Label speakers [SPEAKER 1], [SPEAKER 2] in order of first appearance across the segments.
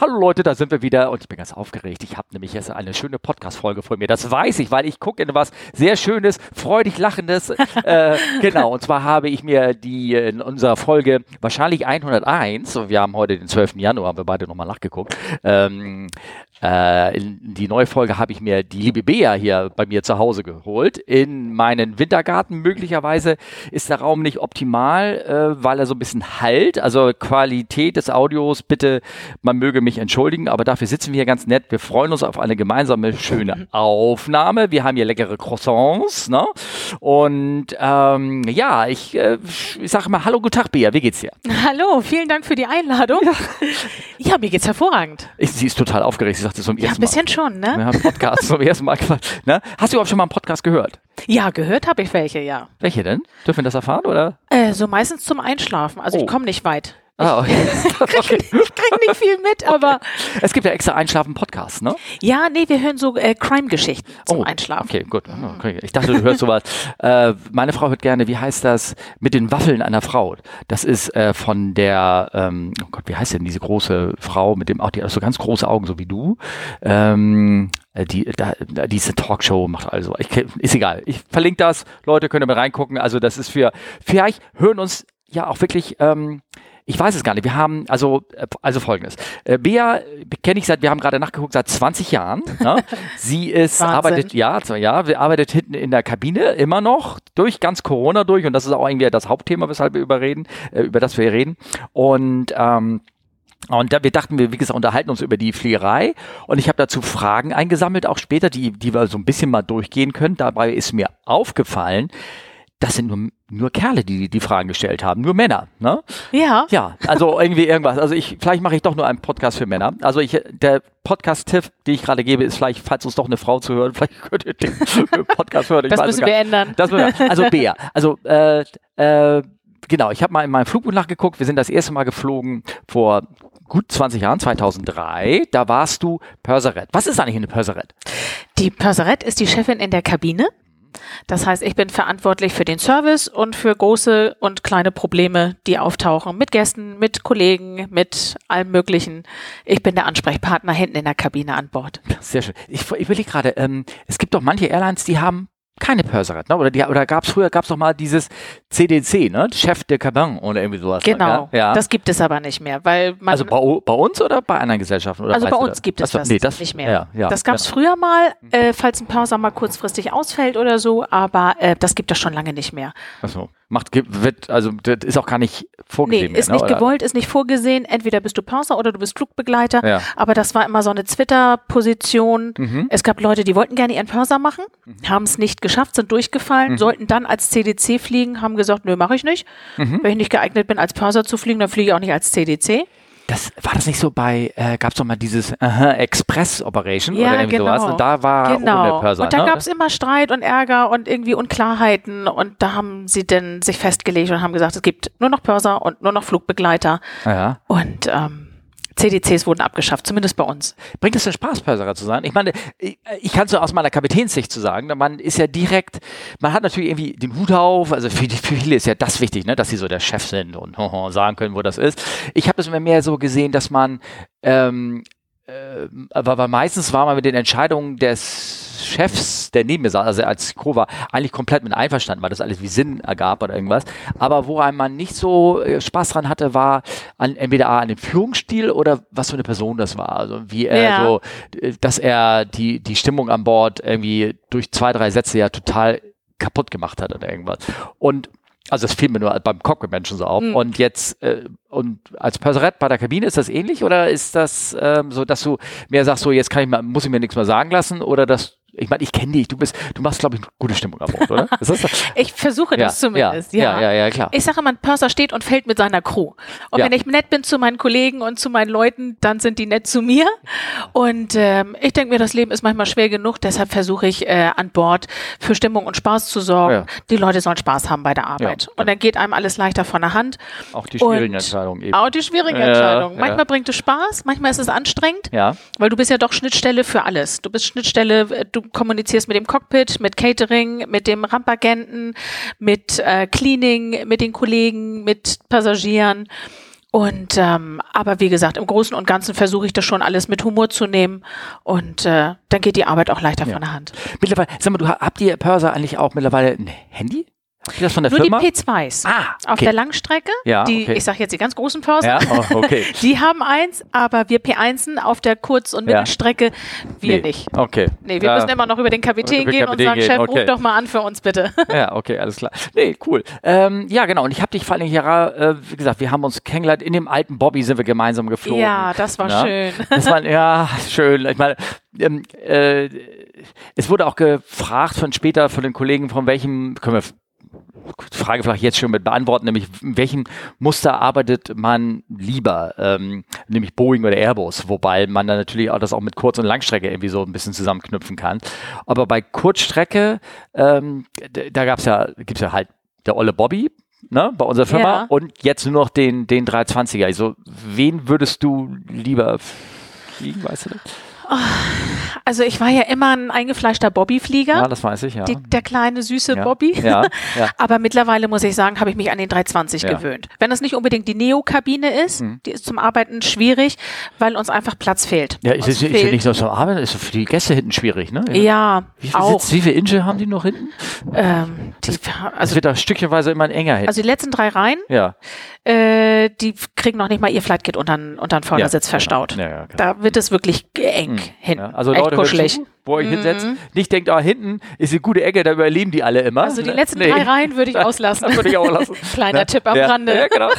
[SPEAKER 1] Hallo Leute, da sind wir wieder und ich bin ganz aufgeregt. Ich habe nämlich jetzt eine schöne Podcast-Folge vor mir. Das weiß ich, weil ich gucke in was sehr Schönes, freudig Lachendes. äh, genau, und zwar habe ich mir die in unserer Folge wahrscheinlich 101, wir haben heute den 12. Januar, haben wir beide nochmal nachgeguckt, ähm, äh, in die neue Folge habe ich mir die liebe Bea hier bei mir zu Hause geholt. In meinen Wintergarten möglicherweise ist der Raum nicht optimal, äh, weil er so ein bisschen halt. Also Qualität des Audios, bitte, man möge mich entschuldigen, aber dafür sitzen wir hier ganz nett. Wir freuen uns auf eine gemeinsame schöne Aufnahme. Wir haben hier leckere Croissants, ne? Und ähm, ja, ich, äh, ich sage mal, hallo, guten Tag, Bea, wie geht's dir?
[SPEAKER 2] Hallo, vielen Dank für die Einladung. Ja, ja mir geht's hervorragend.
[SPEAKER 1] Ich, sie ist total aufgeregt. Sie sagte zum
[SPEAKER 2] ja,
[SPEAKER 1] ersten
[SPEAKER 2] Mal. Ja, ein bisschen schon, ne?
[SPEAKER 1] Wir haben Podcast zum ersten Mal. Ne? Hast du überhaupt schon mal einen Podcast gehört?
[SPEAKER 2] Ja, gehört habe ich welche, ja.
[SPEAKER 1] Welche denn? Dürfen wir das erfahren, oder?
[SPEAKER 2] Äh, so meistens zum Einschlafen. Also oh. ich komme nicht weit.
[SPEAKER 1] Ah, okay.
[SPEAKER 2] ich kriege krieg nicht viel mit, aber.
[SPEAKER 1] Okay. Es gibt ja extra Einschlafen-Podcasts, ne?
[SPEAKER 2] Ja, nee, wir hören so äh, Crime-Geschichten zum oh, Einschlafen.
[SPEAKER 1] Okay, gut. Okay. Ich dachte, du hörst sowas. äh, meine Frau hört gerne, wie heißt das, mit den Waffeln einer Frau. Das ist äh, von der, ähm, oh Gott, wie heißt denn diese große Frau mit dem, auch die hat so ganz große Augen, so wie du. Ähm, äh, die, da, diese Talkshow macht also, ich, ist egal. Ich verlinke das, Leute können mal reingucken. Also das ist für, vielleicht hören uns ja auch wirklich ähm, ich weiß es gar nicht. Wir haben, also, äh, also folgendes. Äh, Bea kenne ich seit, wir haben gerade nachgeguckt, seit 20 Jahren. Ne? Sie ist, arbeitet, ja, ja, arbeitet hinten in der Kabine immer noch durch ganz Corona durch und das ist auch irgendwie das Hauptthema, weshalb wir über reden, äh, über das wir reden. Und ähm, und da, wir dachten, wir, wie gesagt, unterhalten uns über die Fliegerei. Und ich habe dazu Fragen eingesammelt, auch später, die, die wir so ein bisschen mal durchgehen können. Dabei ist mir aufgefallen, das sind nur, nur Kerle, die die Fragen gestellt haben, nur Männer, ne?
[SPEAKER 2] Ja.
[SPEAKER 1] Ja, also irgendwie irgendwas. Also ich, vielleicht mache ich doch nur einen Podcast für Männer. Also ich, der Podcast-Tipp, den ich gerade gebe, ist vielleicht, falls uns doch eine Frau zu hören, vielleicht könnt ihr den Podcast hören.
[SPEAKER 2] Ich das müssen wir ändern.
[SPEAKER 1] Das, also Bea, also äh, äh, genau, ich habe mal in meinem Flugbuch nachgeguckt. Wir sind das erste Mal geflogen vor gut 20 Jahren, 2003. Da warst du Pörseret. Was ist eigentlich eine Pörseret?
[SPEAKER 2] Die Pörseret ist die Chefin in der Kabine. Das heißt, ich bin verantwortlich für den Service und für große und kleine Probleme, die auftauchen mit Gästen, mit Kollegen, mit allem Möglichen. Ich bin der Ansprechpartner hinten in der Kabine an Bord.
[SPEAKER 1] Sehr schön. Ich, ich überlege gerade, ähm, es gibt doch manche Airlines, die haben keine Purser ne? Oder, die, oder gab es früher, gab es doch mal dieses CDC, ne? Chef de Cabin oder irgendwie sowas.
[SPEAKER 2] Genau, ja? ja? das gibt es aber nicht mehr, weil man...
[SPEAKER 1] Also bei, bei uns oder bei anderen Gesellschaften? Oder
[SPEAKER 2] also bei uns gibt es das, nee, das, nicht mehr. Ja, ja, das gab es früher mal, äh, falls ein Purser mal kurzfristig ausfällt oder so, aber äh, das gibt es schon lange nicht mehr.
[SPEAKER 1] Achso. Macht, wird, also das ist auch gar nicht vorgesehen.
[SPEAKER 2] Nee, ist mehr, ne? nicht gewollt, ist nicht vorgesehen. Entweder bist du Purser oder du bist Flugbegleiter. Ja. Aber das war immer so eine Twitter-Position. Mhm. Es gab Leute, die wollten gerne ihren Purser machen, mhm. haben es nicht geschafft, sind durchgefallen, mhm. sollten dann als CDC fliegen, haben gesagt, nö, mache ich nicht. Mhm. Wenn ich nicht geeignet bin, als Purser zu fliegen, dann fliege ich auch nicht als CDC.
[SPEAKER 1] Das war das nicht so bei, äh, gab es doch mal dieses uh, Express Operation
[SPEAKER 2] ja,
[SPEAKER 1] oder irgendwie
[SPEAKER 2] genau.
[SPEAKER 1] sowas. Und da war
[SPEAKER 2] genau.
[SPEAKER 1] ohne Purser.
[SPEAKER 2] Und da
[SPEAKER 1] ne?
[SPEAKER 2] gab es immer Streit und Ärger und irgendwie Unklarheiten. Und da haben sie dann sich festgelegt und haben gesagt, es gibt nur noch Purser und nur noch Flugbegleiter.
[SPEAKER 1] Ja.
[SPEAKER 2] Und ähm, CDCs wurden abgeschafft, zumindest bei uns.
[SPEAKER 1] Bringt es denn Spaß, Pörserer zu sein? Ich meine, ich, ich kann so aus meiner Kapitänssicht zu sagen, man ist ja direkt, man hat natürlich irgendwie den Hut auf, also für, für viele ist ja das wichtig, ne, dass sie so der Chef sind und sagen können, wo das ist. Ich habe das immer mehr so gesehen, dass man ähm, äh, aber, aber meistens war man mit den Entscheidungen des Chefs, der neben mir saß, also als Co war, eigentlich komplett mit einverstanden, weil das alles wie Sinn ergab oder irgendwas. Aber wo einem man nicht so äh, Spaß dran hatte, war an, entweder an dem Führungsstil oder was für eine Person das war. Also wie er ja. so, äh, dass er die, die Stimmung an Bord irgendwie durch zwei, drei Sätze ja total kaputt gemacht hat oder irgendwas. Und also es fiel mir nur beim Cockpit-Menschen so auf. Mhm. Und jetzt, äh, und als Perserett bei der Kabine, ist das ähnlich oder ist das ähm, so, dass du mehr sagst, so jetzt kann ich mal, muss ich mir nichts mehr sagen lassen oder dass ich meine, ich kenne dich, du bist, du machst, glaube ich, eine gute Stimmung am Bord, oder?
[SPEAKER 2] ich versuche das
[SPEAKER 1] ja,
[SPEAKER 2] zumindest,
[SPEAKER 1] ja. Ja, ja, ja, klar.
[SPEAKER 2] Ich sage immer, ein Purser steht und fällt mit seiner Crew. Und wenn ich nett bin zu meinen Kollegen und zu meinen Leuten, dann sind die nett zu mir. Und ähm, ich denke mir, das Leben ist manchmal schwer genug, deshalb versuche ich äh, an Bord für Stimmung und Spaß zu sorgen. Die Leute sollen Spaß haben bei der Arbeit. Und dann geht einem alles leichter von der Hand.
[SPEAKER 1] Auch die schwierigen Entscheidungen eben.
[SPEAKER 2] Auch die schwierigen Entscheidungen. Manchmal bringt es Spaß, manchmal ist es anstrengend, weil du bist ja doch Schnittstelle für alles. Du bist Schnittstelle, äh, du kommunizierst mit dem Cockpit, mit Catering, mit dem Rampagenten, mit äh, Cleaning, mit den Kollegen, mit Passagieren. Und ähm, aber wie gesagt, im Großen und Ganzen versuche ich das schon alles mit Humor zu nehmen und äh, dann geht die Arbeit auch leichter ja. von der Hand.
[SPEAKER 1] Mittlerweile, sag mal, du habt ihr Pörser eigentlich auch mittlerweile ein Handy?
[SPEAKER 2] Das von der Nur Firma? die P2s. Ah, okay. Auf der Langstrecke, ja, die, okay. ich sage jetzt die ganz großen Pörser, ja, oh, okay. die haben eins, aber wir P1en auf der Kurz- und Mittelstrecke, wir nee. nicht.
[SPEAKER 1] Okay.
[SPEAKER 2] Nee, wir ja. müssen immer noch über den Kapitän über gehen Kapitän und sagen, gehen. Chef, ruf doch mal an für uns bitte.
[SPEAKER 1] Ja, okay, alles klar. Nee, cool. Ähm, ja, genau. Und ich habe dich vor allem hier, äh, wie gesagt, wir haben uns kennengelernt. In dem alten Bobby sind wir gemeinsam geflogen.
[SPEAKER 2] Ja, das war
[SPEAKER 1] ja.
[SPEAKER 2] schön.
[SPEAKER 1] Das war, ja, schön. Ich meine, ähm, äh, es wurde auch gefragt von später von den Kollegen, von welchem, können wir Frage vielleicht jetzt schon mit beantworten, nämlich in welchem Muster arbeitet man lieber, ähm, nämlich Boeing oder Airbus, wobei man dann natürlich auch das auch mit Kurz- und Langstrecke irgendwie so ein bisschen zusammenknüpfen kann. Aber bei Kurzstrecke, ähm, da gab's ja, gibt's ja halt der olle Bobby, ne, bei unserer Firma ja. und jetzt nur noch den, den 320er. Also wen würdest du lieber fliegen, weißt du das?
[SPEAKER 2] Also ich war ja immer ein eingefleischter Bobbyflieger.
[SPEAKER 1] Ja, das weiß ich, ja.
[SPEAKER 2] Die, der kleine, süße
[SPEAKER 1] ja.
[SPEAKER 2] Bobby.
[SPEAKER 1] Ja, ja.
[SPEAKER 2] Aber mittlerweile muss ich sagen, habe ich mich an den 320 ja. gewöhnt. Wenn das nicht unbedingt die Neo-Kabine ist, mhm. die ist zum Arbeiten schwierig, weil uns einfach Platz fehlt.
[SPEAKER 1] Ja, ist, ist, ist nicht nur zum Arbeiten, ist für die Gäste hinten schwierig, ne?
[SPEAKER 2] Ja,
[SPEAKER 1] wie viel auch. Sitz, wie viele Inche haben die noch hinten? Ähm, die, das, also das wird da stückchenweise immer enger hin.
[SPEAKER 2] Also die letzten drei Reihen,
[SPEAKER 1] ja.
[SPEAKER 2] Äh, die kriegen noch nicht mal ihr Flightkit unter den Vordersitz ja, verstaut.
[SPEAKER 1] Genau. Ja,
[SPEAKER 2] da wird es wirklich eng mhm. Hin.
[SPEAKER 1] Also Echt Leute, kuschelig. Zu, wo ihr euch mhm. hinsetzt, nicht denkt, ah, hinten ist eine gute Ecke, da überleben die alle immer.
[SPEAKER 2] Also die letzten nee. drei Reihen würde ich auslassen.
[SPEAKER 1] Das würde ich auch lassen.
[SPEAKER 2] Kleiner Na, Tipp am Rande.
[SPEAKER 1] Ja, genau.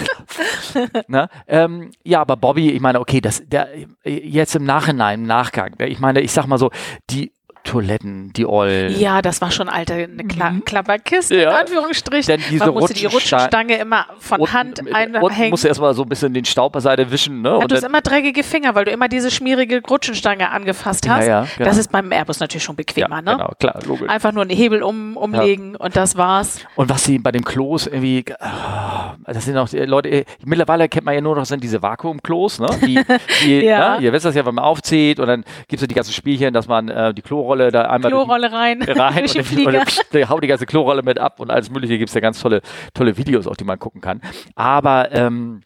[SPEAKER 1] Na, ähm, ja, aber Bobby, ich meine, okay, das, der, jetzt im Nachhinein, im Nachgang, ich meine, ich sag mal so, die Toiletten, die Ollen.
[SPEAKER 2] Ja, das war schon alte eine Kla mhm. Klapperkiste,
[SPEAKER 1] ja.
[SPEAKER 2] in Anführungsstrichen.
[SPEAKER 1] Denn diese
[SPEAKER 2] Man musste die Rutschenstange immer von
[SPEAKER 1] und,
[SPEAKER 2] Hand einhängen.
[SPEAKER 1] Und musste erstmal so ein bisschen den Staub beiseite wischen. Ne?
[SPEAKER 2] Hattest immer dreckige Finger, weil du immer diese schmierige Rutschenstange angefasst hast. Ja, ja, genau. Das ist beim Airbus natürlich schon bequemer. Ja, ne?
[SPEAKER 1] Genau, klar, logisch.
[SPEAKER 2] Einfach nur einen Hebel um, umlegen und das war's.
[SPEAKER 1] Und was sie bei den Klos irgendwie, oh, das sind auch die Leute, mittlerweile kennt man ja nur noch sind diese Vakuumklos, ne? Die, die, ja. ne? Ihr wisst das ja, wenn man aufzieht und dann gibt es ja die ganzen Spielchen, dass man äh, die Klorolle da einmal
[SPEAKER 2] Klorolle rein.
[SPEAKER 1] rein und, die, und die, haut die ganze Klorolle mit ab und alles mögliche. Gibt es ja ganz tolle, tolle Videos, auch die man gucken kann. Aber ähm,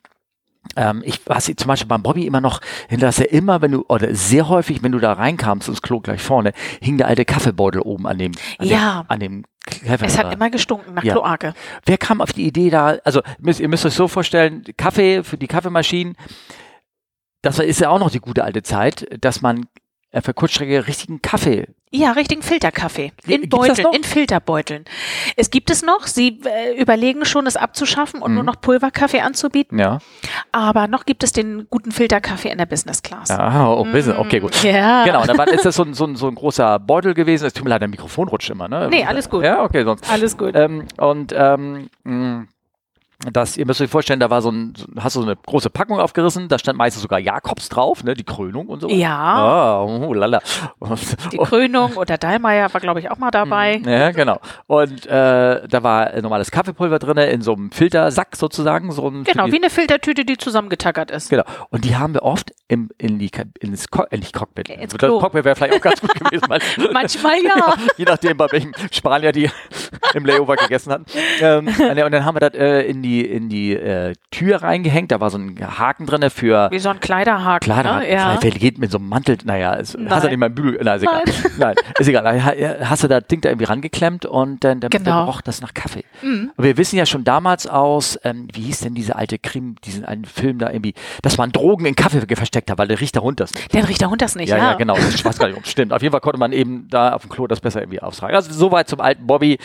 [SPEAKER 1] ähm, ich, was ich zum Beispiel beim Bobby immer noch hinterlasse, immer wenn du, oder sehr häufig, wenn du da reinkamst ins Klo gleich vorne, hing der alte Kaffeebeutel oben an dem, an
[SPEAKER 2] ja.
[SPEAKER 1] dem, an dem
[SPEAKER 2] Kaffee Es hat immer gestunken nach ja. Kloake.
[SPEAKER 1] Wer kam auf die Idee da, also müsst, ihr müsst euch so vorstellen, Kaffee für die Kaffeemaschinen, das ist ja auch noch die gute alte Zeit, dass man für Kurzstrecke richtigen Kaffee
[SPEAKER 2] ja, richtigen Filterkaffee. In Beuteln, in Filterbeuteln. Es gibt es noch. Sie äh, überlegen schon, es abzuschaffen und mhm. nur noch Pulverkaffee anzubieten.
[SPEAKER 1] Ja.
[SPEAKER 2] Aber noch gibt es den guten Filterkaffee in der Business Class.
[SPEAKER 1] Ah, oh, Business. Okay, gut.
[SPEAKER 2] Ja.
[SPEAKER 1] Genau, dann ist das so ein, so, ein, so ein großer Beutel gewesen. Es tut mir leid, dein Mikrofon rutscht immer, ne?
[SPEAKER 2] Nee, alles gut.
[SPEAKER 1] Ja, okay, sonst.
[SPEAKER 2] Alles gut.
[SPEAKER 1] Ähm, und ähm, mh, dass ihr müsst euch vorstellen, da war so ein, hast du so eine große Packung aufgerissen, da stand meistens sogar Jakobs drauf, ne, die Krönung und so.
[SPEAKER 2] Ja.
[SPEAKER 1] Ah, oh, lala.
[SPEAKER 2] Die Krönung oder Dahlmeier war, glaube ich, auch mal dabei.
[SPEAKER 1] Hm, ja, genau. Und äh, da war normales Kaffeepulver drin, in so einem Filtersack sozusagen. So ein
[SPEAKER 2] genau, wie eine Filtertüte, die zusammengetackert ist.
[SPEAKER 1] Genau. Und die haben wir oft im, in die, ins, Co in die Cockpit.
[SPEAKER 2] Ins das Cockpit
[SPEAKER 1] wäre vielleicht auch ganz gut gewesen.
[SPEAKER 2] Manchmal ja.
[SPEAKER 1] Je nachdem, bei welchem Spanier die im Layover gegessen hatten. Ähm, und dann haben wir das äh, in die, in die äh, Tür reingehängt. Da war so ein Haken drin für.
[SPEAKER 2] Wie so ein Kleiderhaken.
[SPEAKER 1] Kleiderhaken.
[SPEAKER 2] Ne? Ja.
[SPEAKER 1] Wer geht mit so einem Mantel? Naja, es, hast du nicht mal Bügel. Na, ist egal. Nein. Nein, ist egal. Hast du das Ding da irgendwie rangeklemmt und dann, dann,
[SPEAKER 2] genau.
[SPEAKER 1] dann roch das nach Kaffee. Mhm. Und wir wissen ja schon damals aus, ähm, wie hieß denn diese alte Krim, diesen einen Film da irgendwie, dass man Drogen in Kaffee versteckt hat, weil der riecht da runter nicht.
[SPEAKER 2] Der riecht da runter nicht,
[SPEAKER 1] ja.
[SPEAKER 2] Ja,
[SPEAKER 1] ja genau. Ich weiß gar nicht, ob stimmt. Auf jeden Fall konnte man eben da auf dem Klo das besser irgendwie austragen. Also soweit zum alten Bobby.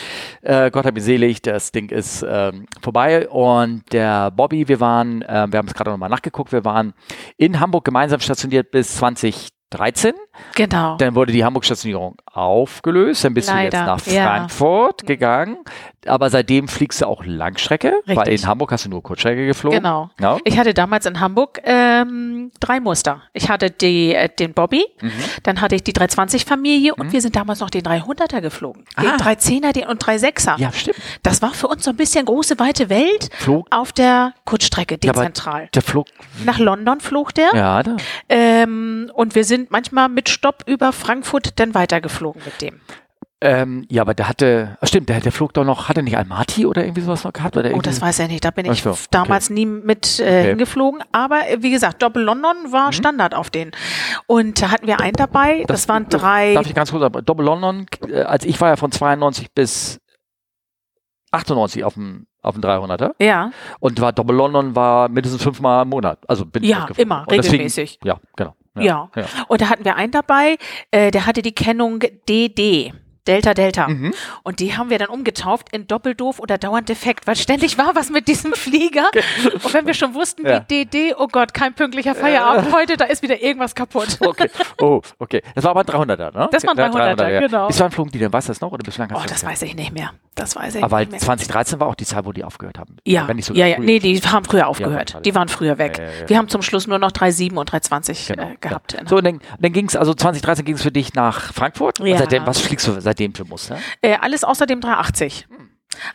[SPEAKER 1] Äh, Gott hab ihn selig, das Ding ist ähm, vorbei und der Bobby, wir waren, äh, wir haben es gerade nochmal nachgeguckt, wir waren in Hamburg gemeinsam stationiert bis 2013.
[SPEAKER 2] Genau.
[SPEAKER 1] Dann wurde die Hamburg-Stationierung aufgelöst, dann bist
[SPEAKER 2] Leider,
[SPEAKER 1] du jetzt nach Frankfurt ja. gegangen aber seitdem fliegst du auch Langstrecke, Richtig. weil in Hamburg hast du nur Kurzstrecke geflogen.
[SPEAKER 2] Genau. Ja. Ich hatte damals in Hamburg ähm, drei Muster. Ich hatte die, äh, den Bobby, mhm. dann hatte ich die 320-Familie mhm. und wir sind damals noch den 300er geflogen. Den ah. 310er den, und 36er.
[SPEAKER 1] Ja, stimmt.
[SPEAKER 2] Das war für uns so ein bisschen große, weite Welt
[SPEAKER 1] flog.
[SPEAKER 2] auf der Kurzstrecke, dezentral.
[SPEAKER 1] Ja, der flog.
[SPEAKER 2] Nach London flog der.
[SPEAKER 1] Ja, da.
[SPEAKER 2] Ähm, und wir sind manchmal mit Stopp über Frankfurt dann weitergeflogen mit dem.
[SPEAKER 1] Ähm, ja, aber der hatte, stimmt, der, der flog doch noch, hatte nicht Almaty oder irgendwie sowas noch gehabt? Oder
[SPEAKER 2] oh, das weiß er nicht, da bin ich so, damals okay. nie mit äh, okay. hingeflogen. Aber äh, wie gesagt, Doppel London war mhm. Standard auf den. Und da hatten wir einen dabei, das, das waren drei.
[SPEAKER 1] Darf ich ganz kurz sagen, Doppel London, äh, als ich war ja von 92 bis 98 auf dem auf dem 300er.
[SPEAKER 2] Ja.
[SPEAKER 1] Und war Doppel London war mindestens fünfmal im Monat. Also bin
[SPEAKER 2] ja, immer, regelmäßig.
[SPEAKER 1] Deswegen, ja, genau.
[SPEAKER 2] Ja, ja. ja. Und da hatten wir einen dabei, äh, der hatte die Kennung DD. Delta Delta. Mhm. Und die haben wir dann umgetauft in Doppeldoof oder dauernd defekt, weil ständig war was mit diesem Flieger. Und wenn wir schon wussten, ja. wie DD, oh Gott, kein pünktlicher Feierabend äh. heute, da ist wieder irgendwas kaputt.
[SPEAKER 1] Okay. Oh, okay. Das war aber ein 300er, ne?
[SPEAKER 2] Das war ein 300er, 300er ja. genau.
[SPEAKER 1] Bis wann flogen die denn? Weißt du das noch? Oder bislang
[SPEAKER 2] oh, das weiß ich nicht mehr. Das weiß ich
[SPEAKER 1] aber
[SPEAKER 2] nicht mehr.
[SPEAKER 1] 2013 war auch die Zeit, wo die aufgehört haben.
[SPEAKER 2] Ja, so ja, ja. nee, die haben früher aufgehört. Ja, die waren früher weg. Ja, ja, wir haben zum Schluss nur noch 3,7 und 3,20 genau, äh, gehabt.
[SPEAKER 1] So, und dann, dann ging es, also 2013 ging es für dich nach Frankfurt. Ja. Seitdem, was fliegst du seitdem für Muster?
[SPEAKER 2] Äh, alles außer dem 380.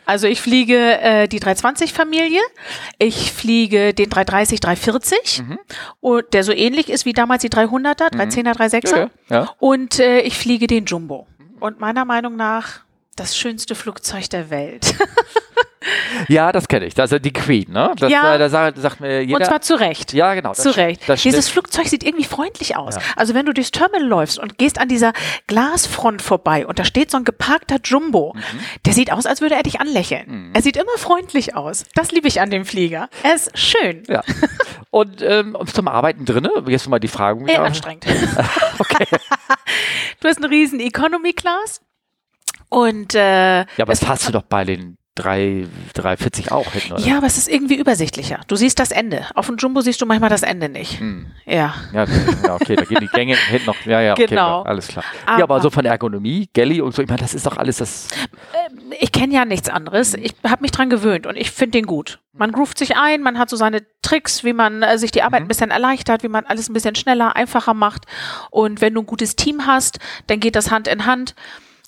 [SPEAKER 2] Also ich fliege äh, die 320-Familie, ich fliege den 330, 340, mhm. und der so ähnlich ist wie damals die 300er, 310er, 306er. Ja, ja. Und äh, ich fliege den Jumbo. Und meiner Meinung nach das schönste Flugzeug der Welt.
[SPEAKER 1] Ja, das kenne ich. Also die Queen, ne? Das,
[SPEAKER 2] ja.
[SPEAKER 1] Äh, da sagt, sagt, mir jeder.
[SPEAKER 2] Und zwar zu Recht.
[SPEAKER 1] Ja, genau.
[SPEAKER 2] Zu Recht. Dieses Flugzeug sieht irgendwie freundlich aus. Ja. Also wenn du durchs Terminal läufst und gehst an dieser Glasfront vorbei und da steht so ein geparkter Jumbo, mhm. der sieht aus, als würde er dich anlächeln. Mhm. Er sieht immer freundlich aus. Das liebe ich an dem Flieger. Er ist schön.
[SPEAKER 1] Ja. Und ähm, zum Arbeiten drinnen, jetzt mal die Frage.
[SPEAKER 2] Eher anstrengend. okay. du hast einen riesen Economy Class. Und äh,
[SPEAKER 1] ja, aber das hast du doch bei den 3, 340 auch hinten, oder?
[SPEAKER 2] Ja, aber es ist irgendwie übersichtlicher. Du siehst das Ende. Auf dem Jumbo siehst du manchmal das Ende nicht. Hm. Ja.
[SPEAKER 1] ja. ja. okay, da gehen die Gänge hinten noch. Ja, ja, okay,
[SPEAKER 2] genau.
[SPEAKER 1] Ja, alles klar. Aber, ja, aber so von der Ergonomie, Gelly und so, ich meine, das ist doch alles das.
[SPEAKER 2] Ähm, ich kenne ja nichts anderes. Ich habe mich dran gewöhnt und ich finde den gut. Man groovt sich ein, man hat so seine Tricks, wie man äh, sich die Arbeit mhm. ein bisschen erleichtert, wie man alles ein bisschen schneller, einfacher macht. Und wenn du ein gutes Team hast, dann geht das Hand in Hand.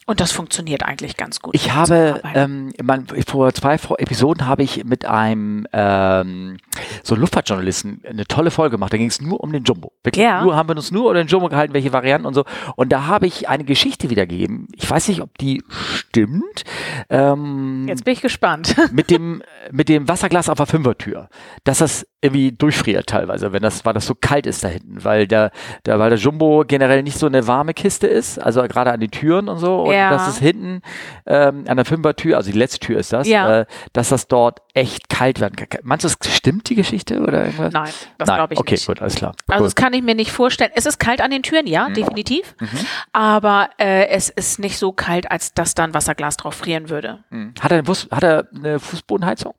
[SPEAKER 2] Und das funktioniert eigentlich ganz gut.
[SPEAKER 1] Ich habe, ähm, man, vor zwei Episoden habe ich mit einem ähm, so Luftfahrtjournalisten eine tolle Folge gemacht. Da ging es nur um den Jumbo. Wirklich ja. nur haben wir uns nur um den Jumbo gehalten, welche Varianten und so. Und da habe ich eine Geschichte wiedergegeben. Ich weiß nicht, ob die stimmt.
[SPEAKER 2] Ähm, Jetzt bin ich gespannt.
[SPEAKER 1] mit dem mit dem Wasserglas auf der Fünfertür, dass das irgendwie durchfriert teilweise, wenn das, weil das so kalt ist da hinten, weil der, der, weil der Jumbo generell nicht so eine warme Kiste ist, also gerade an den Türen und so, und ja. dass es hinten ähm, an der Fünfertür, also die letzte Tür ist das, ja. äh, dass das dort echt kalt werden kann. Meinst du, das stimmt die Geschichte oder irgendwas?
[SPEAKER 2] Nein, das glaube ich
[SPEAKER 1] okay,
[SPEAKER 2] nicht.
[SPEAKER 1] Okay, gut, alles klar.
[SPEAKER 2] Also cool. das kann ich mir nicht vorstellen. Es ist kalt an den Türen, ja, mhm. definitiv, mhm. aber äh, es ist nicht so kalt, als dass dann Wasserglas drauf frieren würde.
[SPEAKER 1] Mhm. Hat, er eine hat er eine Fußbodenheizung?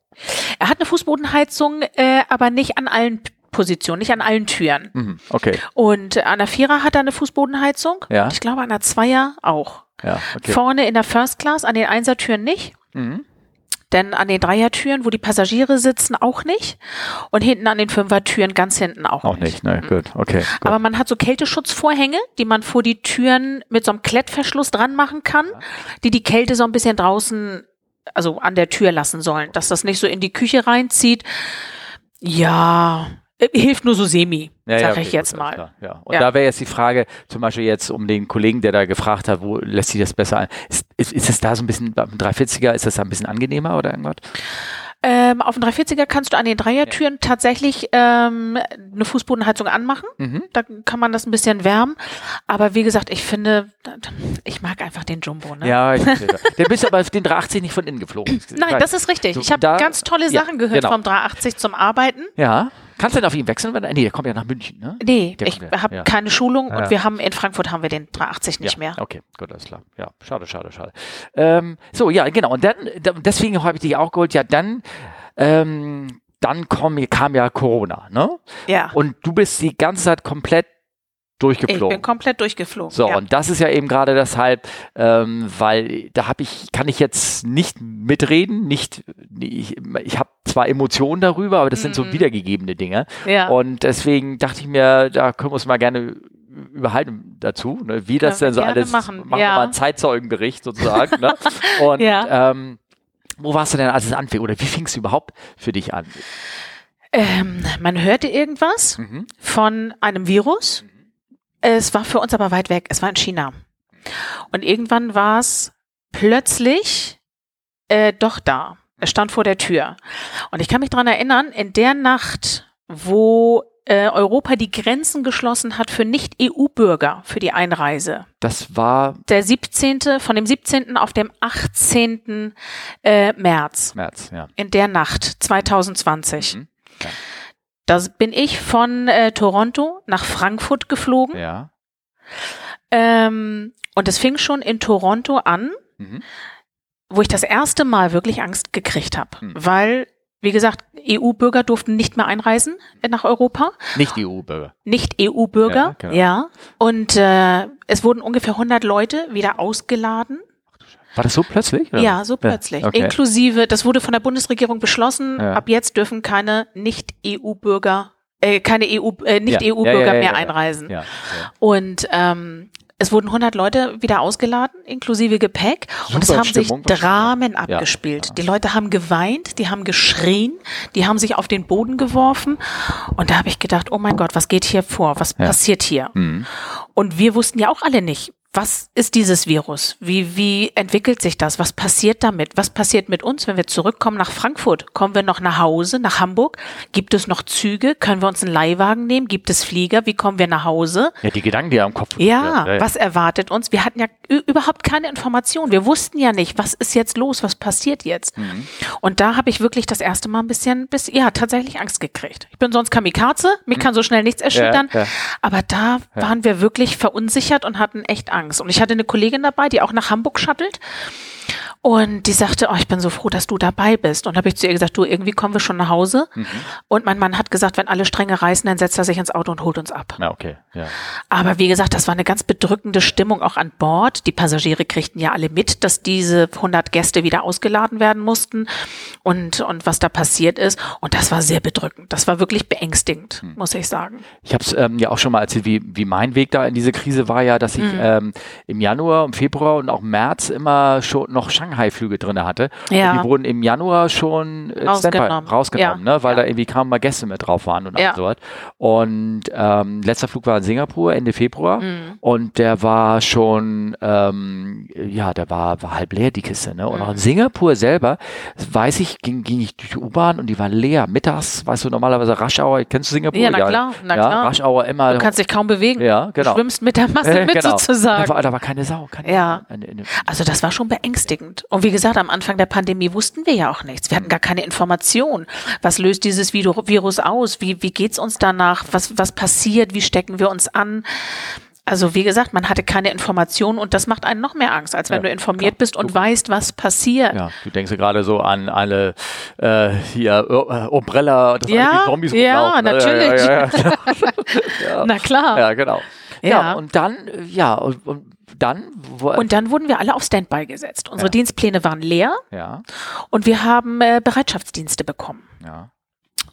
[SPEAKER 2] Er hat eine Fußbodenheizung, äh, aber nicht an allen Positionen, nicht an allen Türen.
[SPEAKER 1] Mhm, okay.
[SPEAKER 2] Und an der Vierer hat er eine Fußbodenheizung.
[SPEAKER 1] Ja.
[SPEAKER 2] Ich glaube, an der Zweier auch.
[SPEAKER 1] Ja, okay.
[SPEAKER 2] Vorne in der First Class, an den Einsertüren nicht. Mhm. Denn an den Dreiertüren, wo die Passagiere sitzen, auch nicht. Und hinten an den Fünfertüren ganz hinten auch,
[SPEAKER 1] auch nicht. Auch nicht, ne, gut, okay. Gut.
[SPEAKER 2] Aber man hat so Kälteschutzvorhänge, die man vor die Türen mit so einem Klettverschluss dran machen kann, die die Kälte so ein bisschen draußen also an der Tür lassen sollen, dass das nicht so in die Küche reinzieht. Ja, äh, hilft nur so semi, ja, sag ja, okay, ich jetzt gut, mal.
[SPEAKER 1] ja. Und ja. da wäre jetzt die Frage, zum Beispiel jetzt um den Kollegen, der da gefragt hat, wo lässt sich das besser ein? Ist, ist, ist es da so ein bisschen, beim 340er, ist das da ein bisschen angenehmer oder irgendwas?
[SPEAKER 2] Ähm, auf dem 340er kannst du an den Dreiertüren ja. tatsächlich ähm, eine Fußbodenheizung anmachen. Mhm. Da kann man das ein bisschen wärmen. Aber wie gesagt, ich finde, ich mag einfach den Jumbo. Ne?
[SPEAKER 1] Ja, ich der bist aber auf den 380 nicht von innen geflogen.
[SPEAKER 2] Nein, das ist richtig. Ich habe ganz tolle Sachen ja, gehört genau. vom 380 zum Arbeiten.
[SPEAKER 1] Ja. Kannst du denn auf ihn wechseln? Nee, der kommt ja nach München, ne?
[SPEAKER 2] Nee, der ich habe ja. keine Schulung ja. und wir haben in Frankfurt haben wir den 380 nicht ja. mehr.
[SPEAKER 1] Okay, gut, alles klar. Ja, schade, schade, schade. Ähm, so, ja, genau. Und dann, deswegen habe ich dich auch geholt, ja, dann, ähm, dann komm, kam ja Corona, ne?
[SPEAKER 2] Ja.
[SPEAKER 1] Und du bist die ganze Zeit komplett durchgeflogen.
[SPEAKER 2] Ich bin komplett durchgeflogen.
[SPEAKER 1] So, ja. und das ist ja eben gerade deshalb, ähm, weil da habe ich, kann ich jetzt nicht mitreden, nicht, ich, ich habe zwar Emotionen darüber, aber das mhm. sind so mhm. wiedergegebene Dinge.
[SPEAKER 2] Ja.
[SPEAKER 1] Und deswegen dachte ich mir, da können wir uns mal gerne überhalten dazu, ne, wie das denn so alles
[SPEAKER 2] machen.
[SPEAKER 1] Machen ja. wir mal einen Zeitzeugenbericht sozusagen. ne? Und
[SPEAKER 2] ja.
[SPEAKER 1] ähm, wo warst du denn, als es anfing? Oder wie fing es überhaupt für dich an?
[SPEAKER 2] Ähm, man hörte irgendwas mhm. von einem Virus. Mhm es war für uns aber weit weg. Es war in China. Und irgendwann war es plötzlich äh, doch da. Stand vor der Tür. Und ich kann mich daran erinnern, in der Nacht, wo äh, Europa die Grenzen geschlossen hat für Nicht-EU-Bürger für die Einreise.
[SPEAKER 1] Das war
[SPEAKER 2] der 17. von dem 17. auf dem 18. Äh, März.
[SPEAKER 1] März, ja.
[SPEAKER 2] In der Nacht 2020. Mhm. Ja. Da bin ich von äh, Toronto nach Frankfurt geflogen.
[SPEAKER 1] Ja.
[SPEAKER 2] Ähm, und es fing schon in Toronto an, mhm. Wo ich das erste Mal wirklich Angst gekriegt habe, mhm. weil wie gesagt, EU-Bürger durften nicht mehr einreisen nach Europa.
[SPEAKER 1] Nicht EU-Bürger.
[SPEAKER 2] Nicht EU-Bürger, ja, genau. ja. Und äh, es wurden ungefähr 100 Leute wieder ausgeladen.
[SPEAKER 1] War das so plötzlich?
[SPEAKER 2] Oder? Ja, so plötzlich. Ja, okay. Inklusive, das wurde von der Bundesregierung beschlossen, ja. ab jetzt dürfen keine Nicht-EU-Bürger, äh, keine EU, äh, Nicht-EU-Bürger mehr einreisen. Und ähm, es wurden 100 Leute wieder ausgeladen, inklusive Gepäck. Super und es haben Stimmung, sich Dramen abgespielt. Ja. Die Leute haben geweint, die haben geschrien, die haben sich auf den Boden geworfen. Und da habe ich gedacht, oh mein Gott, was geht hier vor? Was ja. passiert hier? Mhm. Und wir wussten ja auch alle nicht, was ist dieses Virus? Wie, wie entwickelt sich das? Was passiert damit? Was passiert mit uns, wenn wir zurückkommen nach Frankfurt? Kommen wir noch nach Hause, nach Hamburg? Gibt es noch Züge? Können wir uns einen Leihwagen nehmen? Gibt es Flieger? Wie kommen wir nach Hause?
[SPEAKER 1] Ja, die Gedanken, die am Kopf
[SPEAKER 2] ja, ja, was erwartet uns? Wir hatten ja überhaupt keine Information. Wir wussten ja nicht, was ist jetzt los? Was passiert jetzt? Mhm. Und da habe ich wirklich das erste Mal ein bisschen, bis, ja, tatsächlich Angst gekriegt. Ich bin sonst Kamikaze. Mich mhm. kann so schnell nichts erschüttern. Ja, ja. Aber da waren wir wirklich verunsichert und hatten echt Angst. Angst. Und ich hatte eine Kollegin dabei, die auch nach Hamburg shuttelt. Und die sagte, oh, ich bin so froh, dass du dabei bist. Und habe ich zu ihr gesagt, du, irgendwie kommen wir schon nach Hause. Mhm. Und mein Mann hat gesagt, wenn alle Stränge reißen, dann setzt er sich ins Auto und holt uns ab.
[SPEAKER 1] Ja, okay. Ja.
[SPEAKER 2] Aber wie gesagt, das war eine ganz bedrückende Stimmung auch an Bord. Die Passagiere kriegten ja alle mit, dass diese 100 Gäste wieder ausgeladen werden mussten und, und was da passiert ist. Und das war sehr bedrückend. Das war wirklich beängstigend, mhm. muss ich sagen.
[SPEAKER 1] Ich habe es ähm, ja auch schon mal erzählt, wie, wie mein Weg da in diese Krise war ja, dass ich mhm. ähm, im Januar, im Februar und auch März immer schon noch Shanghai Shanghai-Flüge drin hatte. Ja. Und die wurden im Januar schon äh, rausgenommen, rausgenommen ja. ne? weil ja. da irgendwie kaum mal Gäste mit drauf waren und ja. so was. Und ähm, letzter Flug war in Singapur Ende Februar mhm. und der war schon, ähm, ja, der war, war halb leer, die Kiste. Ne? Und mhm. auch in Singapur selber, weiß ich, ging, ging ich durch die U-Bahn und die war leer. Mittags, weißt du, normalerweise Raschauer, kennst du Singapur?
[SPEAKER 2] Ja, na klar, na klar.
[SPEAKER 1] Raschauer immer.
[SPEAKER 2] Du kannst dich kaum bewegen.
[SPEAKER 1] Ja, genau.
[SPEAKER 2] Du schwimmst mit der Masse mit genau. sozusagen.
[SPEAKER 1] Da war, da war keine Sau.
[SPEAKER 2] Keine, ja. Eine, eine, also das war schon beängstigend. Und wie gesagt, am Anfang der Pandemie wussten wir ja auch nichts. Wir hatten gar keine Information. Was löst dieses Virus aus? Wie, wie geht's uns danach? Was, was passiert? Wie stecken wir uns an? Also wie gesagt, man hatte keine Information und das macht einen noch mehr Angst, als wenn ja, du informiert klar. bist und du, weißt, was passiert.
[SPEAKER 1] Ja, du denkst ja gerade so an alle äh, hier äh, Umbrella,
[SPEAKER 2] das ja, Zombies Ja, natürlich. Ja, ja, Na klar.
[SPEAKER 1] Ja, genau. Ja, und dann, ja, und, und dann?
[SPEAKER 2] und dann wurden wir alle auf Standby gesetzt. Unsere ja. Dienstpläne waren leer.
[SPEAKER 1] Ja.
[SPEAKER 2] Und wir haben äh, Bereitschaftsdienste bekommen.
[SPEAKER 1] Ja.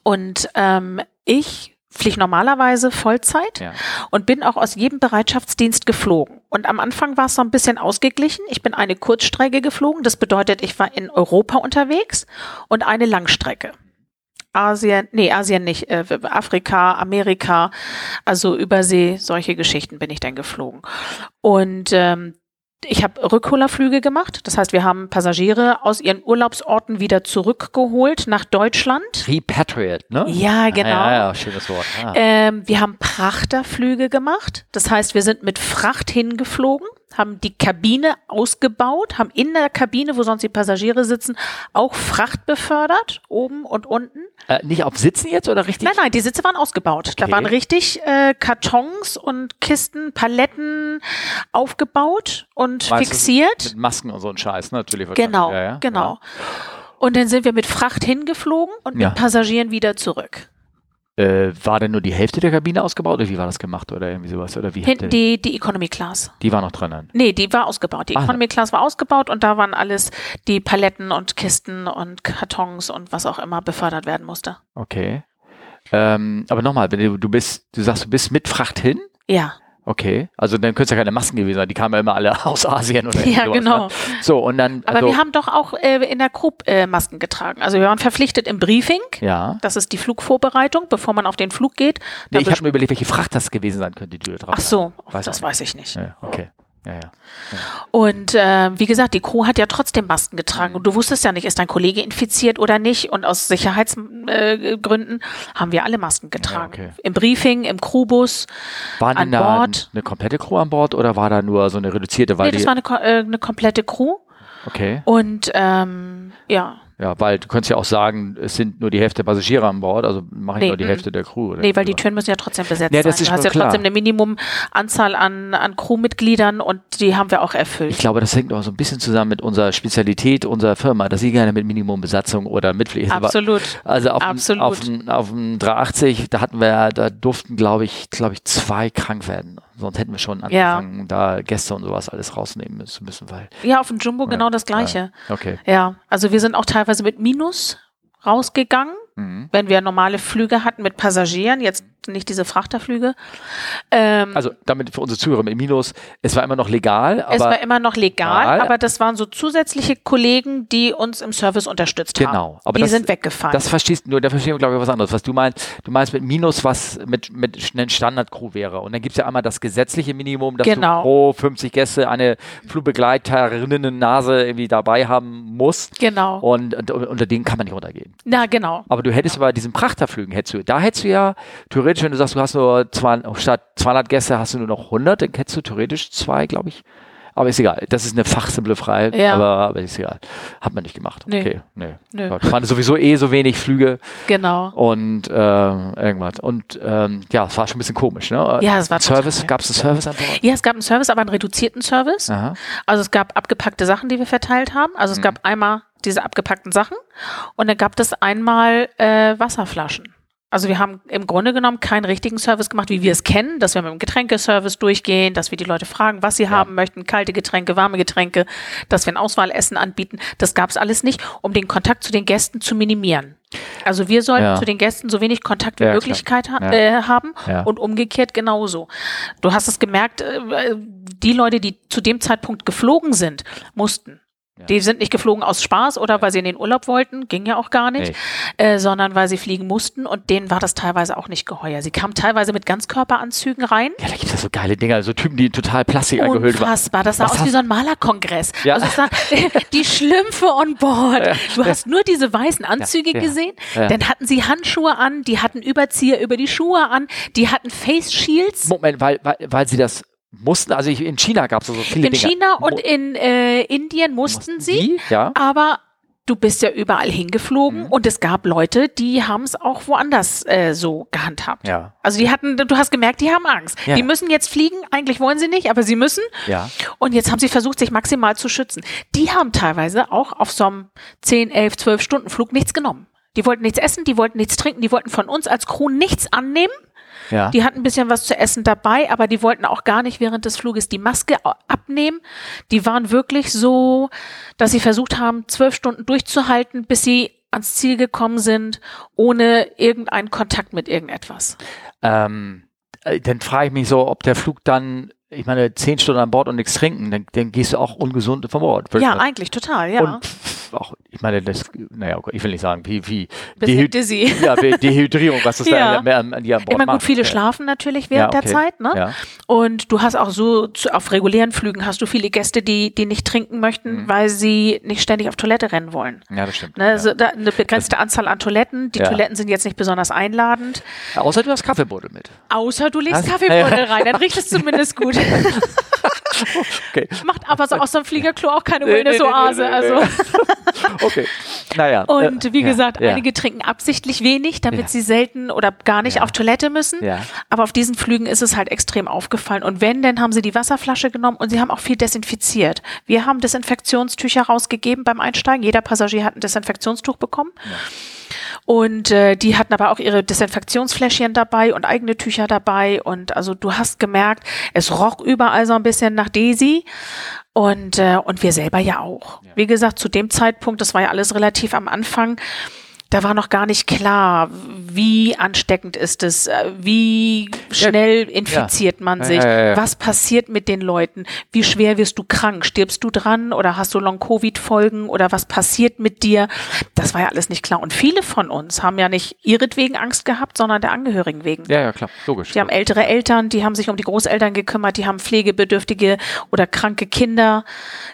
[SPEAKER 2] Und ähm, ich fliege normalerweise Vollzeit ja. und bin auch aus jedem Bereitschaftsdienst geflogen. Und am Anfang war es so ein bisschen ausgeglichen. Ich bin eine Kurzstrecke geflogen. Das bedeutet, ich war in Europa unterwegs und eine Langstrecke. Asien, nee, Asien nicht, äh, Afrika, Amerika, also Übersee, solche Geschichten bin ich dann geflogen. Und ähm, ich habe Rückholerflüge gemacht. Das heißt, wir haben Passagiere aus ihren Urlaubsorten wieder zurückgeholt nach Deutschland.
[SPEAKER 1] Repatriate, ne?
[SPEAKER 2] Ja, genau.
[SPEAKER 1] Ah, ja, ja, schönes Wort.
[SPEAKER 2] Ah. Ähm, wir haben Prachterflüge gemacht. Das heißt, wir sind mit Fracht hingeflogen haben die Kabine ausgebaut, haben in der Kabine, wo sonst die Passagiere sitzen, auch Fracht befördert, oben und unten.
[SPEAKER 1] Äh, nicht auf Sitzen jetzt oder richtig?
[SPEAKER 2] Nein, nein, die Sitze waren ausgebaut. Okay. Da waren richtig äh, Kartons und Kisten, Paletten aufgebaut und Meinst fixiert.
[SPEAKER 1] Mit Masken und so ein Scheiß, ne? natürlich.
[SPEAKER 2] Genau, ja, ja. genau. Ja. Und dann sind wir mit Fracht hingeflogen und mit Passagieren wieder zurück.
[SPEAKER 1] Äh, war denn nur die Hälfte der Kabine ausgebaut oder wie war das gemacht oder irgendwie sowas? Oder wie
[SPEAKER 2] Hinten die, die Economy Class.
[SPEAKER 1] Die war noch drin?
[SPEAKER 2] Nee, die war ausgebaut. Die Ach, Economy Class war ausgebaut und da waren alles die Paletten und Kisten und Kartons und was auch immer befördert werden musste.
[SPEAKER 1] Okay. Ähm, aber nochmal, du, du bist, du sagst, du bist mit Fracht hin?
[SPEAKER 2] Ja.
[SPEAKER 1] Okay, also dann können es ja keine Masken gewesen sein, die kamen ja immer alle aus Asien oder
[SPEAKER 2] Ja, sowas, ne? genau.
[SPEAKER 1] Ne? So, und dann.
[SPEAKER 2] Aber also, wir haben doch auch äh, in der Group äh, Masken getragen. Also wir waren verpflichtet im Briefing.
[SPEAKER 1] Ja.
[SPEAKER 2] Das ist die Flugvorbereitung, bevor man auf den Flug geht.
[SPEAKER 1] Nee, ich habe mir überlegt, welche Fracht das gewesen sein könnte, die du
[SPEAKER 2] drauf Ach so, weiß das weiß ich nicht.
[SPEAKER 1] Ja, okay.
[SPEAKER 2] Ja, ja. Und äh, wie gesagt, die Crew hat ja trotzdem Masken getragen und du wusstest ja nicht, ist dein Kollege infiziert oder nicht. Und aus Sicherheitsgründen äh, haben wir alle Masken getragen. Ja, okay. Im Briefing, im Crewbus,
[SPEAKER 1] War an Bord. eine komplette Crew an Bord oder war da nur so eine reduzierte?
[SPEAKER 2] Weil nee, das war eine, äh, eine komplette Crew.
[SPEAKER 1] Okay.
[SPEAKER 2] Und ähm, ja.
[SPEAKER 1] Ja, weil du könntest ja auch sagen, es sind nur die Hälfte der Passagiere an Bord, also mache ich nee, nur die mm. Hälfte der Crew.
[SPEAKER 2] Oder nee, weil die Türen müssen ja trotzdem besetzt
[SPEAKER 1] ja, das
[SPEAKER 2] sein.
[SPEAKER 1] Ist
[SPEAKER 2] du hast
[SPEAKER 1] ja
[SPEAKER 2] klar. trotzdem eine Minimumanzahl an, an Crewmitgliedern und die haben wir auch erfüllt.
[SPEAKER 1] Ich glaube, das hängt auch so ein bisschen zusammen mit unserer Spezialität unserer Firma, dass sie gerne mit Minimumbesatzung oder mitfliegen.
[SPEAKER 2] Absolut.
[SPEAKER 1] Also auf,
[SPEAKER 2] Absolut.
[SPEAKER 1] Auf, auf, auf dem 380, da hatten wir, da durften, glaube ich, glaube ich, zwei krank werden. Sonst hätten wir schon angefangen, ja. da Gäste und sowas alles rausnehmen zu müssen, weil.
[SPEAKER 2] Ja, auf dem Jumbo ja, genau das Gleiche.
[SPEAKER 1] Okay.
[SPEAKER 2] Ja, also wir sind auch teilweise mit Minus rausgegangen, mhm. wenn wir normale Flüge hatten mit Passagieren. Jetzt nicht diese Frachterflüge.
[SPEAKER 1] Ähm, also damit für unsere Zuhörer mit Minus, es war immer noch legal.
[SPEAKER 2] es war immer noch legal, legal, aber das waren so zusätzliche Kollegen, die uns im Service unterstützt
[SPEAKER 1] genau,
[SPEAKER 2] haben.
[SPEAKER 1] Genau. Aber
[SPEAKER 2] die
[SPEAKER 1] das,
[SPEAKER 2] sind weggefallen.
[SPEAKER 1] Das verstehst du, da verstehen wir glaube ich was anderes. Was du meinst, du meinst mit Minus, was mit, mit einem Standard-Crew wäre. Und dann gibt es ja einmal das gesetzliche Minimum, dass
[SPEAKER 2] genau.
[SPEAKER 1] du pro 50 Gäste eine Flugbegleiterinnen-Nase irgendwie dabei haben musst.
[SPEAKER 2] Genau.
[SPEAKER 1] Und, und, unter denen kann man nicht runtergehen.
[SPEAKER 2] Na, genau.
[SPEAKER 1] Aber du hättest bei diesen Prachterflügen, hättest du, da hättest du ja theoretisch, wenn du sagst, du hast nur zwei, statt 200 Gäste hast du nur noch 100, dann hättest du theoretisch zwei, glaube ich. Aber ist egal. Das ist eine fachsimple Freiheit,
[SPEAKER 2] ja.
[SPEAKER 1] aber, aber ist egal. Hat man nicht gemacht.
[SPEAKER 2] Nee.
[SPEAKER 1] Okay, nee. nee. Ich fand sowieso eh so wenig Flüge.
[SPEAKER 2] Genau.
[SPEAKER 1] Und äh, irgendwas. Und ähm, ja, es war schon ein bisschen komisch, ne?
[SPEAKER 2] Ja, es war
[SPEAKER 1] Service. Gab es einen Service an Bord?
[SPEAKER 2] Ja, es gab einen Service, aber einen reduzierten Service.
[SPEAKER 1] Aha.
[SPEAKER 2] Also es gab abgepackte Sachen, die wir verteilt haben. Also es mhm. gab einmal diese abgepackten Sachen und dann gab es einmal äh, Wasserflaschen. Also wir haben im Grunde genommen keinen richtigen Service gemacht, wie wir es kennen, dass wir mit dem Getränkeservice durchgehen, dass wir die Leute fragen, was sie ja. haben möchten, kalte Getränke, warme Getränke, dass wir ein Auswahlessen anbieten. Das gab es alles nicht, um den Kontakt zu den Gästen zu minimieren. Also wir sollten ja. zu den Gästen so wenig Kontakt wie ja, Möglichkeit ha äh, haben und umgekehrt genauso. Du hast es gemerkt, äh, die Leute, die zu dem Zeitpunkt geflogen sind, mussten ja. Die sind nicht geflogen aus Spaß oder weil sie in den Urlaub wollten, ging ja auch gar nicht, äh, sondern weil sie fliegen mussten und denen war das teilweise auch nicht geheuer. Sie kamen teilweise mit Ganzkörperanzügen rein.
[SPEAKER 1] Ja, da gibt es ja so geile Dinger, so Typen, die total Plastik angehüllt
[SPEAKER 2] waren. Unfassbar, das sah Was aus wie so ein Malerkongress.
[SPEAKER 1] Ja.
[SPEAKER 2] Also sah, die Schlümpfe on board. Du hast nur diese weißen Anzüge gesehen, dann hatten sie Handschuhe an, die hatten Überzieher über die Schuhe an, die hatten Face Shields.
[SPEAKER 1] Moment, weil, weil, weil sie das mussten, also ich, in China gab es so viele
[SPEAKER 2] in
[SPEAKER 1] Dinge.
[SPEAKER 2] In China und in äh, Indien mussten, mussten sie,
[SPEAKER 1] die? Ja.
[SPEAKER 2] aber du bist ja überall hingeflogen mhm. und es gab Leute, die haben es auch woanders äh, so gehandhabt.
[SPEAKER 1] Ja.
[SPEAKER 2] Also die hatten, du hast gemerkt, die haben Angst. Ja. Die müssen jetzt fliegen, eigentlich wollen sie nicht, aber sie müssen.
[SPEAKER 1] Ja.
[SPEAKER 2] Und jetzt haben sie versucht, sich maximal zu schützen. Die haben teilweise auch auf so einem 10, 11, 12 Stunden Flug nichts genommen. Die wollten nichts essen, die wollten nichts trinken, die wollten von uns als Crew nichts annehmen.
[SPEAKER 1] Ja.
[SPEAKER 2] Die hatten ein bisschen was zu essen dabei, aber die wollten auch gar nicht während des Fluges die Maske abnehmen. Die waren wirklich so, dass sie versucht haben, zwölf Stunden durchzuhalten, bis sie ans Ziel gekommen sind, ohne irgendeinen Kontakt mit irgendetwas.
[SPEAKER 1] Ähm, äh, dann frage ich mich so, ob der Flug dann ich meine, zehn Stunden an Bord und nichts trinken, dann, dann gehst du auch ungesund vom Bord.
[SPEAKER 2] Ja, eigentlich total, ja.
[SPEAKER 1] Und auch, ich meine, das, naja, ich will nicht sagen, wie, wie
[SPEAKER 2] Dehyd dizzy.
[SPEAKER 1] Ja, Dehydrierung, was das
[SPEAKER 2] ja.
[SPEAKER 1] da an, die an
[SPEAKER 2] Bord Immer gut, viele ja. schlafen natürlich während ja, okay. der Zeit, ne? Und du hast auch so, zu, auf regulären Flügen hast du viele Gäste, die, die nicht trinken möchten, mhm. weil sie nicht ständig auf Toilette rennen wollen.
[SPEAKER 1] Ja, das stimmt.
[SPEAKER 2] Ne? Also da, eine begrenzte das, Anzahl an Toiletten. Die Toiletten sind jetzt nicht besonders einladend.
[SPEAKER 1] außer du hast Kaffeebuddel mit.
[SPEAKER 2] Außer du legst Kaffeebuddel rein, dann riecht es zumindest gut.
[SPEAKER 1] okay.
[SPEAKER 2] Macht aber so aus so einem Fliegerklo auch keine Wellness-Oase. Nee, nee, nee, also.
[SPEAKER 1] okay, naja.
[SPEAKER 2] Und äh, wie gesagt, ja. einige trinken absichtlich wenig, damit ja. sie selten oder gar nicht ja. auf Toilette müssen.
[SPEAKER 1] Ja.
[SPEAKER 2] Aber auf diesen Flügen ist es halt extrem aufgefallen. Und wenn, dann haben sie die Wasserflasche genommen und sie haben auch viel desinfiziert. Wir haben Desinfektionstücher rausgegeben beim Einsteigen. Jeder Passagier hat ein Desinfektionstuch bekommen. Und äh, die hatten aber auch ihre Desinfektionsfläschchen dabei und eigene Tücher dabei. Und also du hast gemerkt, es roch überall so ein bisschen nach Desi. Und, äh, und wir selber ja auch. Ja. Wie gesagt, zu dem Zeitpunkt, das war ja alles relativ am Anfang, da war noch gar nicht klar, wie ansteckend ist es, äh, wie schnell infiziert ja. man sich, ja, was passiert mit den Leuten, wie schwer wirst du krank, stirbst du dran oder hast du Long-Covid-Folgen oder was passiert mit dir? Das war ja alles nicht klar. Und viele von uns haben ja nicht ihretwegen Angst gehabt, sondern der Angehörigen wegen.
[SPEAKER 1] Ja, ja, klar, logisch.
[SPEAKER 2] Die haben ältere Eltern, die haben sich um die Großeltern gekümmert, die haben pflegebedürftige oder kranke Kinder,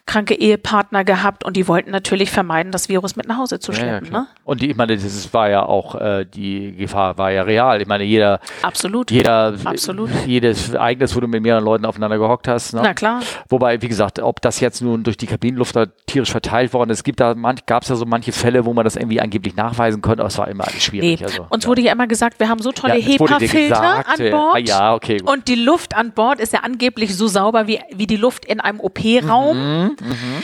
[SPEAKER 2] kranke Ehepartner gehabt und die wollten natürlich vermeiden, das Virus mit nach Hause zu schleppen. ne?
[SPEAKER 1] Und die, meine, das war ja auch, äh, die Gefahr war ja real. Ich meine, jeder,
[SPEAKER 2] Absolut.
[SPEAKER 1] jeder,
[SPEAKER 2] Absolut.
[SPEAKER 1] jedes Ereignis, wo du mit mehreren Leuten aufeinander gehockt hast.
[SPEAKER 2] Ne? Na klar.
[SPEAKER 1] Wobei, wie gesagt, ob das jetzt nun durch die Kabinenluft da tierisch verteilt worden ist, gibt da, gab es ja so manche Fälle, wo man das irgendwie angeblich nachweisen konnte, aber es war immer alles schwierig.
[SPEAKER 2] Nee. Also, Uns ja. wurde ja immer gesagt, wir haben so tolle ja, HEPA-Filter an Bord. Ah,
[SPEAKER 1] ja, okay,
[SPEAKER 2] gut. Und die Luft an Bord ist ja angeblich so sauber wie, wie die Luft in einem OP-Raum. Mhm, mhm.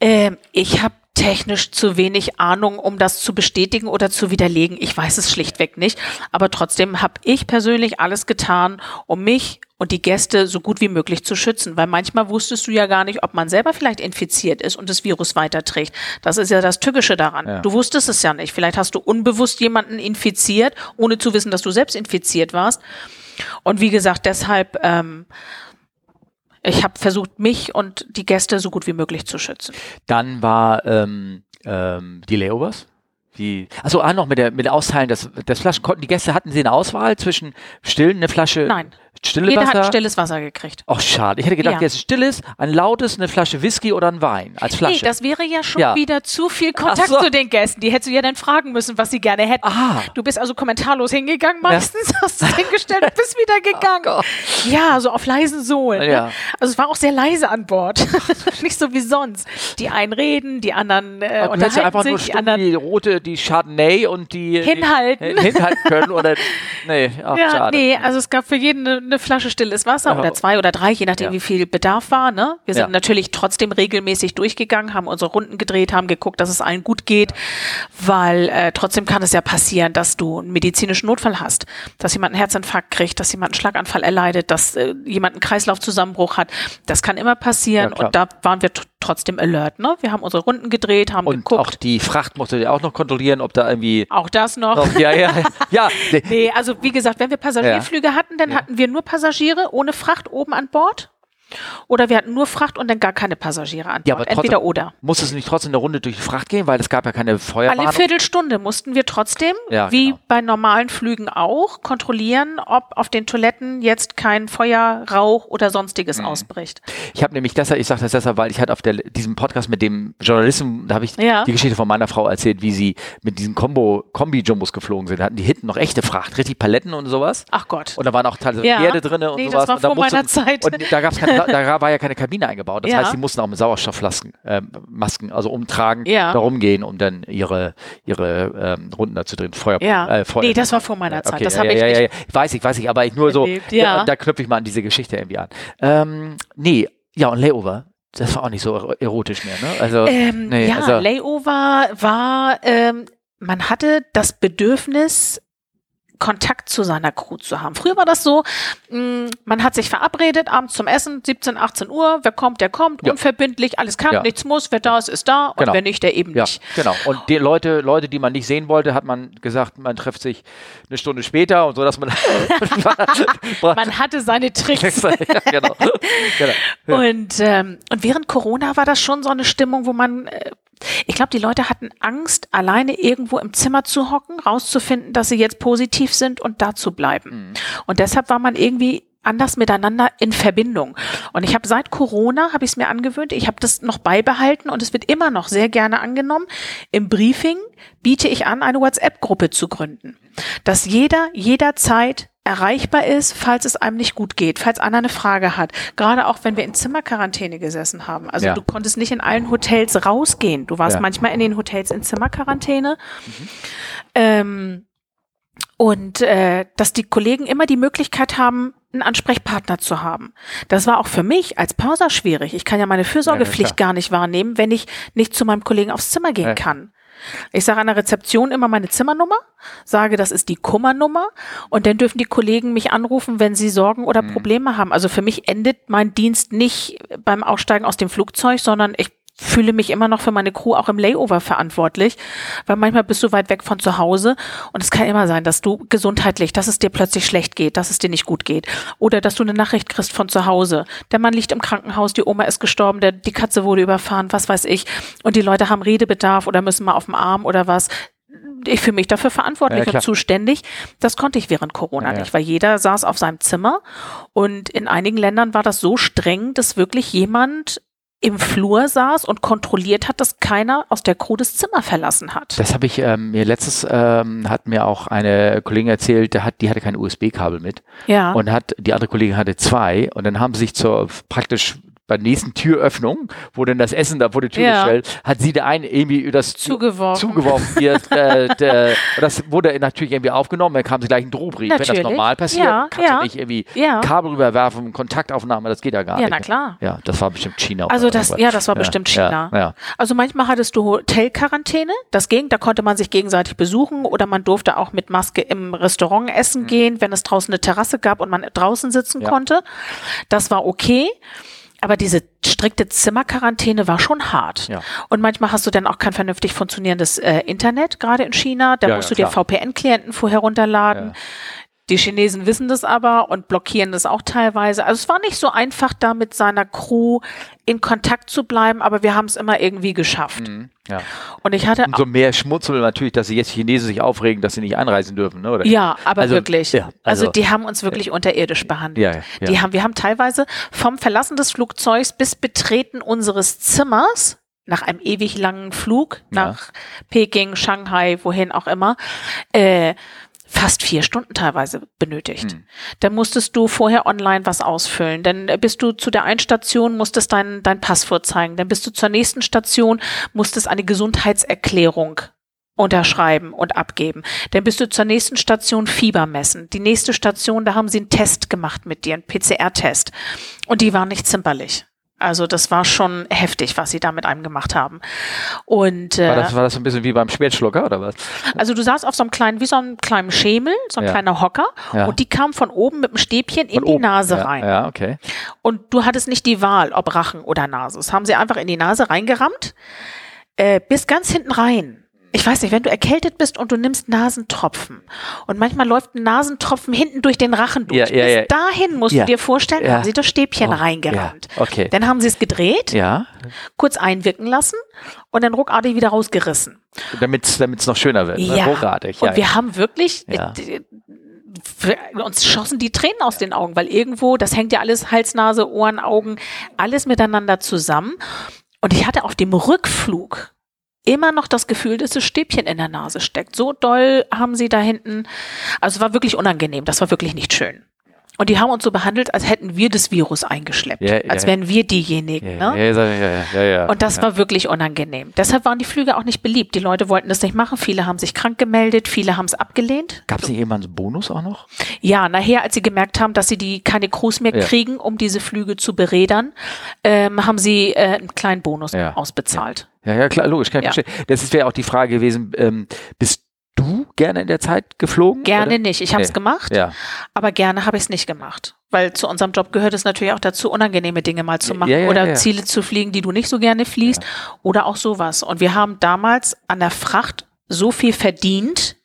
[SPEAKER 2] Ähm, ich habe technisch zu wenig Ahnung, um das zu bestätigen oder zu widerlegen. Ich weiß es schlichtweg nicht. Aber trotzdem habe ich persönlich alles getan, um mich und die Gäste so gut wie möglich zu schützen. Weil manchmal wusstest du ja gar nicht, ob man selber vielleicht infiziert ist und das Virus weiterträgt. Das ist ja das Tückische daran. Ja. Du wusstest es ja nicht. Vielleicht hast du unbewusst jemanden infiziert, ohne zu wissen, dass du selbst infiziert warst. Und wie gesagt, deshalb ähm, ich habe versucht, mich und die Gäste so gut wie möglich zu schützen.
[SPEAKER 1] Dann war ähm, ähm, die Layovers. Die, also ah, noch mit der mit der Austeilen des, des Flaschen konnten die Gäste hatten sie eine Auswahl zwischen stillen eine Flasche
[SPEAKER 2] Nein.
[SPEAKER 1] Stille
[SPEAKER 2] Jeder
[SPEAKER 1] Wasser?
[SPEAKER 2] hat stilles Wasser gekriegt.
[SPEAKER 1] Ach, schade. Ich hätte gedacht, ja. jetzt stilles, ein lautes, eine Flasche Whisky oder ein Wein als Flasche. Nee,
[SPEAKER 2] das wäre ja schon ja. wieder zu viel Kontakt so. zu den Gästen. Die hättest du ja dann fragen müssen, was sie gerne hätten. Ah. Du bist also kommentarlos hingegangen meistens, hast es hingestellt und bist wieder gegangen. Oh ja, so auf leisen Sohlen. Ja. Also es war auch sehr leise an Bord. Nicht so wie sonst. Die einen reden, die anderen äh, Aber unterhalten
[SPEAKER 1] einfach sich. Nur die, anderen die rote, die Chardonnay und die
[SPEAKER 2] hinhalten,
[SPEAKER 1] die, hinhalten können oder nee, ach,
[SPEAKER 2] ja,
[SPEAKER 1] schade.
[SPEAKER 2] nee, also es gab für jeden eine, eine Flasche stilles Wasser oder zwei oder drei, je nachdem, ja. wie viel Bedarf war. Ne? Wir sind ja. natürlich trotzdem regelmäßig durchgegangen, haben unsere Runden gedreht, haben geguckt, dass es allen gut geht, weil äh, trotzdem kann es ja passieren, dass du einen medizinischen Notfall hast, dass jemand einen Herzinfarkt kriegt, dass jemand einen Schlaganfall erleidet, dass äh, jemand einen Kreislaufzusammenbruch hat. Das kann immer passieren ja, und da waren wir trotzdem alert. Ne? Wir haben unsere Runden gedreht, haben
[SPEAKER 1] und
[SPEAKER 2] geguckt.
[SPEAKER 1] Auch die Fracht musste ihr auch noch kontrollieren, ob da irgendwie.
[SPEAKER 2] Auch das noch. noch
[SPEAKER 1] ja, ja, ja.
[SPEAKER 2] nee, also wie gesagt, wenn wir Passagierflüge hatten, dann hatten wir nur Passagiere ohne Fracht oben an Bord. Oder wir hatten nur Fracht und dann gar keine Passagiere an Bord. Ja, aber Entweder oder.
[SPEAKER 1] Musste es nicht trotzdem eine Runde durch die Fracht gehen, weil es gab ja keine Feuerwarnung?
[SPEAKER 2] Alle Viertelstunde mussten wir trotzdem, ja, wie genau. bei normalen Flügen auch, kontrollieren, ob auf den Toiletten jetzt kein Feuer, Rauch oder sonstiges mhm. ausbricht.
[SPEAKER 1] Ich habe nämlich deshalb, ich sage das deshalb, weil ich hatte auf der, diesem Podcast mit dem Journalisten, da habe ich ja. die Geschichte von meiner Frau erzählt, wie sie mit diesen Kombi-Jumbos geflogen sind. Da hatten die hinten noch echte Fracht, richtig Paletten und sowas.
[SPEAKER 2] Ach Gott.
[SPEAKER 1] Und da waren auch teilweise ja. Pferde drin und nee, sowas. Das
[SPEAKER 2] war vor
[SPEAKER 1] meiner
[SPEAKER 2] musste, Zeit.
[SPEAKER 1] Und da gab es keine da war ja keine Kabine eingebaut. Das ja. heißt, sie mussten auch mit Sauerstoffmasken, äh, Masken, also umtragen, ja. darum gehen, um dann ihre, ihre ähm, Runden da zu drehen. Feuer,
[SPEAKER 2] ja. Äh, Feuer. Nee, das war vor meiner Zeit. Okay, das habe
[SPEAKER 1] ja,
[SPEAKER 2] ich
[SPEAKER 1] ja, ja, Weiß ich, weiß ich, aber ich nur so, da, da knüpfe ich mal an diese Geschichte irgendwie an. Ähm, nee, ja, und Layover. Das war auch nicht so erotisch mehr, ne? Also,
[SPEAKER 2] ähm, nee, ja, also, Layover war, ähm, man hatte das Bedürfnis, Kontakt zu seiner Crew zu haben. Früher war das so, mh, mm, man hat sich verabredet, abends zum Essen, 17, 18 Uhr, wer kommt, der kommt, ja. unverbindlich, alles kann, ja. nichts muss, wer da ist, ist da und genau. wer nicht, der eben ja, nicht.
[SPEAKER 1] Genau. Und die Leute, Leute, die man nicht sehen wollte, hat man gesagt, man trifft sich eine Stunde später und so, dass man
[SPEAKER 2] man hatte seine Tricks. genau. genau. Und, ähm, und während Corona war das schon so eine Stimmung, wo man äh, ich glaube, die Leute hatten Angst, alleine irgendwo im Zimmer zu hocken, rauszufinden, dass sie jetzt positiv sind und da zu bleiben. Mhm. Und deshalb war man irgendwie anders miteinander in Verbindung. Und ich habe seit Corona habe ich es mir angewöhnt. Ich habe das noch beibehalten und es wird immer noch sehr gerne angenommen. Im Briefing biete ich an, eine WhatsApp-Gruppe zu gründen, dass jeder jederzeit erreichbar ist, falls es einem nicht gut geht, falls einer eine Frage hat. Gerade auch, wenn wir in Zimmerquarantäne gesessen haben. Also ja. du konntest nicht in allen Hotels rausgehen. Du warst ja. manchmal in den Hotels in Zimmerquarantäne. Mhm. Ähm, und äh, dass die Kollegen immer die Möglichkeit haben, einen Ansprechpartner zu haben. Das war auch für mich als Pauser schwierig. Ich kann ja meine Fürsorgepflicht ja, gar nicht wahrnehmen, wenn ich nicht zu meinem Kollegen aufs Zimmer gehen kann. Ich sage an der Rezeption immer meine Zimmernummer, sage, das ist die Kummernummer und dann dürfen die Kollegen mich anrufen, wenn sie Sorgen oder mhm. Probleme haben. Also für mich endet mein Dienst nicht beim Aussteigen aus dem Flugzeug, sondern ich fühle mich immer noch für meine Crew auch im Layover verantwortlich, weil manchmal bist du weit weg von zu Hause und es kann immer sein, dass du gesundheitlich, dass es dir plötzlich schlecht geht, dass es dir nicht gut geht oder dass du eine Nachricht kriegst von zu Hause. Der Mann liegt im Krankenhaus, die Oma ist gestorben, der, die Katze wurde überfahren, was weiß ich und die Leute haben Redebedarf oder müssen mal auf dem Arm oder was ich fühle mich dafür verantwortlich ja, und zuständig. Das konnte ich während Corona ja, nicht, weil jeder saß auf seinem Zimmer und in einigen Ländern war das so streng, dass wirklich jemand im Flur saß und kontrolliert hat, dass keiner aus der Crew das Zimmer verlassen hat.
[SPEAKER 1] Das habe ich ähm, mir letztes ähm, hat mir auch eine Kollegin erzählt, die, hat, die hatte kein USB-Kabel mit.
[SPEAKER 2] Ja.
[SPEAKER 1] Und hat die andere Kollegin hatte zwei und dann haben sie sich zur praktisch bei der nächsten Türöffnung, wo dann das Essen da vor die Tür ja. gestellt, hat sie da einen irgendwie das
[SPEAKER 2] zugeworfen.
[SPEAKER 1] zugeworfen wird, äh, der, das wurde natürlich irgendwie aufgenommen, dann kam sie gleich ein Drohbrief. Natürlich. Wenn das normal passiert, ja, kannst ja. du nicht irgendwie ja. Kabel rüberwerfen, Kontaktaufnahme, das geht ja gar nicht.
[SPEAKER 2] Ja, na klar.
[SPEAKER 1] Ja, das war bestimmt China.
[SPEAKER 2] Also das, ja, das war bestimmt China. Also manchmal hattest du Hotelquarantäne, das ging, da konnte man sich gegenseitig besuchen oder man durfte auch mit Maske im Restaurant essen mhm. gehen, wenn es draußen eine Terrasse gab und man draußen sitzen konnte. Das war okay. Aber diese strikte Zimmerquarantäne war schon hart. Ja. Und manchmal hast du dann auch kein vernünftig funktionierendes äh, Internet, gerade in China. Da ja, musst ja, du dir VPN-Klienten vorher runterladen. Die Chinesen wissen das aber und blockieren das auch teilweise. Also es war nicht so einfach, da mit seiner Crew in Kontakt zu bleiben, aber wir haben es immer irgendwie geschafft. Mhm,
[SPEAKER 1] ja.
[SPEAKER 2] Und ich hatte
[SPEAKER 1] Umso mehr Schmutzel natürlich, dass sie jetzt Chinesen sich aufregen, dass sie nicht einreisen dürfen, ne? Oder?
[SPEAKER 2] Ja, aber also, wirklich. Ja, also, also, die haben uns wirklich unterirdisch behandelt. Ja, ja, Die haben, wir haben teilweise vom Verlassen des Flugzeugs bis Betreten unseres Zimmers nach einem ewig langen Flug nach Peking, Shanghai, wohin auch immer, äh, fast vier Stunden teilweise benötigt. Mhm. Dann musstest du vorher online was ausfüllen. Dann bist du zu der einen Station, musstest dein, dein Passwort zeigen. Dann bist du zur nächsten Station, musstest eine Gesundheitserklärung unterschreiben und abgeben. Dann bist du zur nächsten Station Fieber messen. Die nächste Station, da haben sie einen Test gemacht mit dir, einen PCR-Test. Und die waren nicht zimperlich. Also das war schon heftig, was sie da mit einem gemacht haben. Und
[SPEAKER 1] äh, war, das, war das so ein bisschen wie beim Spätschlucker oder was?
[SPEAKER 2] Also du saßt auf so einem kleinen, wie so einem kleinen Schemel, so ein ja. kleiner Hocker, ja. und die kam von oben mit dem Stäbchen in von die oben. Nase
[SPEAKER 1] ja.
[SPEAKER 2] rein.
[SPEAKER 1] Ja, okay.
[SPEAKER 2] Und du hattest nicht die Wahl, ob Rachen oder Nase. Das haben sie einfach in die Nase reingerammt, äh, bis ganz hinten rein ich weiß nicht, wenn du erkältet bist und du nimmst Nasentropfen und manchmal läuft ein Nasentropfen hinten durch den Rachen durch.
[SPEAKER 1] Ja, ja, ja.
[SPEAKER 2] Bis dahin musst du dir vorstellen, haben sie das Stäbchen oh, reingerannt.
[SPEAKER 1] Okay.
[SPEAKER 2] Dann haben sie es gedreht,
[SPEAKER 1] ja.
[SPEAKER 2] kurz einwirken lassen und dann ruckartig wieder rausgerissen.
[SPEAKER 1] Damit es noch schöner wird. Ne?
[SPEAKER 2] Ja. Ne? Ruckartig. Und wir haben wirklich, äh, uns schossen die Tränen aus den Augen, weil irgendwo, das hängt ja alles, Hals, Nase, Ohren, Augen, alles miteinander zusammen. Und ich hatte auf dem Rückflug immer noch das Gefühl, dass das Stäbchen in der Nase steckt. So doll haben sie da hinten, also war wirklich unangenehm, das war wirklich nicht schön. Und die haben uns so behandelt, als hätten wir das Virus eingeschleppt. Ja, als wären wir diejenigen.
[SPEAKER 1] Ja, ne? ja, ja,
[SPEAKER 2] Und das war wirklich unangenehm. Deshalb waren die Flüge auch nicht beliebt. Die Leute wollten das nicht machen. Viele haben sich krank gemeldet, viele haben es abgelehnt.
[SPEAKER 1] Gab es nicht irgendwann einen Bonus auch noch?
[SPEAKER 2] Ja, nachher, als sie gemerkt haben, dass sie die keine Crews mehr kriegen, um diese Flüge zu berädern, ähm, haben sie äh, einen kleinen Bonus ausbezahlt.
[SPEAKER 1] Ja, ja, klar, logisch, kann ich verstehen. Das wäre auch die Frage gewesen, ähm, bist du gerne in der Zeit geflogen?
[SPEAKER 2] Gerne oder? nicht. Ich habe es nee. gemacht, ja. aber gerne habe ich es nicht gemacht. Weil zu unserem Job gehört es natürlich auch dazu, unangenehme Dinge mal zu machen ja, ja, oder Ziele zu fliegen, die du nicht so gerne fliegst oder auch sowas. Und wir haben damals an der Fracht so viel verdient,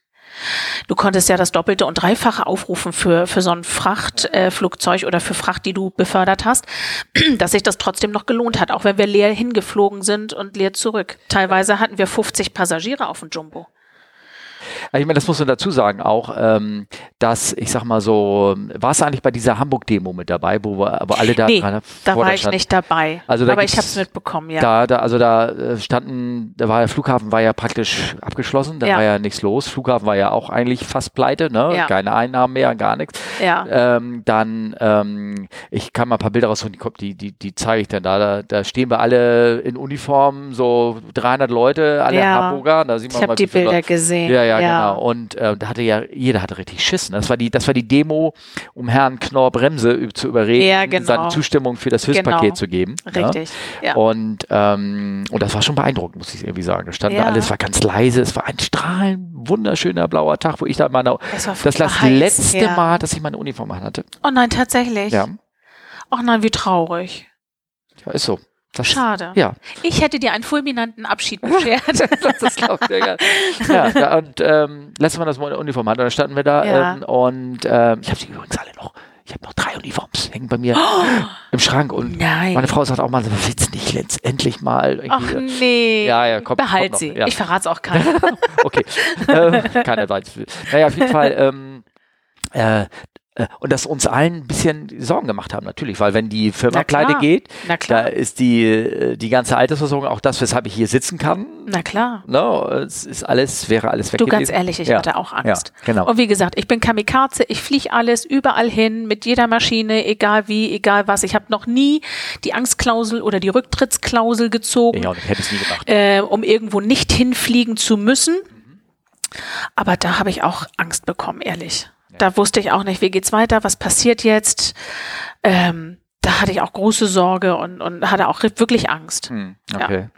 [SPEAKER 2] Du konntest ja das Doppelte und Dreifache aufrufen für, für so ein Frachtflugzeug äh, oder für Fracht, die du befördert hast, dass sich das trotzdem noch gelohnt hat, auch wenn wir leer hingeflogen sind und leer zurück. Teilweise hatten wir 50 Passagiere auf dem Jumbo.
[SPEAKER 1] Also ich meine, das muss man dazu sagen auch, ähm, dass, ich sag mal so, war es eigentlich bei dieser Hamburg-Demo mit dabei, wo, wir, wo alle da
[SPEAKER 2] nee, dran da war ich nicht dabei.
[SPEAKER 1] Also
[SPEAKER 2] aber ich habe es mitbekommen, ja.
[SPEAKER 1] Da, da, also da äh, standen, da war der Flughafen war ja praktisch abgeschlossen, da ja. war ja nichts los. Flughafen war ja auch eigentlich fast pleite, ne? Ja. Keine Einnahmen mehr, gar nichts.
[SPEAKER 2] Ja.
[SPEAKER 1] Ähm, dann, ähm, ich kann mal ein paar Bilder rausholen, die, die, die zeige ich dann da. da. Da stehen wir alle in Uniform, so 300 Leute, alle ja. Hamburger. Da
[SPEAKER 2] sieht man ich habe die Bilder gesehen.
[SPEAKER 1] Ja, ja, ja. Genau. Und äh, da hatte ja, jeder hatte richtig Schiss. Ne? Das war die, das war die Demo, um Herrn Knorr Bremse zu überreden, ja, genau. seine Zustimmung für das Hilfspaket genau. zu geben.
[SPEAKER 2] Ne? Richtig.
[SPEAKER 1] Ja? Und, ähm, und das war schon beeindruckend, muss ich irgendwie sagen. Da standen ja. alles, war ganz leise, es war ein strahlend wunderschöner blauer Tag, wo ich da meine, das, war das, das letzte ja. Mal, dass ich meine Uniform hatte.
[SPEAKER 2] Oh nein, tatsächlich.
[SPEAKER 1] Ja.
[SPEAKER 2] Oh nein, wie traurig.
[SPEAKER 1] Ja, ist so.
[SPEAKER 2] Das, Schade.
[SPEAKER 1] Ja.
[SPEAKER 2] Ich hätte dir einen fulminanten Abschied beschert. das ist, glaube
[SPEAKER 1] ich, ja. ja da, und ähm, letztes Mal das Mal Uniform hatte, da standen wir da ja. ähm, und ähm, ich habe sie übrigens alle noch. Ich habe noch drei Uniforms hängen bei mir oh, im Schrank und
[SPEAKER 2] nein.
[SPEAKER 1] meine Frau sagt auch mal, willst nicht letztendlich mal.
[SPEAKER 2] Ach nee.
[SPEAKER 1] Ja, ja,
[SPEAKER 2] kommt, Behalt kommt sie. Ja. Ich verrate es auch keinem.
[SPEAKER 1] okay. äh, keiner weiß. Naja, auf jeden Fall. Ähm, äh, äh, und das uns allen ein bisschen Sorgen gemacht haben, natürlich, weil wenn die Firma pleite geht, da ist die, äh, die ganze Altersversorgung auch das, weshalb ich hier sitzen kann.
[SPEAKER 2] Na klar.
[SPEAKER 1] No, ne, es ist alles, wäre alles weg.
[SPEAKER 2] Du, ganz ehrlich, ich ja. hatte auch Angst.
[SPEAKER 1] Ja, genau.
[SPEAKER 2] Und wie gesagt, ich bin Kamikaze, ich fliege alles überall hin, mit jeder Maschine, egal wie, egal was. Ich habe noch nie die Angstklausel oder die Rücktrittsklausel gezogen.
[SPEAKER 1] Ja, ich hätte es nie gemacht.
[SPEAKER 2] Äh, um irgendwo nicht hinfliegen zu müssen. Aber da habe ich auch Angst bekommen, ehrlich. Da wusste ich auch nicht, wie geht's weiter, was passiert jetzt. Ähm, da hatte ich auch große Sorge und, und hatte auch wirklich Angst. Hm,
[SPEAKER 1] okay.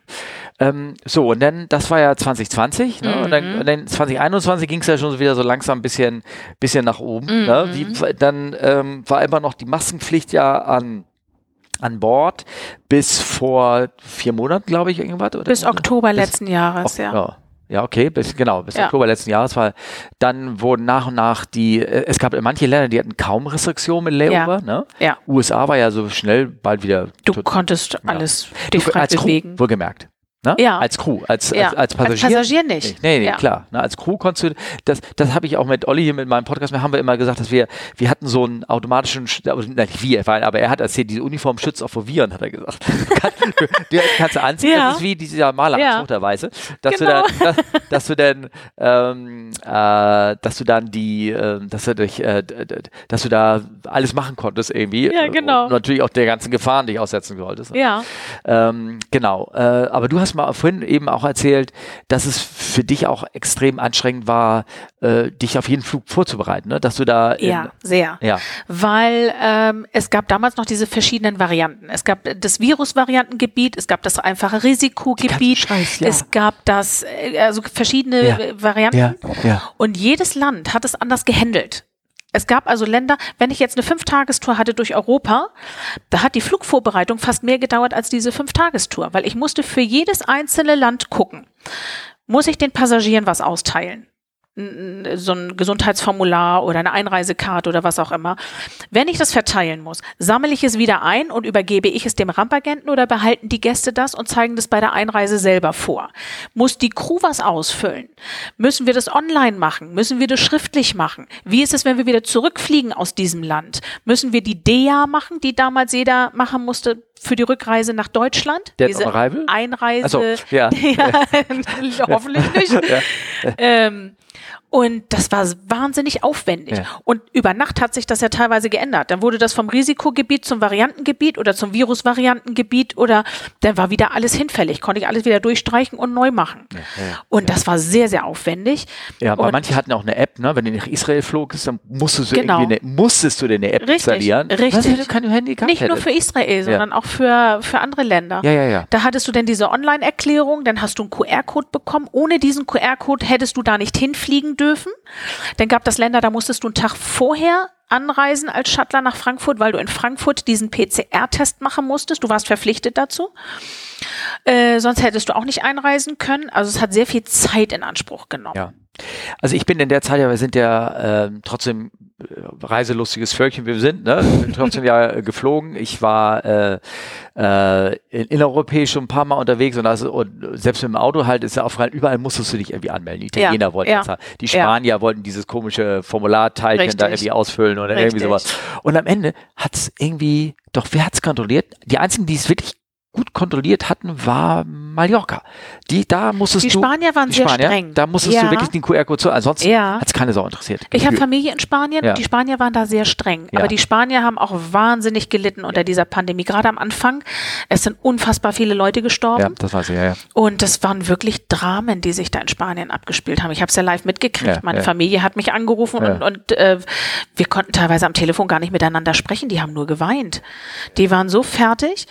[SPEAKER 1] Ja. Ähm, so, und dann, das war ja 2020, ne? mhm. und, dann, und dann 2021 ging es ja schon wieder so langsam ein bisschen, bisschen nach oben. Mhm. Ne? Wie, dann ähm, war immer noch die Maskenpflicht ja an an Bord bis vor vier Monaten, glaube ich, irgendwas. Oder?
[SPEAKER 2] Bis Oktober bis, letzten Jahres, ja. ja.
[SPEAKER 1] Ja, okay, bis, genau, bis ja. Oktober letzten Jahres, weil dann wurden nach und nach die, äh, es gab manche Länder, die hatten kaum Restriktionen mit Layover, ja. ne?
[SPEAKER 2] Ja.
[SPEAKER 1] USA war ja so schnell bald wieder.
[SPEAKER 2] Du konntest alles dich frei bewegen.
[SPEAKER 1] wohlgemerkt. Ne?
[SPEAKER 2] Ja.
[SPEAKER 1] Als Crew, als, ja. als, als Passagier.
[SPEAKER 2] Als Passagier nicht.
[SPEAKER 1] Nee, nee, ja. klar. Ne? Als Crew konntest du, das, das habe ich auch mit Olli hier mit meinem Podcast, wir haben wir immer gesagt, dass wir, wir hatten so einen automatischen, also nicht wir, aber er hat erzählt, diese Uniform schützt auch vor Viren, hat er gesagt. der kannst du anziehen, ja. das ist wie dieser Maleranzug der Weiße, dass genau. du dann, dass, dass du dann, ähm, äh, dass du dann die, äh, dass du dich, äh, dass du da alles machen konntest irgendwie.
[SPEAKER 2] Ja, genau.
[SPEAKER 1] Und natürlich auch der ganzen Gefahren dich aussetzen solltest.
[SPEAKER 2] Ja.
[SPEAKER 1] Ähm, genau. Äh, aber du hast mal vorhin eben auch erzählt, dass es für dich auch extrem anstrengend war, äh, dich auf jeden Flug vorzubereiten, ne? dass du da
[SPEAKER 2] ja sehr,
[SPEAKER 1] ja,
[SPEAKER 2] weil ähm, es gab damals noch diese verschiedenen Varianten. Es gab das Virusvariantengebiet, es gab das einfache Risikogebiet,
[SPEAKER 1] Scheiß, ja.
[SPEAKER 2] es gab das äh, also verschiedene
[SPEAKER 1] ja.
[SPEAKER 2] Varianten
[SPEAKER 1] ja. Ja.
[SPEAKER 2] und jedes Land hat es anders gehandelt. Es gab also Länder, wenn ich jetzt eine Fünftagestour hatte durch Europa, da hat die Flugvorbereitung fast mehr gedauert als diese Fünftagestour, weil ich musste für jedes einzelne Land gucken. Muss ich den Passagieren was austeilen? So ein Gesundheitsformular oder eine Einreisekarte oder was auch immer. Wenn ich das verteilen muss, sammle ich es wieder ein und übergebe ich es dem Rampagenten oder behalten die Gäste das und zeigen das bei der Einreise selber vor? Muss die Crew was ausfüllen? Müssen wir das online machen? Müssen wir das schriftlich machen? Wie ist es, wenn wir wieder zurückfliegen aus diesem Land? Müssen wir die DEA machen, die damals jeder machen musste? für die Rückreise nach Deutschland.
[SPEAKER 1] Der diese
[SPEAKER 2] Einreise.
[SPEAKER 1] So, ja.
[SPEAKER 2] ja hoffentlich nicht. Ja. Ähm, und das war wahnsinnig aufwendig. Ja. Und über Nacht hat sich das ja teilweise geändert. Dann wurde das vom Risikogebiet zum Variantengebiet oder zum Virusvariantengebiet oder dann war wieder alles hinfällig. Konnte ich alles wieder durchstreichen und neu machen. Ja, ja, und das war sehr, sehr aufwendig.
[SPEAKER 1] Ja, aber und manche hatten auch eine App, ne? Wenn du nach Israel flogst, dann musstest du,
[SPEAKER 2] genau.
[SPEAKER 1] eine, musstest du dir eine App
[SPEAKER 2] richtig,
[SPEAKER 1] installieren.
[SPEAKER 2] Richtig.
[SPEAKER 1] Was, kein Handy
[SPEAKER 2] Nicht hätte. nur für Israel, sondern auch für, für andere Länder.
[SPEAKER 1] Ja, ja, ja.
[SPEAKER 2] Da hattest du dann diese Online-Erklärung, dann hast du einen QR-Code bekommen. Ohne diesen QR-Code hättest du da nicht hinfliegen dürfen. Dann gab das Länder, da musstest du einen Tag vorher anreisen als Shuttler nach Frankfurt, weil du in Frankfurt diesen PCR-Test machen musstest. Du warst verpflichtet dazu. Äh, sonst hättest du auch nicht einreisen können. Also es hat sehr viel Zeit in Anspruch genommen.
[SPEAKER 1] Ja. Also ich bin in der Zeit ja, wir sind ja äh, trotzdem äh, reiselustiges Völkchen, wir sind, ne? Bin trotzdem ja äh, geflogen. Ich war äh, äh, innereuropäisch schon ein paar Mal unterwegs und, also, und selbst mit dem Auto halt ist ja aufgefallen, überall musstest du dich irgendwie anmelden. Die Italiener ja, wollten ja, das haben. Die Spanier ja. wollten dieses komische Formularteilchen da irgendwie ausfüllen oder Richtig. irgendwie sowas. Und am Ende hat's irgendwie, doch wer hat's kontrolliert? Die einzigen, die es wirklich gut kontrolliert hatten, war Mallorca. Die, da musstest
[SPEAKER 2] die
[SPEAKER 1] du.
[SPEAKER 2] Die Spanier waren die sehr Spanier, streng.
[SPEAKER 1] Da musstest
[SPEAKER 2] ja.
[SPEAKER 1] du wirklich den QR-Code zu. Ansonsten ja. hat es keine Sau interessiert.
[SPEAKER 2] Ich habe Familie in Spanien ja. und die Spanier waren da sehr streng. Aber die Spanier haben auch wahnsinnig gelitten unter dieser Pandemie. Gerade am Anfang. Es sind unfassbar viele Leute gestorben. Ja,
[SPEAKER 1] das weiß ich, ja, ja.
[SPEAKER 2] Und das waren wirklich Dramen, die sich da in Spanien abgespielt haben. Ich habe es ja live mitgekriegt. Meine Familie hat mich angerufen und, und äh, wir konnten teilweise am Telefon gar nicht miteinander sprechen. Die haben nur geweint. Die waren so fertig.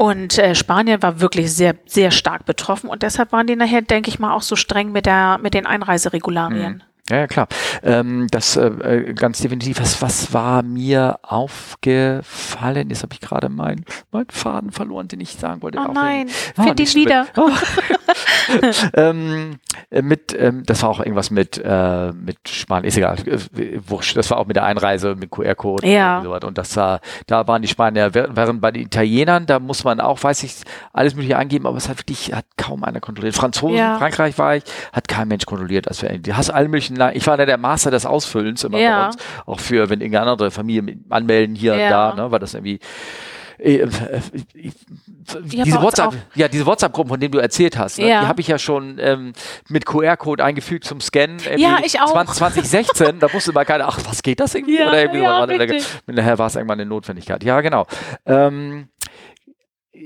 [SPEAKER 2] Und äh, Spanien war wirklich sehr, sehr stark betroffen und deshalb waren die nachher, denke ich mal, auch so streng mit der, mit den Einreiseregularien. Mhm.
[SPEAKER 1] Ja, ja klar. Ähm, das äh, äh, ganz definitiv. Was, was war mir aufgefallen? Jetzt habe ich gerade meinen mein Faden verloren, den ich sagen wollte.
[SPEAKER 2] Oh nein, oh, find ihn wieder. Oh.
[SPEAKER 1] ähm, äh, mit, ähm, das war auch irgendwas mit, äh, mit Spanien, ist egal, äh, wurscht. Das war auch mit der Einreise mit QR-Code
[SPEAKER 2] ja.
[SPEAKER 1] und so weiter. Und das war, da waren die Spanier, während bei den Italienern, da muss man auch, weiß ich, alles mögliche angeben, aber es hat wirklich, hat kaum einer kontrolliert. Franzosen, ja. Frankreich war ich, hat kein Mensch kontrolliert. Also, du hast alle möglichen ich war da der Master des Ausfüllens immer ja. bei uns, auch für, wenn irgendeine andere Familie anmelden hier ja. und da, ne, war das irgendwie äh, äh, diese WhatsApp, ja, diese WhatsApp-Gruppen, von denen du erzählt hast, ne, ja. die habe ich ja schon ähm, mit QR-Code eingefügt zum Scannen.
[SPEAKER 2] Ja, ich auch.
[SPEAKER 1] 20, 2016, da wusste mal keiner, ach, was geht das irgendwie?
[SPEAKER 2] Ja,
[SPEAKER 1] Oder irgendwie
[SPEAKER 2] ja,
[SPEAKER 1] so, nachher war es irgendwann eine Notwendigkeit. Ja, genau. Ähm,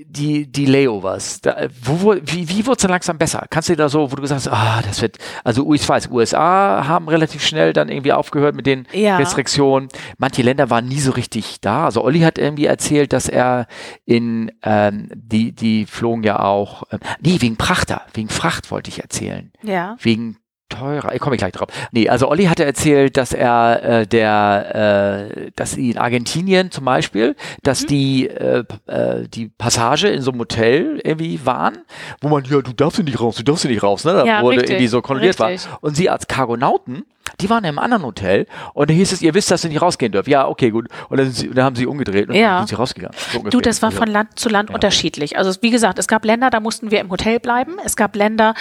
[SPEAKER 1] die, die Layovers, da, wo, wie, wie wurde es dann langsam besser? Kannst du dir da so, wo du gesagt hast, ah, das wird, also ich weiß, USA haben relativ schnell dann irgendwie aufgehört mit den ja. Restriktionen. Manche Länder waren nie so richtig da. Also Olli hat irgendwie erzählt, dass er in, ähm, die, die flogen ja auch, äh, nee, wegen Prachter, wegen Fracht wollte ich erzählen.
[SPEAKER 2] Ja.
[SPEAKER 1] Wegen teurer. Ich komme gleich drauf. Nee, also Olli hatte erzählt, dass er äh, der, äh, dass sie in Argentinien zum Beispiel, dass mhm. die äh, äh, die Passage in so einem Hotel irgendwie waren, wo man ja, du darfst nicht raus, du darfst nicht raus, ne? Da ja, wurde richtig, irgendwie so kontrolliert war. Und sie als Cargonauten die waren einem anderen Hotel und da hieß es, ihr wisst, dass ihr nicht rausgehen dürft. Ja, okay, gut. Und dann, sie, dann haben sie umgedreht und ja. sind sie rausgegangen.
[SPEAKER 2] So du, das war von Land zu Land ja. unterschiedlich. Also wie gesagt, es gab Länder, da mussten wir im Hotel bleiben. Es gab Länder,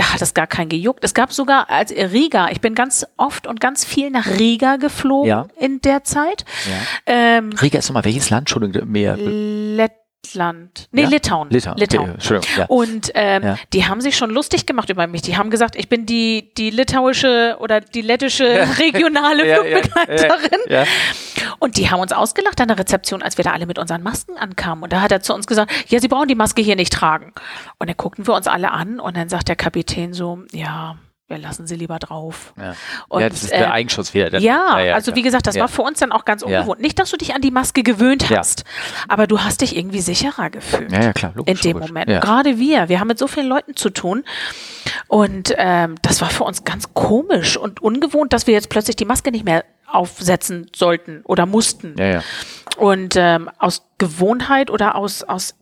[SPEAKER 2] da hat es gar keinen gejuckt. Es gab sogar als Riga, ich bin ganz oft und ganz viel nach Riga geflogen ja. in der Zeit.
[SPEAKER 1] Ja. Ähm, Riga ist nochmal welches Land? Entschuldigung, mehr.
[SPEAKER 2] Let Lettland. Nee,
[SPEAKER 1] ja?
[SPEAKER 2] Litauen.
[SPEAKER 1] Litauen.
[SPEAKER 2] Litauen. Okay, ja. Und ähm, ja. die haben sich schon lustig gemacht über mich. Die haben gesagt, ich bin die, die litauische oder die lettische regionale Flugbegleiterin. Und die haben uns ausgelacht an der Rezeption, als wir da alle mit unseren Masken ankamen. Und da hat er zu uns gesagt, ja, Sie brauchen die Maske hier nicht tragen. Und dann guckten wir uns alle an und dann sagt der Kapitän so, ja, wir lassen sie lieber drauf.
[SPEAKER 1] Ja, und, ja das ist der äh, Eigenschutz wieder.
[SPEAKER 2] Ja, ja, ja, also wie gesagt, das war für uns dann auch ganz ungewohnt. Nicht, dass du dich an die Maske gewöhnt hast, aber du hast dich irgendwie sicherer gefühlt.
[SPEAKER 1] Ja, ja klar, logisch,
[SPEAKER 2] In dem
[SPEAKER 1] logisch.
[SPEAKER 2] Moment. Gerade wir, wir haben mit so vielen Leuten zu tun und ähm, das war für uns ganz komisch und ungewohnt, dass wir jetzt plötzlich die Maske nicht mehr aufsetzen sollten oder mussten. Und ähm, aus Gewohnheit oder aus, aus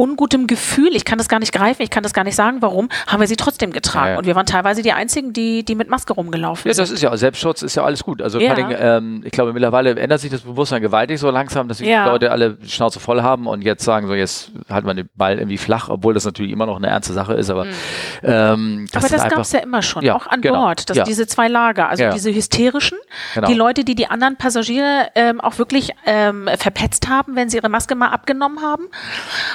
[SPEAKER 2] ungutem Gefühl, ich kann das gar nicht greifen, ich kann das gar nicht sagen, warum, haben wir sie trotzdem getragen. Ja, ja. Und wir waren teilweise die Einzigen, die, die mit Maske rumgelaufen
[SPEAKER 1] sind. Ja, das ist ja, Selbstschutz ist ja alles gut. Also ja. ich, ähm, ich glaube, mittlerweile ändert sich das Bewusstsein gewaltig so langsam, dass die Leute alle Schnauze voll haben und jetzt sagen so, jetzt halten wir den Ball irgendwie flach, obwohl das natürlich immer noch eine ernste Sache ist. Aber, mhm. ähm,
[SPEAKER 2] das aber das gab es ja immer schon, auch an genau. Bord, dass diese zwei Lager, also diese hysterischen, genau. die Leute, die die anderen Passagiere ähm, auch wirklich ähm, verpetzt haben, wenn sie ihre Maske mal abgenommen haben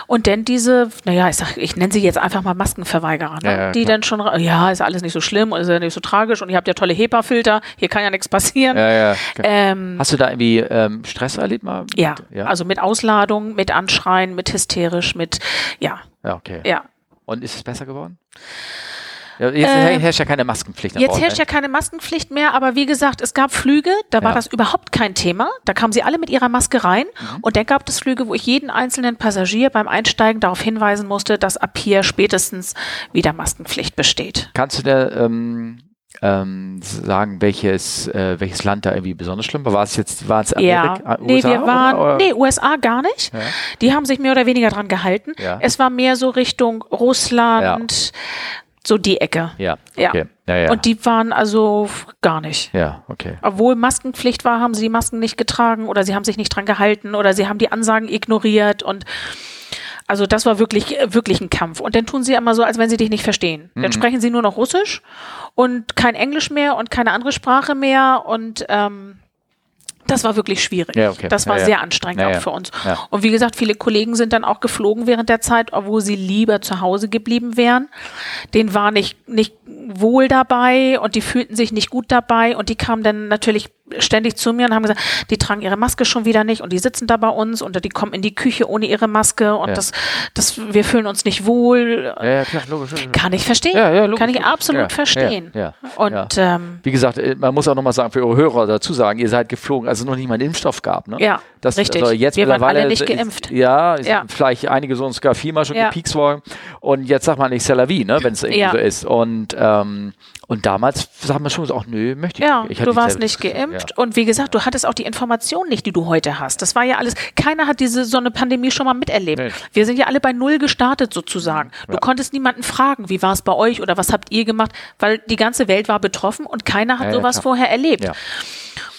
[SPEAKER 2] und dann diese, naja, ich sag, ich nenne sie jetzt einfach mal Maskenverweigerer, ne? ja, ja, die klar. dann schon, ja, ist alles nicht so schlimm und ist ja nicht so tragisch und ihr habt ja tolle HEPA-Filter, hier kann ja nichts passieren.
[SPEAKER 1] Ja, ähm, Hast du da irgendwie ähm, Stress erlebt mal?
[SPEAKER 2] Ja, also mit Ausladung, mit Anschreien, mit hysterisch, mit, ja.
[SPEAKER 1] Ja, okay.
[SPEAKER 2] Ja.
[SPEAKER 1] Und ist es besser geworden? Ja, jetzt äh, herrscht ja keine Maskenpflicht.
[SPEAKER 2] Jetzt herrscht ne? ja keine Maskenpflicht mehr, aber wie gesagt, es gab Flüge, da war ja. das überhaupt kein Thema. Da kamen sie alle mit ihrer Maske rein mhm. und dann gab es Flüge, wo ich jeden einzelnen Passagier beim Einsteigen darauf hinweisen musste, dass ab hier spätestens wieder Maskenpflicht besteht.
[SPEAKER 1] Kannst du da ähm, ähm, sagen, welches, äh, welches Land da irgendwie besonders schlimm war? War es jetzt, war es
[SPEAKER 2] Amerika? Ja. Nee, USA, wir waren, oder? nee, USA gar nicht. Ja. Die haben sich mehr oder weniger dran gehalten. Ja. Es war mehr so Richtung Russland, so die Ecke.
[SPEAKER 1] Ja, okay.
[SPEAKER 2] Ja. Ja, Und die waren also gar nicht.
[SPEAKER 1] Ja, okay.
[SPEAKER 2] Obwohl Maskenpflicht war, haben sie die Masken nicht getragen oder sie haben sich nicht dran gehalten oder sie haben die Ansagen ignoriert und also das war wirklich, wirklich ein Kampf. Und dann tun sie immer so, als wenn sie dich nicht verstehen. Mhm. Dann sprechen sie nur noch Russisch und kein Englisch mehr und keine andere Sprache mehr und ähm, das war wirklich schwierig.
[SPEAKER 1] Ja, okay.
[SPEAKER 2] Das war
[SPEAKER 1] ja,
[SPEAKER 2] sehr anstrengend auch für uns. Und wie gesagt, viele Kollegen sind dann auch geflogen während der Zeit, obwohl sie lieber zu Hause geblieben wären. Denen war nicht, nicht wohl dabei und die fühlten sich nicht gut dabei und die kamen dann natürlich ständig zu mir und haben gesagt, die tragen ihre Maske schon wieder nicht und die sitzen da bei uns und die kommen in die Küche ohne ihre Maske und ja. das, das, wir fühlen uns nicht wohl.
[SPEAKER 1] Ja, ja klar, logisch,
[SPEAKER 2] Kann ich verstehen.
[SPEAKER 1] Ja, ja,
[SPEAKER 2] Kann ich absolut verstehen.
[SPEAKER 1] Ja,
[SPEAKER 2] Und ähm,
[SPEAKER 1] wie gesagt, äh, man muss auch nochmal sagen, für eure Hörer dazu sagen, ihr seid geflogen, als es noch nicht mal einen Impfstoff gab. Ne?
[SPEAKER 2] Ja,
[SPEAKER 1] das,
[SPEAKER 2] richtig.
[SPEAKER 1] Also jetzt
[SPEAKER 2] wir
[SPEAKER 1] mittlerweile,
[SPEAKER 2] waren alle nicht geimpft.
[SPEAKER 1] Ja, vielleicht einige so sogar viermal schon ja. gepiekst worden Und jetzt sagt man nicht C'est la vie, ne, wenn es irgendwie ja. so ist. Und, ähm, und damals sagt man schon, auch nö, möchte ich
[SPEAKER 2] ja,
[SPEAKER 1] nicht.
[SPEAKER 2] Ja, du warst nicht geimpft. Ja. Und wie gesagt, du hattest auch die Informationen nicht, die du heute hast. Das war ja alles, keiner hat diese so eine Pandemie schon mal miterlebt. Nee. Wir sind ja alle bei Null gestartet sozusagen. Du ja. konntest niemanden fragen, wie war es bei euch oder was habt ihr gemacht, weil die ganze Welt war betroffen und keiner hat sowas vorher erlebt.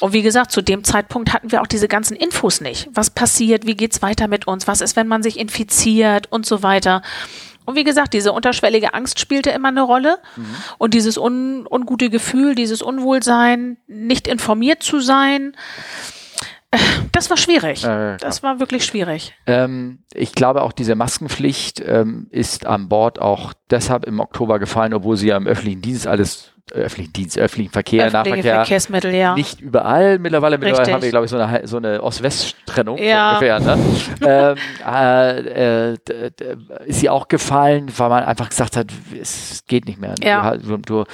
[SPEAKER 2] Und wie gesagt, zu dem Zeitpunkt hatten wir auch diese ganzen Infos nicht. Was passiert? Wie geht's weiter mit uns? Was ist, wenn man sich infiziert und so weiter? Und wie gesagt, diese unterschwellige Angst spielte immer eine Rolle. Mhm. Und dieses un ungute Gefühl, dieses Unwohlsein, nicht informiert zu sein, äh, das war schwierig. Äh, das war wirklich schwierig.
[SPEAKER 1] Ähm, ich glaube auch diese Maskenpflicht ähm, ist an Bord auch deshalb im Oktober gefallen, obwohl sie ja im öffentlichen Dienst alles öffentlichen Dienst, öffentlichen Verkehr,
[SPEAKER 2] Öffentliche Nahverkehr. Verkehrsmittel, ja.
[SPEAKER 1] Nicht überall. Mittlerweile, mittlerweile haben wir, glaube ich, so eine, so eine Ost-West-Trennung
[SPEAKER 2] ja. ungefähr. Ne?
[SPEAKER 1] ähm, äh, äh, ist sie auch gefallen, weil man einfach gesagt hat, es geht nicht mehr.
[SPEAKER 2] Ja. Du, du,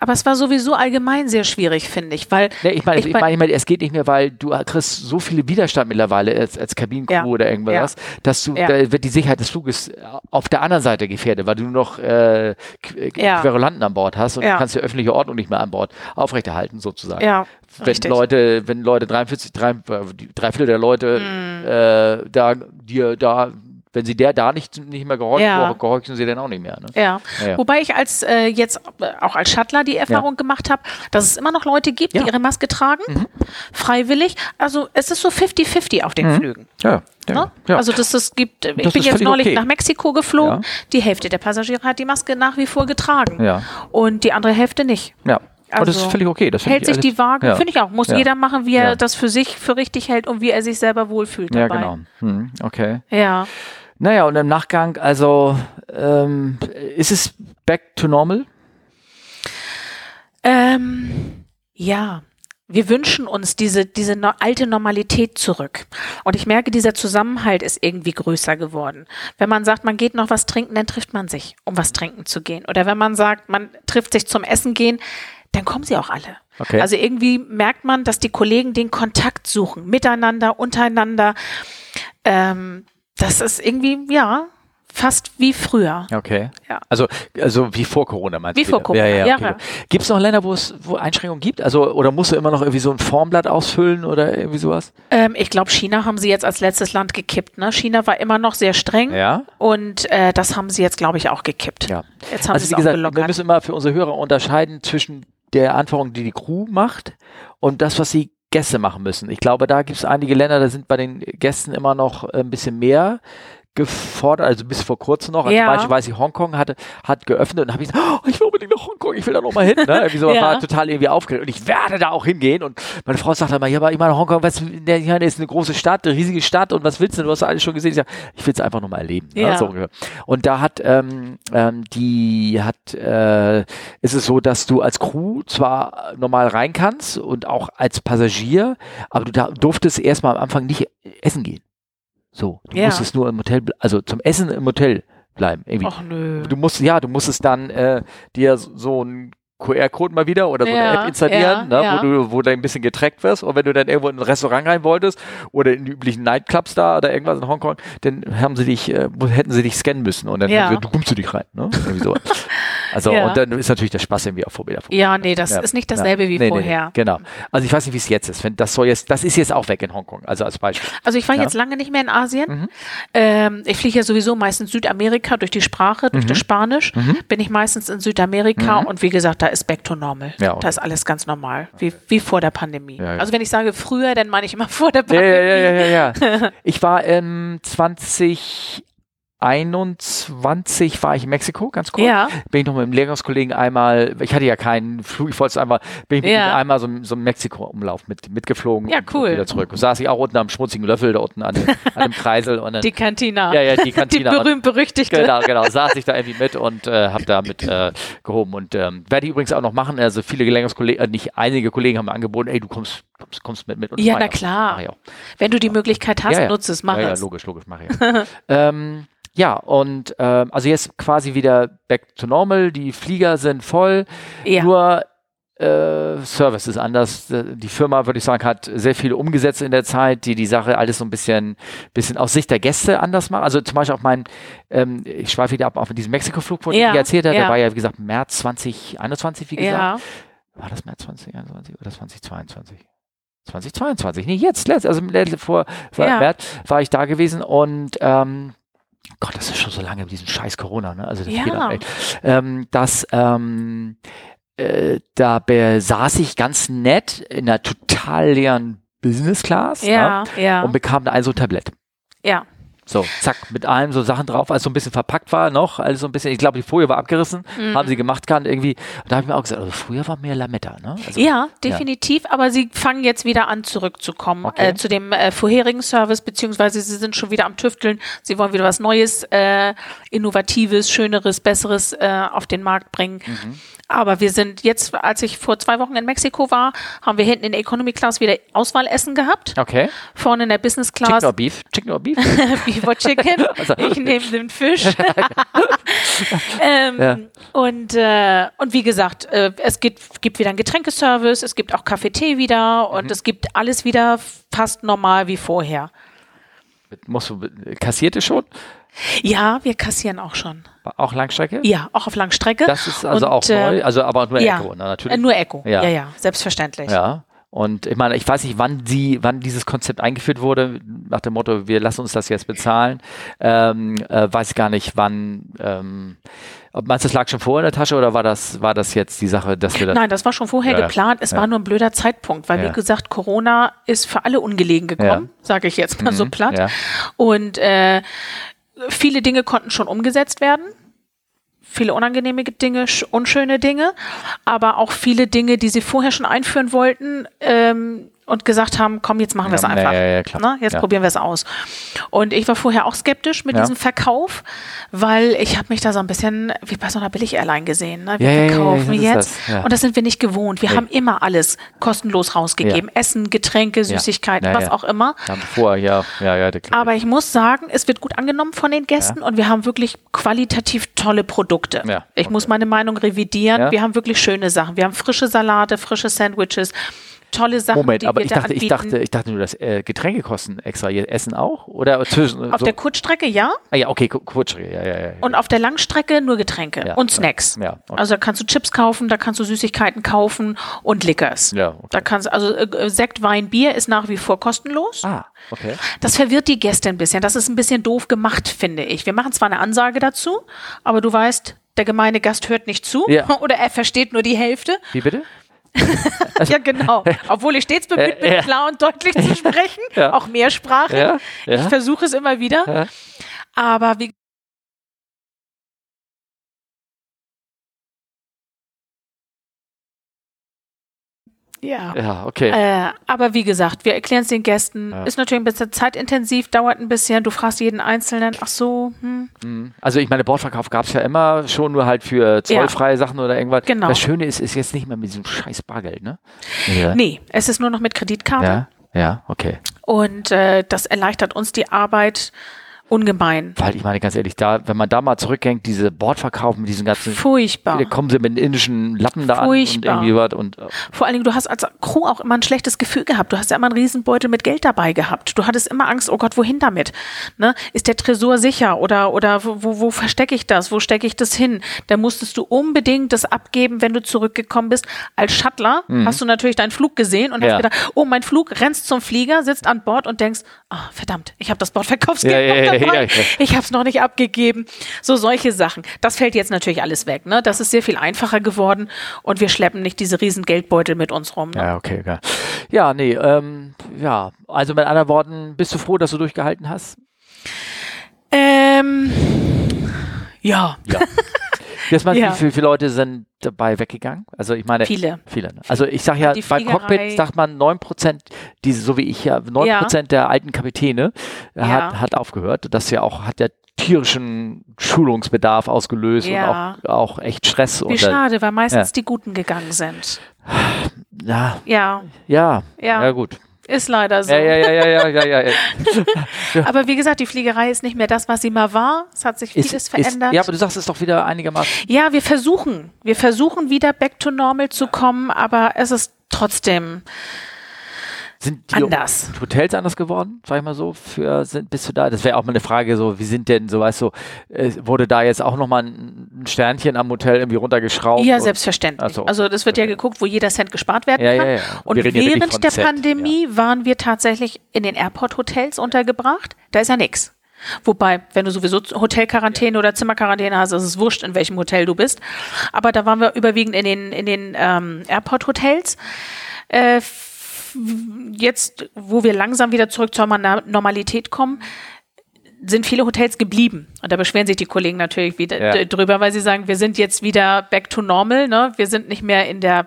[SPEAKER 2] Aber es war sowieso allgemein sehr schwierig, finde ich, weil.
[SPEAKER 1] Ne, ich meine, ich, mein, ich mein, es geht nicht mehr, weil du kriegst so viele Widerstand mittlerweile als, als Kabinencrew ja. oder irgendwas, dass du, da wird die Sicherheit des Fluges auf der anderen Seite gefährdet, weil du nur noch äh, Querulanten an Bord hast und du kannst ja öffentliche Ordnung nicht mehr an Bord aufrechterhalten, sozusagen.
[SPEAKER 2] Ja,
[SPEAKER 1] wenn richtig. Leute, wenn Leute 43, drei, drei Viertel der Leute mm. äh, da dir da wenn sie der da nicht, nicht mehr gehorchen, ja. gehorchen sie dann auch nicht mehr. Ne?
[SPEAKER 2] Ja. ja. Wobei ich als äh, jetzt äh, auch als Shuttler die Erfahrung ja. gemacht habe, dass es immer noch Leute gibt, die ihre Maske tragen, mhm. freiwillig. Also es ist so 50-50 auf den mhm. Flügen.
[SPEAKER 1] Ja.
[SPEAKER 2] Ne? Ja. Also das, das gibt, ich das bin jetzt neulich okay. nach Mexiko geflogen. Ja. Die Hälfte der Passagiere hat die Maske nach wie vor getragen.
[SPEAKER 1] Ja.
[SPEAKER 2] Und die andere Hälfte nicht.
[SPEAKER 1] Ja. Also Aber das ist also völlig okay. Das
[SPEAKER 2] hält sich die Waage, ja. finde ich auch. Muss ja. jeder machen, wie er das für sich für richtig hält und wie er sich selber wohlfühlt dabei.
[SPEAKER 1] Ja, genau. Hm, okay.
[SPEAKER 2] Ja.
[SPEAKER 1] Naja, und im Nachgang, also ähm, ist es back to normal?
[SPEAKER 2] Ähm, ja, wir wünschen uns diese, diese no alte Normalität zurück. Und ich merke, dieser Zusammenhalt ist irgendwie größer geworden. Wenn man sagt, man geht noch was trinken, dann trifft man sich, um was trinken zu gehen. Oder wenn man sagt, man trifft sich zum Essen gehen, dann kommen sie auch alle.
[SPEAKER 1] Okay.
[SPEAKER 2] Also irgendwie merkt man, dass die Kollegen den Kontakt suchen, miteinander, untereinander. Ähm, das ist irgendwie, ja, fast wie früher.
[SPEAKER 1] Okay. Ja. Also, also wie vor Corona meinst
[SPEAKER 2] du? Wie vor Corona, ja. ja, okay. ja.
[SPEAKER 1] Gibt es noch Länder, wo es wo Einschränkungen gibt? Also, oder musst du immer noch irgendwie so ein Formblatt ausfüllen oder irgendwie sowas?
[SPEAKER 2] Ähm, ich glaube, China haben sie jetzt als letztes Land gekippt. Ne? China war immer noch sehr streng.
[SPEAKER 1] Ja.
[SPEAKER 2] Und äh, das haben sie jetzt, glaube ich, auch gekippt.
[SPEAKER 1] Ja.
[SPEAKER 2] Jetzt haben
[SPEAKER 1] also, wie gesagt, wir müssen immer für unsere Hörer unterscheiden zwischen der Anforderung, die die Crew macht und das, was sie Gäste machen müssen. Ich glaube, da gibt es einige Länder, da sind bei den Gästen immer noch ein bisschen mehr gefordert, also bis vor kurzem noch. Also ja. Beispiel weiß ich, Hongkong hatte, hat geöffnet und habe ich gesagt, oh, ich will unbedingt nach Hongkong, ich will da noch mal hin. Ne? Irgendwie so, ja. war total irgendwie aufgeregt und ich werde da auch hingehen. Und meine Frau sagt immer, ja, aber ich meine, Hongkong, was, hier ist eine große Stadt, eine riesige Stadt und was willst du? Du hast alles schon gesehen. Ich, sag, ich will es einfach noch mal erleben. Ne?
[SPEAKER 2] Ja. Ne?
[SPEAKER 1] So, und da hat ähm, ähm, die hat äh, ist es so, dass du als Crew zwar normal rein kannst und auch als Passagier, aber du da durftest erstmal am Anfang nicht essen gehen. So, du ja. musstest nur im Hotel, also zum Essen im Hotel bleiben. Irgendwie.
[SPEAKER 2] Ach nö.
[SPEAKER 1] Du musst, ja, du musstest dann äh, dir so ein QR-Code mal wieder oder so ja, eine App installieren, ja, ne, ja. wo du, wo du ein bisschen getrackt wirst. Und wenn du dann irgendwo in ein Restaurant rein wolltest oder in die üblichen Nightclubs da oder irgendwas in Hongkong, dann haben sie dich, äh, hätten sie dich scannen müssen und dann ja. du kommst du dich rein, ne? Irgendwie so. Also ja. und dann ist natürlich der Spaß irgendwie auch vorbei.
[SPEAKER 2] Ja, nee, das ja. ist nicht dasselbe wie nee, vorher.
[SPEAKER 1] Nee, genau. Also ich weiß nicht, wie es jetzt ist. Wenn das soll jetzt, das ist jetzt auch weg in Hongkong. Also als Beispiel.
[SPEAKER 2] Also ich war ja. jetzt lange nicht mehr in Asien. Mhm. Ähm, ich fliege ja sowieso meistens Südamerika durch die Sprache, durch mhm. das Spanisch. Mhm. Bin ich meistens in Südamerika mhm. und wie gesagt, da ist back to normal. Ja, da ist alles ganz normal, wie, wie vor der Pandemie. Also wenn ich sage früher, dann meine ich immer vor der Pandemie. Ja,
[SPEAKER 1] ja, ja, ja, ja. ich war im 20 21 war ich in Mexiko, ganz kurz. Ja. Bin ich noch mit dem Lehrungskollegen einmal, ich hatte ja keinen Flug, ich wollte es einmal, bin ich ja. einmal so, so einen Mexiko-Umlauf mit, mitgeflogen.
[SPEAKER 2] Ja, cool.
[SPEAKER 1] Und wieder zurück. Und saß ich auch unten am schmutzigen Löffel, da unten an dem, an dem Kreisel. Und dann,
[SPEAKER 2] die Kantina.
[SPEAKER 1] Ja, ja, die Kantina.
[SPEAKER 2] Die berühmt-berüchtigte.
[SPEAKER 1] Genau, genau. Saß ich da irgendwie mit und äh, habe da mit äh, gehoben. Und ähm, werde ich übrigens auch noch machen. Also viele Lehrungskollegen, äh, nicht einige Kollegen haben mir angeboten, ey, du kommst kommst, kommst mit, mit
[SPEAKER 2] uns. Ja, na klar. Wenn du die Möglichkeit hast, ja, ja. nutze es, mach
[SPEAKER 1] ja,
[SPEAKER 2] es.
[SPEAKER 1] Ja, logisch, logisch, mach ich. ähm, ja, und ähm, also jetzt quasi wieder back to normal, die Flieger sind voll. Ja. Nur äh, Service ist anders. Die Firma, würde ich sagen, hat sehr viele umgesetzt in der Zeit, die die Sache alles so ein bisschen, bisschen aus Sicht der Gäste anders machen. Also zum Beispiel auch mein, ähm, ich schweife wieder ab auf diesen Mexiko-Flug, wo ja, ich erzählt habe, ja. der war ja, wie gesagt, März 2021, wie gesagt. Ja. War das März 2021 oder 2022? 2022, nee, jetzt, letzt, also vor, vor ja. März war ich da gewesen und ähm, Gott, das ist schon so lange mit diesem scheiß Corona, ne? Also das ja. geht auch echt. Ähm, dass ähm, äh, da besaß ich ganz nett in einer total leeren Business Class
[SPEAKER 2] ja, ja, ja.
[SPEAKER 1] und bekam da ein so ein Tablett.
[SPEAKER 2] Ja.
[SPEAKER 1] So, zack, mit allem so Sachen drauf, als so ein bisschen verpackt war noch, alles so ein bisschen, ich glaube, die Folie war abgerissen, mhm. haben sie gemacht kann irgendwie. Und da habe ich mir auch gesagt, also früher war mehr Lametta, ne?
[SPEAKER 2] Also, ja, definitiv, ja. aber sie fangen jetzt wieder an zurückzukommen okay. äh, zu dem äh, vorherigen Service, beziehungsweise sie sind schon wieder am Tüfteln, sie wollen wieder was Neues, äh, Innovatives, Schöneres, Besseres äh, auf den Markt bringen. Mhm. Aber wir sind jetzt, als ich vor zwei Wochen in Mexiko war, haben wir hinten in der Economy Class wieder Auswahlessen gehabt.
[SPEAKER 1] Okay.
[SPEAKER 2] Vorne in der Business Class.
[SPEAKER 1] Chicken or Beef? Chicken or Beef?
[SPEAKER 2] beef or Chicken. Also, ich nehme den Fisch. ähm, ja. und, äh, und wie gesagt, äh, es gibt, gibt wieder einen Getränkeservice, es gibt auch Kaffee-Tee wieder und mhm. es gibt alles wieder fast normal wie vorher.
[SPEAKER 1] Musst du, kassierte schon?
[SPEAKER 2] Ja, wir kassieren auch schon.
[SPEAKER 1] Auch Langstrecke?
[SPEAKER 2] Ja, auch auf Langstrecke.
[SPEAKER 1] Das ist also und, auch neu, also aber nur ja, Echo,
[SPEAKER 2] ne, natürlich. Äh, nur Echo, ja. ja, ja, selbstverständlich.
[SPEAKER 1] Ja. Und ich meine, ich weiß nicht, wann sie, wann dieses Konzept eingeführt wurde, nach dem Motto, wir lassen uns das jetzt bezahlen. Ähm, äh, weiß gar nicht, wann. Ähm, meinst du, das lag schon vorher in der Tasche oder war das, war das jetzt die Sache, dass wir das.
[SPEAKER 2] Nein, das war schon vorher ja, geplant. Es ja. war nur ein blöder Zeitpunkt, weil, ja. wie gesagt, Corona ist für alle ungelegen gekommen, sage ich jetzt mal mhm, so platt. Und äh, viele Dinge konnten schon umgesetzt werden. Viele unangenehme Dinge, unschöne Dinge, aber auch viele Dinge, die sie vorher schon einführen wollten, ähm, und gesagt haben, komm, jetzt machen wir es einfach. Ja, ja, ne? Jetzt probieren wir es aus. Und ich war vorher auch skeptisch mit diesem Verkauf, weil ich habe mich da so ein bisschen wie bei so einer Billig-Airline gesehen. Ne? Wir verkaufen jetzt. Das, und das sind wir nicht gewohnt. Wir haben immer alles kostenlos rausgegeben. Essen, Getränke, Süßigkeiten, was auch immer.
[SPEAKER 1] Vor, ja, ja, ja,
[SPEAKER 2] Aber ich muss sagen, es wird gut angenommen von den Gästen und wir haben wirklich qualitativ tolle Produkte. Ich muss meine Meinung revidieren. Wir haben wirklich schöne Sachen. Wir haben frische Salate, frische Sandwiches tolle Sachen.
[SPEAKER 1] Moment, aber ich dachte, ich dachte, ich dachte nur, dass äh, Getränke kosten extra. Essen auch? Oder zwischen,
[SPEAKER 2] auf so? der Kurzstrecke ja.
[SPEAKER 1] Ah ja, okay, Kurzstrecke, ja, ja, ja.
[SPEAKER 2] Und auf der Langstrecke nur Getränke ja, und Snacks. Ja, okay. Also da kannst du Chips kaufen, da kannst du Süßigkeiten kaufen und Liquors. Ja, okay. Da kannst also äh, Sekt, Wein, Bier ist nach wie vor kostenlos.
[SPEAKER 1] Ah, okay.
[SPEAKER 2] Das verwirrt die Gäste ein bisschen. Das ist ein bisschen doof gemacht, finde ich. Wir machen zwar eine Ansage dazu, aber du weißt, der gemeine Gast hört nicht zu ja. oder er versteht nur die Hälfte.
[SPEAKER 1] Wie bitte?
[SPEAKER 2] Ja, genau. Obwohl ich stets bemüht bin, klar und deutlich zu sprechen, auch mehrsprachig. Ich versuche es immer wieder. Aber wie Ja.
[SPEAKER 1] Ja, okay.
[SPEAKER 2] Äh, aber wie gesagt, wir erklären es den Gästen. Ja. Ist natürlich ein bisschen zeitintensiv, dauert ein bisschen. Du fragst jeden Einzelnen, ach so. Hm.
[SPEAKER 1] Mhm. Also ich meine, Bordverkauf gab es ja immer schon, nur halt für zollfreie ja. Sachen oder irgendwas.
[SPEAKER 2] Genau.
[SPEAKER 1] Das Schöne ist, ist jetzt nicht mehr mit diesem scheiß Bargeld, ne?
[SPEAKER 2] Ja. Nee, es ist nur noch mit Kreditkarte.
[SPEAKER 1] Ja, ja okay.
[SPEAKER 2] Und äh, das erleichtert uns die Arbeit ungemein.
[SPEAKER 1] Weil ich meine, ganz ehrlich, da, wenn man da mal zurückgängt, diese Bordverkauf mit diesen ganzen.
[SPEAKER 2] Furchtbar.
[SPEAKER 1] Da kommen sie mit den indischen Lappen da
[SPEAKER 2] Furchtbar.
[SPEAKER 1] an und irgendwie was. Und,
[SPEAKER 2] äh. Vor allen Dingen, du hast als Crew auch immer ein schlechtes Gefühl gehabt. Du hast ja immer einen Riesenbeutel mit Geld dabei gehabt. Du hattest immer Angst, oh Gott, wohin damit? Ne? Ist der Tresor sicher oder, oder wo, wo, verstecke ich das? Wo stecke ich das hin? Da musstest du unbedingt das abgeben, wenn du zurückgekommen bist. Als Shuttler mhm. hast du natürlich deinen Flug gesehen und ja. hast gedacht, oh, mein Flug, rennst zum Flieger, sitzt an Bord und denkst, oh, verdammt, ich habe das Bordverkaufsgeld ja, ja, noch dabei. Ich habe es noch nicht abgegeben. So solche Sachen. Das fällt jetzt natürlich alles weg. Ne? Das ist sehr viel einfacher geworden und wir schleppen nicht diese riesen Geldbeutel mit uns rum. Ne?
[SPEAKER 1] Ja, okay. Ja, ja nee, ähm, ja. Also mit anderen Worten, bist du froh, dass du durchgehalten hast?
[SPEAKER 2] Ähm, ja.
[SPEAKER 1] Ja. Jetzt mal, ja. wie, viele, Leute sind dabei weggegangen? Also ich meine,
[SPEAKER 2] viele.
[SPEAKER 1] Viele. Ne? Also ich sage ja, bei Cockpit sagt man 9 Prozent, so wie ich ja, 9 Prozent ja. der alten Kapitäne ja. hat, hat aufgehört. Das ja auch, hat ja tierischen Schulungsbedarf ausgelöst und auch, auch echt Stress.
[SPEAKER 2] Wie schade, weil meistens die Guten gegangen sind.
[SPEAKER 1] Ja.
[SPEAKER 2] Ja.
[SPEAKER 1] Ja. Ja, ja gut.
[SPEAKER 2] Ist leider so.
[SPEAKER 1] Ja, ja, ja, ja, ja, ja, ja.
[SPEAKER 2] aber wie gesagt, die Fliegerei ist nicht mehr das, was sie mal war. Es hat sich vieles ist, verändert.
[SPEAKER 1] Ist, ja, aber du sagst es doch wieder einigermaßen.
[SPEAKER 2] Ja, wir versuchen. Wir versuchen wieder back to normal zu kommen, aber es ist trotzdem
[SPEAKER 1] sind die
[SPEAKER 2] anders.
[SPEAKER 1] Hotels anders geworden, sag ich mal so, für, sind, bist du da? Das wäre auch mal eine Frage, so, wie sind denn, so weißt du, äh, wurde da jetzt auch nochmal ein Sternchen am Hotel irgendwie runtergeschraubt?
[SPEAKER 2] Ja, selbstverständlich. Also, also das wird ja geguckt, wo jeder Cent gespart werden kann. Ja, ja, ja. Und, Und während der Cent, Pandemie waren wir tatsächlich in den Airport-Hotels untergebracht. Da ist ja nichts. Wobei, wenn du sowieso Hotelquarantäne oder Zimmerquarantäne hast, ist es wurscht, in welchem Hotel du bist. Aber da waren wir überwiegend in den, in den ähm, Airport-Hotels. Äh, jetzt, wo wir langsam wieder zurück zur Normalität kommen, sind viele Hotels geblieben. Und da beschweren sich die Kollegen natürlich wieder ja. drüber, weil sie sagen, wir sind jetzt wieder back to normal. Ne? Wir sind nicht mehr in der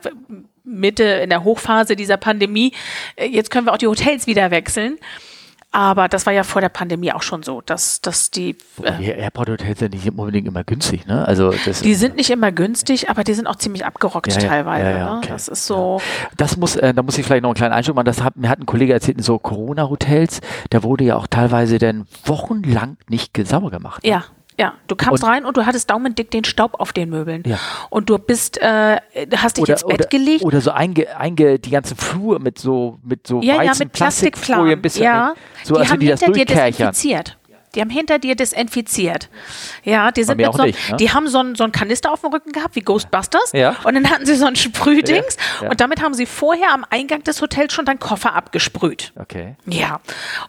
[SPEAKER 2] Mitte, in der Hochphase dieser Pandemie. Jetzt können wir auch die Hotels wieder wechseln. Aber das war ja vor der Pandemie auch schon so, dass, dass die.
[SPEAKER 1] Äh, die Airport-Hotels sind nicht unbedingt immer günstig, ne? Also
[SPEAKER 2] das die sind nicht immer günstig, aber die sind auch ziemlich abgerockt ja, teilweise. Ja, ja, okay. ne? Das ist so.
[SPEAKER 1] Das muss, äh, da muss ich vielleicht noch einen kleinen Einschub machen. Das hat, mir hat ein Kollege erzählt, in so Corona-Hotels, da wurde ja auch teilweise dann wochenlang nicht sauber gemacht.
[SPEAKER 2] Ne? Ja, ja, du kamst und, rein und du hattest daumendick den Staub auf den Möbeln. Ja. Und du bist, äh, hast dich oder, ins Bett
[SPEAKER 1] oder,
[SPEAKER 2] gelegt.
[SPEAKER 1] Oder so einge, einge, die ganze Flur mit so, mit so
[SPEAKER 2] ja, weißen ja, mit bisschen. Ja, so, die haben die hinter dir desinfiziert. Die haben hinter dir desinfiziert. Ja, die sind mit so, nicht, ne? die haben so einen so Kanister auf dem Rücken gehabt, wie Ghostbusters. Ja. Und dann hatten sie so ein Sprühdings. Ja. Ja. Und damit haben sie vorher am Eingang des Hotels schon deinen Koffer abgesprüht.
[SPEAKER 1] Okay.
[SPEAKER 2] Ja.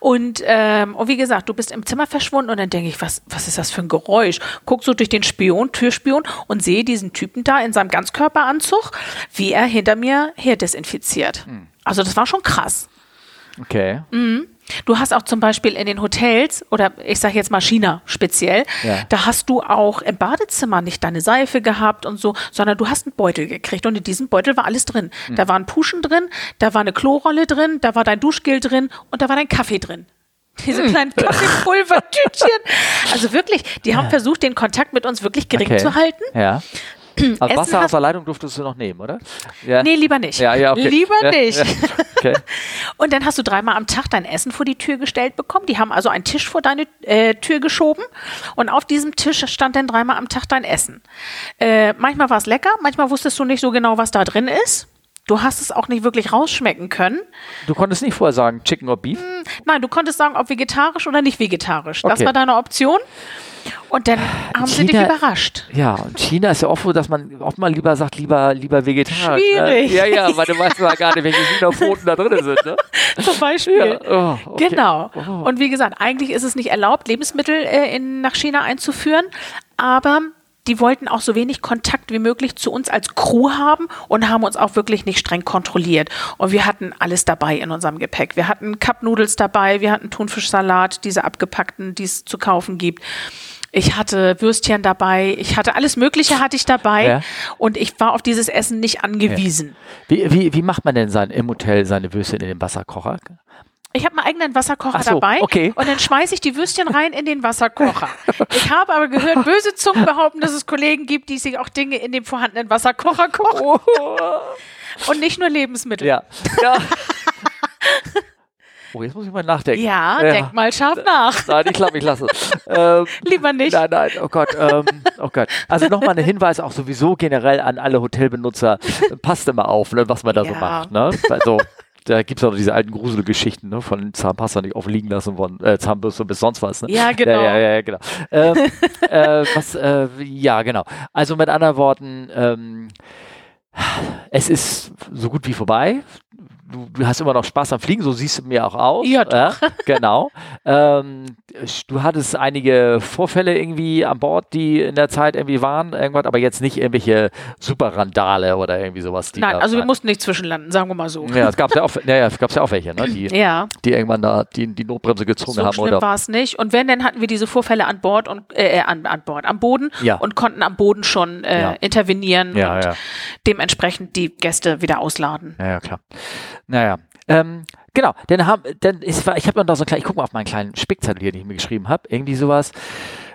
[SPEAKER 2] Und, ähm, und wie gesagt, du bist im Zimmer verschwunden und dann denke ich, was, was ist das für ein Geräusch? Guck so durch den Spion, Türspion und sehe diesen Typen da in seinem Ganzkörperanzug, wie er hinter mir her desinfiziert. Hm. Also das war schon krass.
[SPEAKER 1] Okay.
[SPEAKER 2] Mhm. Du hast auch zum Beispiel in den Hotels, oder ich sage jetzt mal China speziell, ja. da hast du auch im Badezimmer nicht deine Seife gehabt und so, sondern du hast einen Beutel gekriegt und in diesem Beutel war alles drin. Mhm. Da waren Puschen drin, da war eine Klorolle drin, da war dein Duschgel drin und da war dein Kaffee drin. Diese hm. kleinen Kaffeepulvertütchen. Also wirklich, die haben versucht, den Kontakt mit uns wirklich gering okay. zu halten.
[SPEAKER 1] Ja. Also Wasser aus der Leitung durftest du noch nehmen, oder?
[SPEAKER 2] Ja. Nee, lieber nicht.
[SPEAKER 1] Ja, ja, okay.
[SPEAKER 2] Lieber
[SPEAKER 1] ja,
[SPEAKER 2] nicht. Ja. Okay. Und dann hast du dreimal am Tag dein Essen vor die Tür gestellt bekommen. Die haben also einen Tisch vor deine äh, Tür geschoben und auf diesem Tisch stand dann dreimal am Tag dein Essen. Äh, manchmal war es lecker, manchmal wusstest du nicht so genau, was da drin ist. Du hast es auch nicht wirklich rausschmecken können.
[SPEAKER 1] Du konntest nicht vorher sagen, Chicken or Beef? Hm,
[SPEAKER 2] nein, du konntest sagen, ob vegetarisch oder nicht vegetarisch. Das okay. war deine Option. Und dann haben China, sie dich überrascht.
[SPEAKER 1] Ja, und China ist ja oft so, dass man oft mal lieber sagt, lieber, lieber vegetarisch.
[SPEAKER 2] Ne? Schwierig.
[SPEAKER 1] Ne? Ja, ja, weil du weißt mal gar nicht, welche Hühnerpfoten da drin sind. Ne?
[SPEAKER 2] Zum Beispiel. Ja. Oh, okay. Genau. Oh. Und wie gesagt, eigentlich ist es nicht erlaubt, Lebensmittel äh, in, nach China einzuführen, aber die wollten auch so wenig Kontakt wie möglich zu uns als Crew haben und haben uns auch wirklich nicht streng kontrolliert. Und wir hatten alles dabei in unserem Gepäck. Wir hatten Cup Noodles dabei, wir hatten Thunfischsalat, diese abgepackten, die es zu kaufen gibt. Ich hatte Würstchen dabei, ich hatte alles Mögliche hatte ich dabei ja. und ich war auf dieses Essen nicht angewiesen.
[SPEAKER 1] Ja. Wie, wie, wie macht man denn sein, im Hotel seine Würstchen in den Wasserkocher?
[SPEAKER 2] Ich habe meinen eigenen Wasserkocher
[SPEAKER 1] so,
[SPEAKER 2] dabei
[SPEAKER 1] okay.
[SPEAKER 2] und dann schmeiße ich die Würstchen rein in den Wasserkocher. Ich habe aber gehört, böse Zungen behaupten, dass es Kollegen gibt, die sich auch Dinge in dem vorhandenen Wasserkocher kochen. Oh. Und nicht nur Lebensmittel.
[SPEAKER 1] Ja. ja. Oh, jetzt muss ich mal nachdenken.
[SPEAKER 2] Ja, ja. denk mal scharf nach.
[SPEAKER 1] Nein, ich glaube, ich lasse es. Ähm,
[SPEAKER 2] Lieber nicht.
[SPEAKER 1] Nein, nein, oh Gott. Ähm, oh Gott. Also nochmal ein Hinweis auch sowieso generell an alle Hotelbenutzer. Passt immer auf, ne, was man da ja. so macht. Ne? Also, da gibt es auch diese alten Gruselgeschichten ne, von Zahnpasta nicht aufliegen lassen von äh, Zahnbürste bis sonst was. Ne?
[SPEAKER 2] Ja, genau.
[SPEAKER 1] Ja, ja, ja genau. Ähm, äh, was, äh, ja, genau. Also mit anderen Worten, ähm, es ist so gut wie vorbei du, du, hast immer noch Spaß am Fliegen, so siehst du mir auch aus.
[SPEAKER 2] Ja, doch.
[SPEAKER 1] Äh, genau. Ähm, du hattest einige Vorfälle irgendwie an Bord, die in der Zeit irgendwie waren, irgendwas, aber jetzt nicht irgendwelche Superrandale oder irgendwie sowas.
[SPEAKER 2] Nein, also wir mussten nicht zwischenlanden, sagen wir mal so.
[SPEAKER 1] Ja, es gab ja auch, ja, es gab's ja auch welche, ne, die,
[SPEAKER 2] ja.
[SPEAKER 1] die irgendwann da die, die Notbremse gezogen
[SPEAKER 2] so
[SPEAKER 1] haben.
[SPEAKER 2] So schlimm war es nicht. Und wenn, dann hatten wir diese Vorfälle an Bord und äh, an, an Bord, am Boden
[SPEAKER 1] ja.
[SPEAKER 2] und konnten am Boden schon äh, ja. intervenieren
[SPEAKER 1] ja,
[SPEAKER 2] und
[SPEAKER 1] ja.
[SPEAKER 2] dementsprechend die Gäste wieder ausladen.
[SPEAKER 1] Ja, ja, klar. Naja. Ähm, Genau, dann haben, dann ist, ich habe noch so ein kleines, ich gucke mal auf meinen kleinen Spickzettel hier, den ich mir geschrieben habe, irgendwie sowas.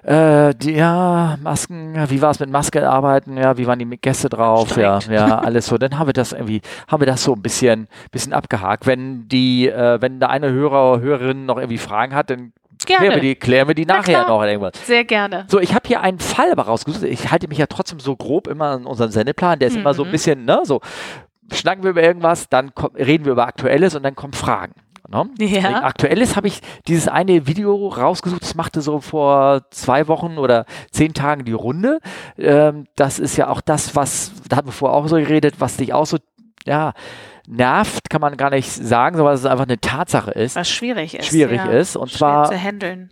[SPEAKER 1] Äh, die, ja, Masken, wie war es mit Maske arbeiten, ja, wie waren die Gäste drauf, Steigt. ja, ja, alles so. Dann haben wir das irgendwie, haben wir das so ein bisschen, bisschen abgehakt. Wenn die, äh, wenn da eine Hörer, Hörerin noch irgendwie Fragen hat, dann Gerne. Klären wir die, klären wir die nachher noch irgendwas.
[SPEAKER 2] Sehr gerne.
[SPEAKER 1] So, ich habe hier einen Fall aber rausgesucht. Ich halte mich ja trotzdem so grob immer an unseren Sendeplan. Der ist mhm. immer so ein mhm. bisschen, ne, so schnacken wir über irgendwas, dann reden wir über Aktuelles und dann kommen Fragen. Ne? Ja. Aktuelles habe ich dieses eine Video rausgesucht, das machte so vor zwei Wochen oder zehn Tagen die Runde. Ähm, das ist ja auch das, was, da hatten wir vorher auch so geredet, was dich auch so, ja, nervt, kann man gar nicht sagen, sondern es einfach eine Tatsache ist.
[SPEAKER 2] Was schwierig ist.
[SPEAKER 1] Schwierig ja. ist. Und zwar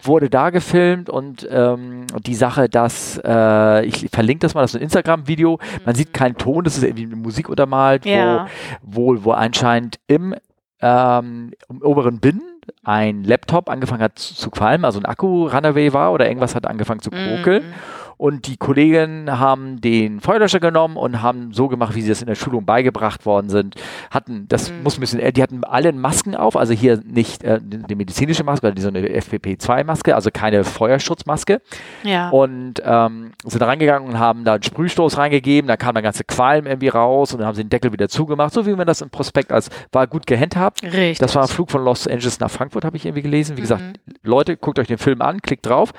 [SPEAKER 1] wurde da gefilmt und ähm, die Sache, dass, äh, ich verlinke das mal, das ist ein Instagram-Video, man sieht keinen Ton, das ist irgendwie eine Musik untermalt, ja. wo, wo, wo anscheinend im, ähm, im oberen Binnen ein Laptop angefangen hat zu, zu qualmen, also ein Akku-Runaway war oder irgendwas hat angefangen zu kokeln. Mhm. Und die Kollegen haben den Feuerlöscher genommen und haben so gemacht, wie sie das in der Schulung beigebracht worden sind. Hatten, das mhm. muss ein bisschen, äh, die hatten alle Masken auf, also hier nicht äh, die medizinische Maske, sondern so eine FPP2-Maske, also keine Feuerschutzmaske. Ja. Und ähm, sind reingegangen und haben da einen Sprühstoß reingegeben, da kam der ganze Qualm irgendwie raus und dann haben sie den Deckel wieder zugemacht, so wie man das im Prospekt als war gut gehandhabt. Richtig. Das war ein Flug von Los Angeles nach Frankfurt, habe ich irgendwie gelesen. Wie mhm. gesagt, Leute, guckt euch den Film an, klickt drauf.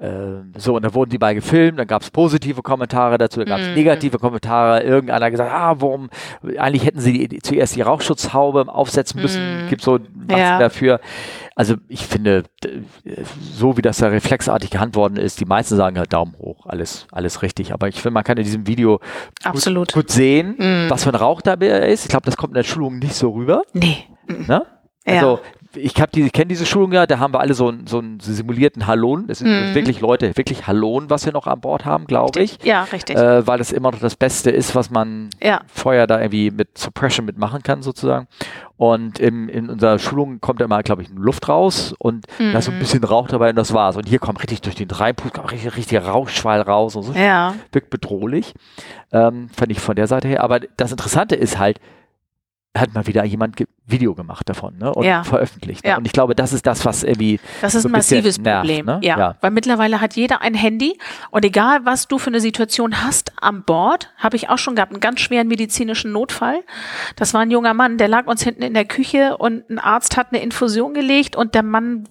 [SPEAKER 1] Ähm, so, und da wurden die bei gefilmt, dann gab es positive Kommentare dazu, dann gab es mm. negative Kommentare. Irgendeiner gesagt, ah, warum, eigentlich hätten sie die, zuerst die Rauchschutzhaube aufsetzen müssen, mm. gibt so ja. dafür. Also ich finde, so wie das da reflexartig gehandelt worden ist, die meisten sagen halt Daumen hoch, alles, alles richtig. Aber ich finde, man kann in diesem Video
[SPEAKER 2] Absolut.
[SPEAKER 1] Gut, gut sehen, mm. was für ein Rauch da ist. Ich glaube, das kommt in der Schulung nicht so rüber.
[SPEAKER 2] Nee.
[SPEAKER 1] Ne? Also ich habe die, kenne diese Schulung ja, da haben wir alle so, so einen simulierten Halon. Es sind mhm. wirklich Leute, wirklich Halon, was wir noch an Bord haben, glaube ich.
[SPEAKER 2] Ja, richtig.
[SPEAKER 1] Äh, weil das immer noch das Beste ist, was man ja. Feuer da irgendwie mit Suppression mitmachen kann, sozusagen. Und im, in unserer Schulung kommt immer, glaube ich, Luft raus und mhm. da ist so ein mhm. bisschen Rauch dabei und das war's. Und hier kommt richtig durch den Reinpust, kommt richtig, richtig Rauchschwall raus und so. Ja. Wirkt bedrohlich. Ähm, fand ich von der Seite her. Aber das Interessante ist halt, hat mal wieder jemand Video gemacht davon ne? und ja. veröffentlicht. Ne? Ja. Und ich glaube, das ist das, was irgendwie.
[SPEAKER 2] Das ist so ein massives nervt, Problem. Ne? Ja. ja. weil mittlerweile hat jeder ein Handy und egal, was du für eine Situation hast am Bord, habe ich auch schon gehabt, einen ganz schweren medizinischen Notfall. Das war ein junger Mann, der lag uns hinten in der Küche und ein Arzt hat eine Infusion gelegt und der Mann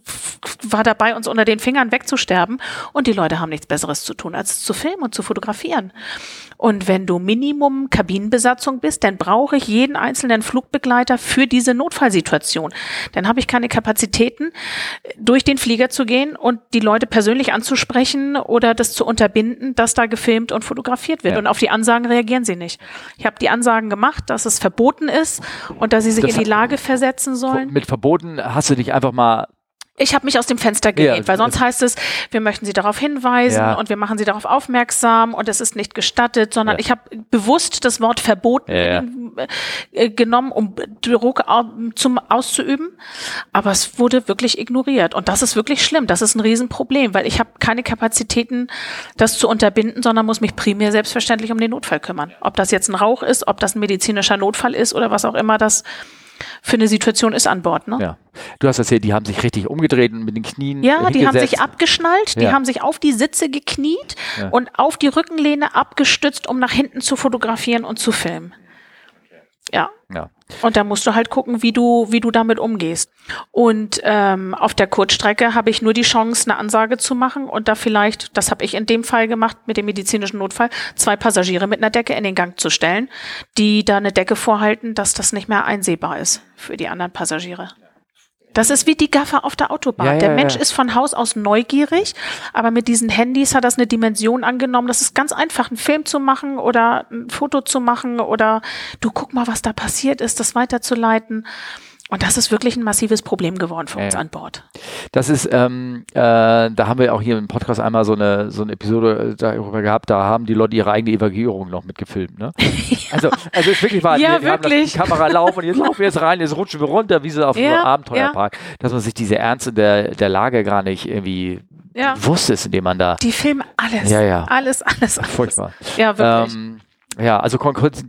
[SPEAKER 2] war dabei, uns unter den Fingern wegzusterben. Und die Leute haben nichts Besseres zu tun, als zu filmen und zu fotografieren. Und wenn du Minimum Kabinenbesatzung bist, dann brauche ich jeden einzelnen Flugbegleiter für diese Notfallsituation. Dann habe ich keine Kapazitäten, durch den Flieger zu gehen und die Leute persönlich anzusprechen oder das zu unterbinden, dass da gefilmt und fotografiert wird. Ja. Und auf die Ansagen reagieren sie nicht. Ich habe die Ansagen gemacht, dass es verboten ist und dass sie sich das in die Lage versetzen sollen.
[SPEAKER 1] Mit verboten hast du dich einfach mal
[SPEAKER 2] ich habe mich aus dem Fenster gelehnt, ja, weil sonst heißt es, wir möchten Sie darauf hinweisen ja. und wir machen Sie darauf aufmerksam und es ist nicht gestattet, sondern ja. ich habe bewusst das Wort verboten äh, genommen, um Druck zum auszuüben, aber es wurde wirklich ignoriert und das ist wirklich schlimm. Das ist ein Riesenproblem, weil ich habe keine Kapazitäten, das zu unterbinden, sondern muss mich primär selbstverständlich um den Notfall kümmern. Ob das jetzt ein Rauch ist, ob das ein medizinischer Notfall ist oder was auch immer das für eine Situation ist an Bord. Ne?
[SPEAKER 1] Ja. Du hast erzählt, die haben sich richtig umgedreht und mit den Knien.
[SPEAKER 2] Ja, die haben sich abgeschnallt, die ja. haben sich auf die Sitze gekniet ja. und auf die Rückenlehne abgestützt, um nach hinten zu fotografieren und zu filmen. Ja. ja. Und da musst du halt gucken, wie du, wie du damit umgehst. Und ähm, auf der Kurzstrecke habe ich nur die Chance, eine Ansage zu machen und da vielleicht, das habe ich in dem Fall gemacht mit dem medizinischen Notfall, zwei Passagiere mit einer Decke in den Gang zu stellen, die da eine Decke vorhalten, dass das nicht mehr einsehbar ist für die anderen Passagiere. Das ist wie die Gaffer auf der Autobahn. Ja, der ja, Mensch ja. ist von Haus aus neugierig, aber mit diesen Handys hat das eine Dimension angenommen. Das ist ganz einfach, einen Film zu machen oder ein Foto zu machen oder du guck mal, was da passiert ist, das weiterzuleiten. Und das ist wirklich ein massives Problem geworden für uns an Bord.
[SPEAKER 1] Das ist, ähm, äh, da haben wir auch hier im Podcast einmal so eine, so eine Episode äh, darüber gehabt, da haben die Leute ihre eigene Evakuierung noch mitgefilmt. Ne? ja. Also, also ist wirklich wahr.
[SPEAKER 2] Ja,
[SPEAKER 1] wir, wir
[SPEAKER 2] wirklich.
[SPEAKER 1] Haben die Kamera laufen und jetzt laufen wir jetzt rein, jetzt rutschen wir runter, wie so auf ja, einem Abenteuerpark. Ja. Dass man sich diese Ernste der, der Lage gar nicht irgendwie ja. bewusst ist, indem man da.
[SPEAKER 2] Die filmen alles.
[SPEAKER 1] Ja, ja.
[SPEAKER 2] Alles, alles, alles.
[SPEAKER 1] Furchtbar.
[SPEAKER 2] Ja, wirklich. Ähm,
[SPEAKER 1] ja, also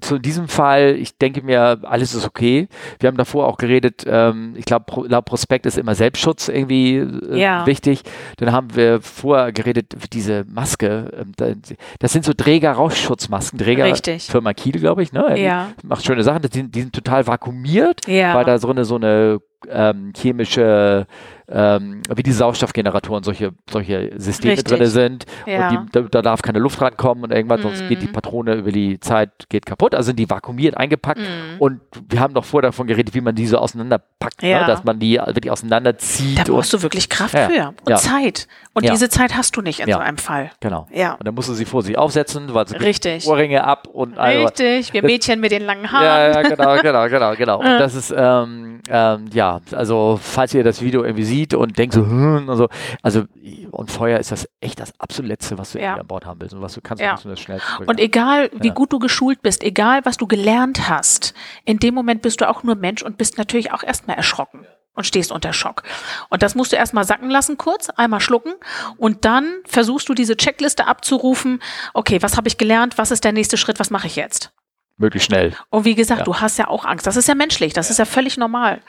[SPEAKER 1] zu diesem Fall, ich denke mir, alles ist okay. Wir haben davor auch geredet, ähm, ich glaube, Pro, Prospekt ist immer Selbstschutz irgendwie äh, ja. wichtig. Dann haben wir vorher geredet, diese Maske, äh, das sind so Träger-Rauschschutzmasken, Träger Richtig. Firma Kiel, glaube ich, ne? Ja. Macht schöne Sachen, die, die sind total vakuumiert, ja. weil da so eine, so eine ähm, chemische ähm, wie die Sauerstoffgeneratoren solche, solche Systeme drin sind ja. und die, da, da, darf keine Luft rankommen und irgendwas, mm. sonst geht die mhm. Patrone über die Zeit geht kaputt. Also sind die vakuumiert eingepackt mm. und wir haben doch vorher davon geredet, wie man die so auseinanderpackt, ne? ja. ne? dass man die wirklich auseinanderzieht.
[SPEAKER 2] Da brauchst du wirklich Kraft ja. für und Zeit. Und diese Zeit hast du nicht in so einem Fall.
[SPEAKER 1] Genau. Ja. Und dann musst du sie vor sich aufsetzen, weil sie
[SPEAKER 2] Richtig.
[SPEAKER 1] Ohrringe ab und
[SPEAKER 2] also, Richtig, wir Mädchen mit den langen Haaren.
[SPEAKER 1] Ja, ja genau, genau, genau, genau. Und das ist ähm, ähm, ja, also falls ihr das Video irgendwie sieht und denkt so, hm, und so, also und Feuer ist das echt das absolut Letzte, was du ja. an Bord haben willst und was du kannst, ja. du das schnell
[SPEAKER 2] Und egal, wie ja. gut du geschult bist, egal, was du gelernt hast, in dem Moment bist du auch nur Mensch und bist natürlich auch erstmal erschrocken und stehst unter Schock. Und das musst du erstmal sacken lassen kurz, einmal schlucken und dann versuchst du diese Checkliste abzurufen, okay, was habe ich gelernt, was ist der nächste Schritt, was mache ich jetzt?
[SPEAKER 1] Möglichst schnell.
[SPEAKER 2] Und wie gesagt, ja. du hast ja auch Angst. Das ist ja menschlich, das ist ja völlig normal.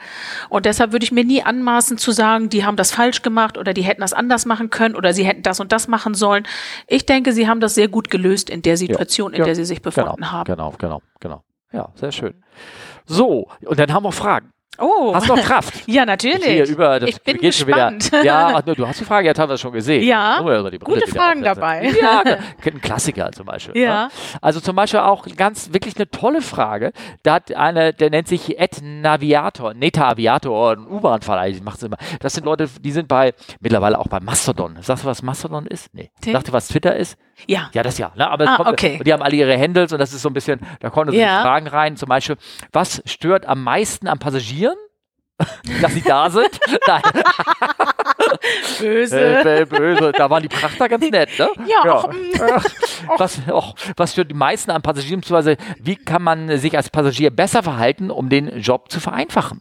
[SPEAKER 2] Und deshalb würde ich mir nie anmaßen zu sagen, die haben das falsch gemacht oder die hätten das anders machen können oder sie hätten das und das machen sollen. Ich denke, sie haben das sehr gut gelöst in der Situation, ja. in der sie sich befunden
[SPEAKER 1] genau.
[SPEAKER 2] haben.
[SPEAKER 1] Genau, genau, genau. Ja, sehr schön. So, und dann haben wir Fragen. Oh. Hast du noch Kraft?
[SPEAKER 2] ja, natürlich.
[SPEAKER 1] Ich, über, das ich bin gespannt. Wieder, ja, du hast die Frage ja teilweise schon gesehen.
[SPEAKER 2] Ja, oh, also gute Fragen dabei.
[SPEAKER 1] Ja, ein Klassiker zum Beispiel. Ja. Ne? Also zum Beispiel auch ganz, wirklich eine tolle Frage. Da hat eine, der nennt sich Ed Naviator, Neta Aviator, ein U-Bahn-Verleih, immer. Das sind Leute, die sind bei, mittlerweile auch bei Mastodon. Sagst du, was Mastodon ist? Nee. Sagst du, was Twitter ist?
[SPEAKER 2] Ja.
[SPEAKER 1] Ja, das ja. Ne? Aber
[SPEAKER 2] ah, kommt, okay.
[SPEAKER 1] die haben alle ihre Handles und das ist so ein bisschen, da kommen so ja. Fragen rein. Zum Beispiel, was stört am meisten an Passagieren? dass sie da sind. Nein.
[SPEAKER 2] Böse.
[SPEAKER 1] Äh, böse. Da waren die Prachter ganz nett, ne?
[SPEAKER 2] Ja. ja. Och,
[SPEAKER 1] mm. was, och, was für die meisten an Passagieren, beziehungsweise wie kann man sich als Passagier besser verhalten, um den Job zu vereinfachen?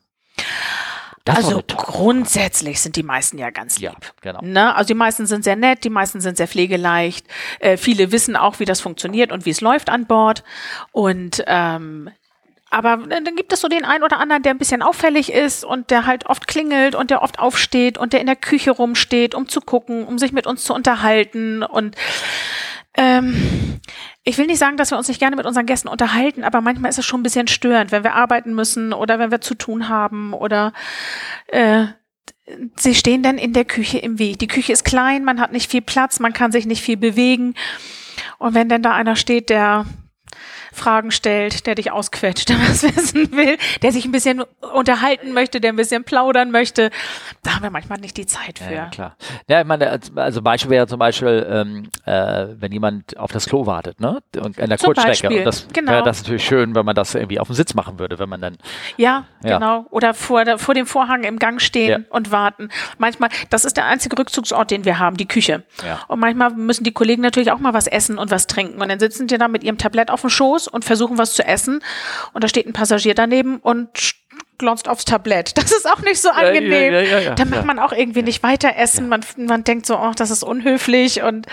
[SPEAKER 2] Das also grundsätzlich sind die meisten ja ganz lieb. Ja,
[SPEAKER 1] genau.
[SPEAKER 2] Ne? Also die meisten sind sehr nett, die meisten sind sehr pflegeleicht. Äh, viele wissen auch, wie das funktioniert und wie es läuft an Bord. Und ähm, aber dann gibt es so den einen oder anderen, der ein bisschen auffällig ist und der halt oft klingelt und der oft aufsteht und der in der Küche rumsteht, um zu gucken, um sich mit uns zu unterhalten. Und ähm, ich will nicht sagen, dass wir uns nicht gerne mit unseren Gästen unterhalten, aber manchmal ist es schon ein bisschen störend, wenn wir arbeiten müssen oder wenn wir zu tun haben oder äh, sie stehen dann in der Küche im Weg. Die Küche ist klein, man hat nicht viel Platz, man kann sich nicht viel bewegen. Und wenn dann da einer steht, der Fragen stellt, der dich ausquetscht, der was wissen will, der sich ein bisschen unterhalten möchte, der ein bisschen plaudern möchte. Da haben wir manchmal nicht die Zeit für.
[SPEAKER 1] Ja, klar. Ja, ich meine, also Beispiel wäre zum Beispiel, ähm, äh, wenn jemand auf das Klo wartet, ne? Und in der zum Kurzstrecke. Beispiel. Und das genau. wäre das natürlich schön, wenn man das irgendwie auf dem Sitz machen würde, wenn man dann.
[SPEAKER 2] Ja, ja. genau. Oder vor, der, vor dem Vorhang im Gang stehen ja. und warten. Manchmal, das ist der einzige Rückzugsort, den wir haben, die Küche. Ja. Und manchmal müssen die Kollegen natürlich auch mal was essen und was trinken. Und dann sitzen die da mit ihrem Tablett auf dem Schoß und versuchen was zu essen und da steht ein Passagier daneben und glotzt aufs Tablett. Das ist auch nicht so angenehm. Ja, ja, ja, da macht man auch irgendwie nicht weiter essen. Man, man denkt so, oh, das ist unhöflich und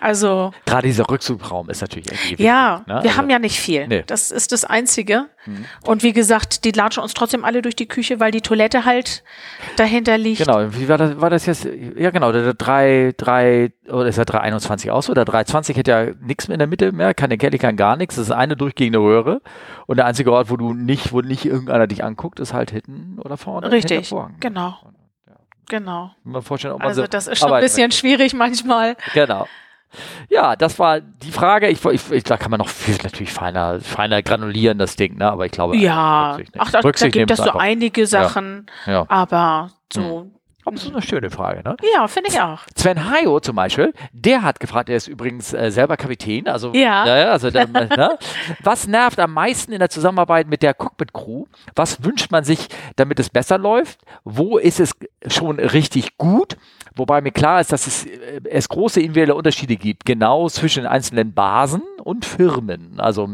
[SPEAKER 2] also.
[SPEAKER 1] Gerade dieser Rückzugsraum ist natürlich irgendwie
[SPEAKER 2] wichtig. Ja, ne? wir also, haben ja nicht viel. Nee. Das ist das Einzige. Mhm. Und wie gesagt, die latschen uns trotzdem alle durch die Küche, weil die Toilette halt dahinter liegt.
[SPEAKER 1] Genau, wie war das, war das jetzt? Ja, genau, der 3, 3, oder ist der 321 aus? Oder 320 hätte ja nichts mehr in der Mitte mehr, keine Kelly, kann gar nichts. Das ist eine durchgehende Röhre. Und der einzige Ort, wo du nicht, wo nicht irgendeiner dich anguckt, ist halt hinten oder vorne.
[SPEAKER 2] Richtig, genau. Genau.
[SPEAKER 1] Mal vorstellen, ob
[SPEAKER 2] man also so das ist schon ein bisschen möchte. schwierig manchmal.
[SPEAKER 1] Genau. Ja, das war die Frage. Ich, ich, ich, da kann man noch viel natürlich feiner, feiner granulieren, das Ding, ne? Aber ich glaube,
[SPEAKER 2] ja, ach, da, da gibt es so einige Sachen, ja. Ja. aber so hm.
[SPEAKER 1] Das ist eine schöne Frage, ne?
[SPEAKER 2] Ja, finde ich auch.
[SPEAKER 1] Sven Hayo zum Beispiel, der hat gefragt, er ist übrigens äh, selber Kapitän, also,
[SPEAKER 2] ja.
[SPEAKER 1] ja also der, ne? was nervt am meisten in der Zusammenarbeit mit der Cockpit-Crew? Was wünscht man sich, damit es besser läuft? Wo ist es schon richtig gut? Wobei mir klar ist, dass es, äh, es große individuelle Unterschiede gibt, genau zwischen den einzelnen Basen und Firmen. Also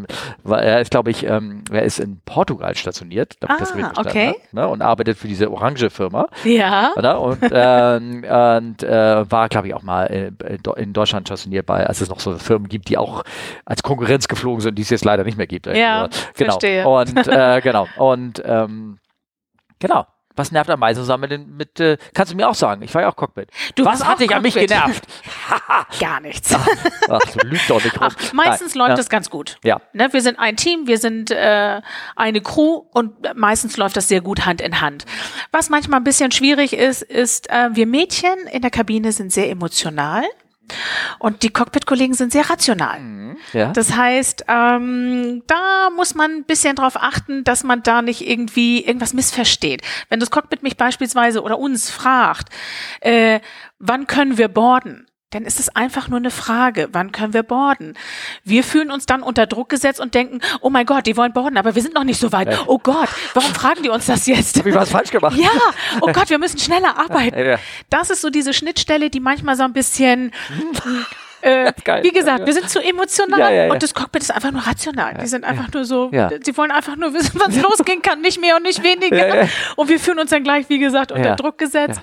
[SPEAKER 1] er ist, glaube ich, ähm, er ist in Portugal stationiert,
[SPEAKER 2] ah, das okay.
[SPEAKER 1] Hat, ne, und arbeitet für diese Orange-Firma.
[SPEAKER 2] Ja.
[SPEAKER 1] Oder? Und, ähm, und äh, war, glaube ich, auch mal in, in Deutschland stationiert bei, als es noch so Firmen gibt, die auch als Konkurrenz geflogen sind, die es jetzt leider nicht mehr gibt.
[SPEAKER 2] Ja,
[SPEAKER 1] genau.
[SPEAKER 2] verstehe.
[SPEAKER 1] Und äh, genau. Und ähm, genau. Was nervt am meisten zusammen mit, mit äh, kannst du mir auch sagen, ich war ja auch Cockpit.
[SPEAKER 2] Du
[SPEAKER 1] Was hat dich an mich genervt?
[SPEAKER 2] Gar nichts.
[SPEAKER 1] Ach, ach du lügst doch nicht rum.
[SPEAKER 2] Ach, meistens Nein. läuft ja. das ganz gut.
[SPEAKER 1] Ja.
[SPEAKER 2] Ne, wir sind ein Team, wir sind äh, eine Crew und meistens läuft das sehr gut Hand in Hand. Was manchmal ein bisschen schwierig ist, ist, äh, wir Mädchen in der Kabine sind sehr emotional. Und die Cockpit-Kollegen sind sehr rational. Mhm, ja. Das heißt, ähm, da muss man ein bisschen drauf achten, dass man da nicht irgendwie irgendwas missversteht. Wenn das Cockpit mich beispielsweise oder uns fragt, äh, wann können wir borden? Dann ist es einfach nur eine Frage, wann können wir borden? Wir fühlen uns dann unter Druck gesetzt und denken, oh mein Gott, die wollen borden, aber wir sind noch nicht so weit. Oh Gott, warum fragen die uns das jetzt?
[SPEAKER 1] Hab ich was falsch gemacht?
[SPEAKER 2] Ja, oh Gott, wir müssen schneller arbeiten. Das ist so diese Schnittstelle, die manchmal so ein bisschen äh, wie gesagt, wir sind zu emotional ja, ja, und das Cockpit ist einfach nur rational. Die sind einfach nur so, sie wollen einfach nur wissen, was losgehen kann, nicht mehr und nicht weniger. Und wir fühlen uns dann gleich, wie gesagt, unter Druck gesetzt.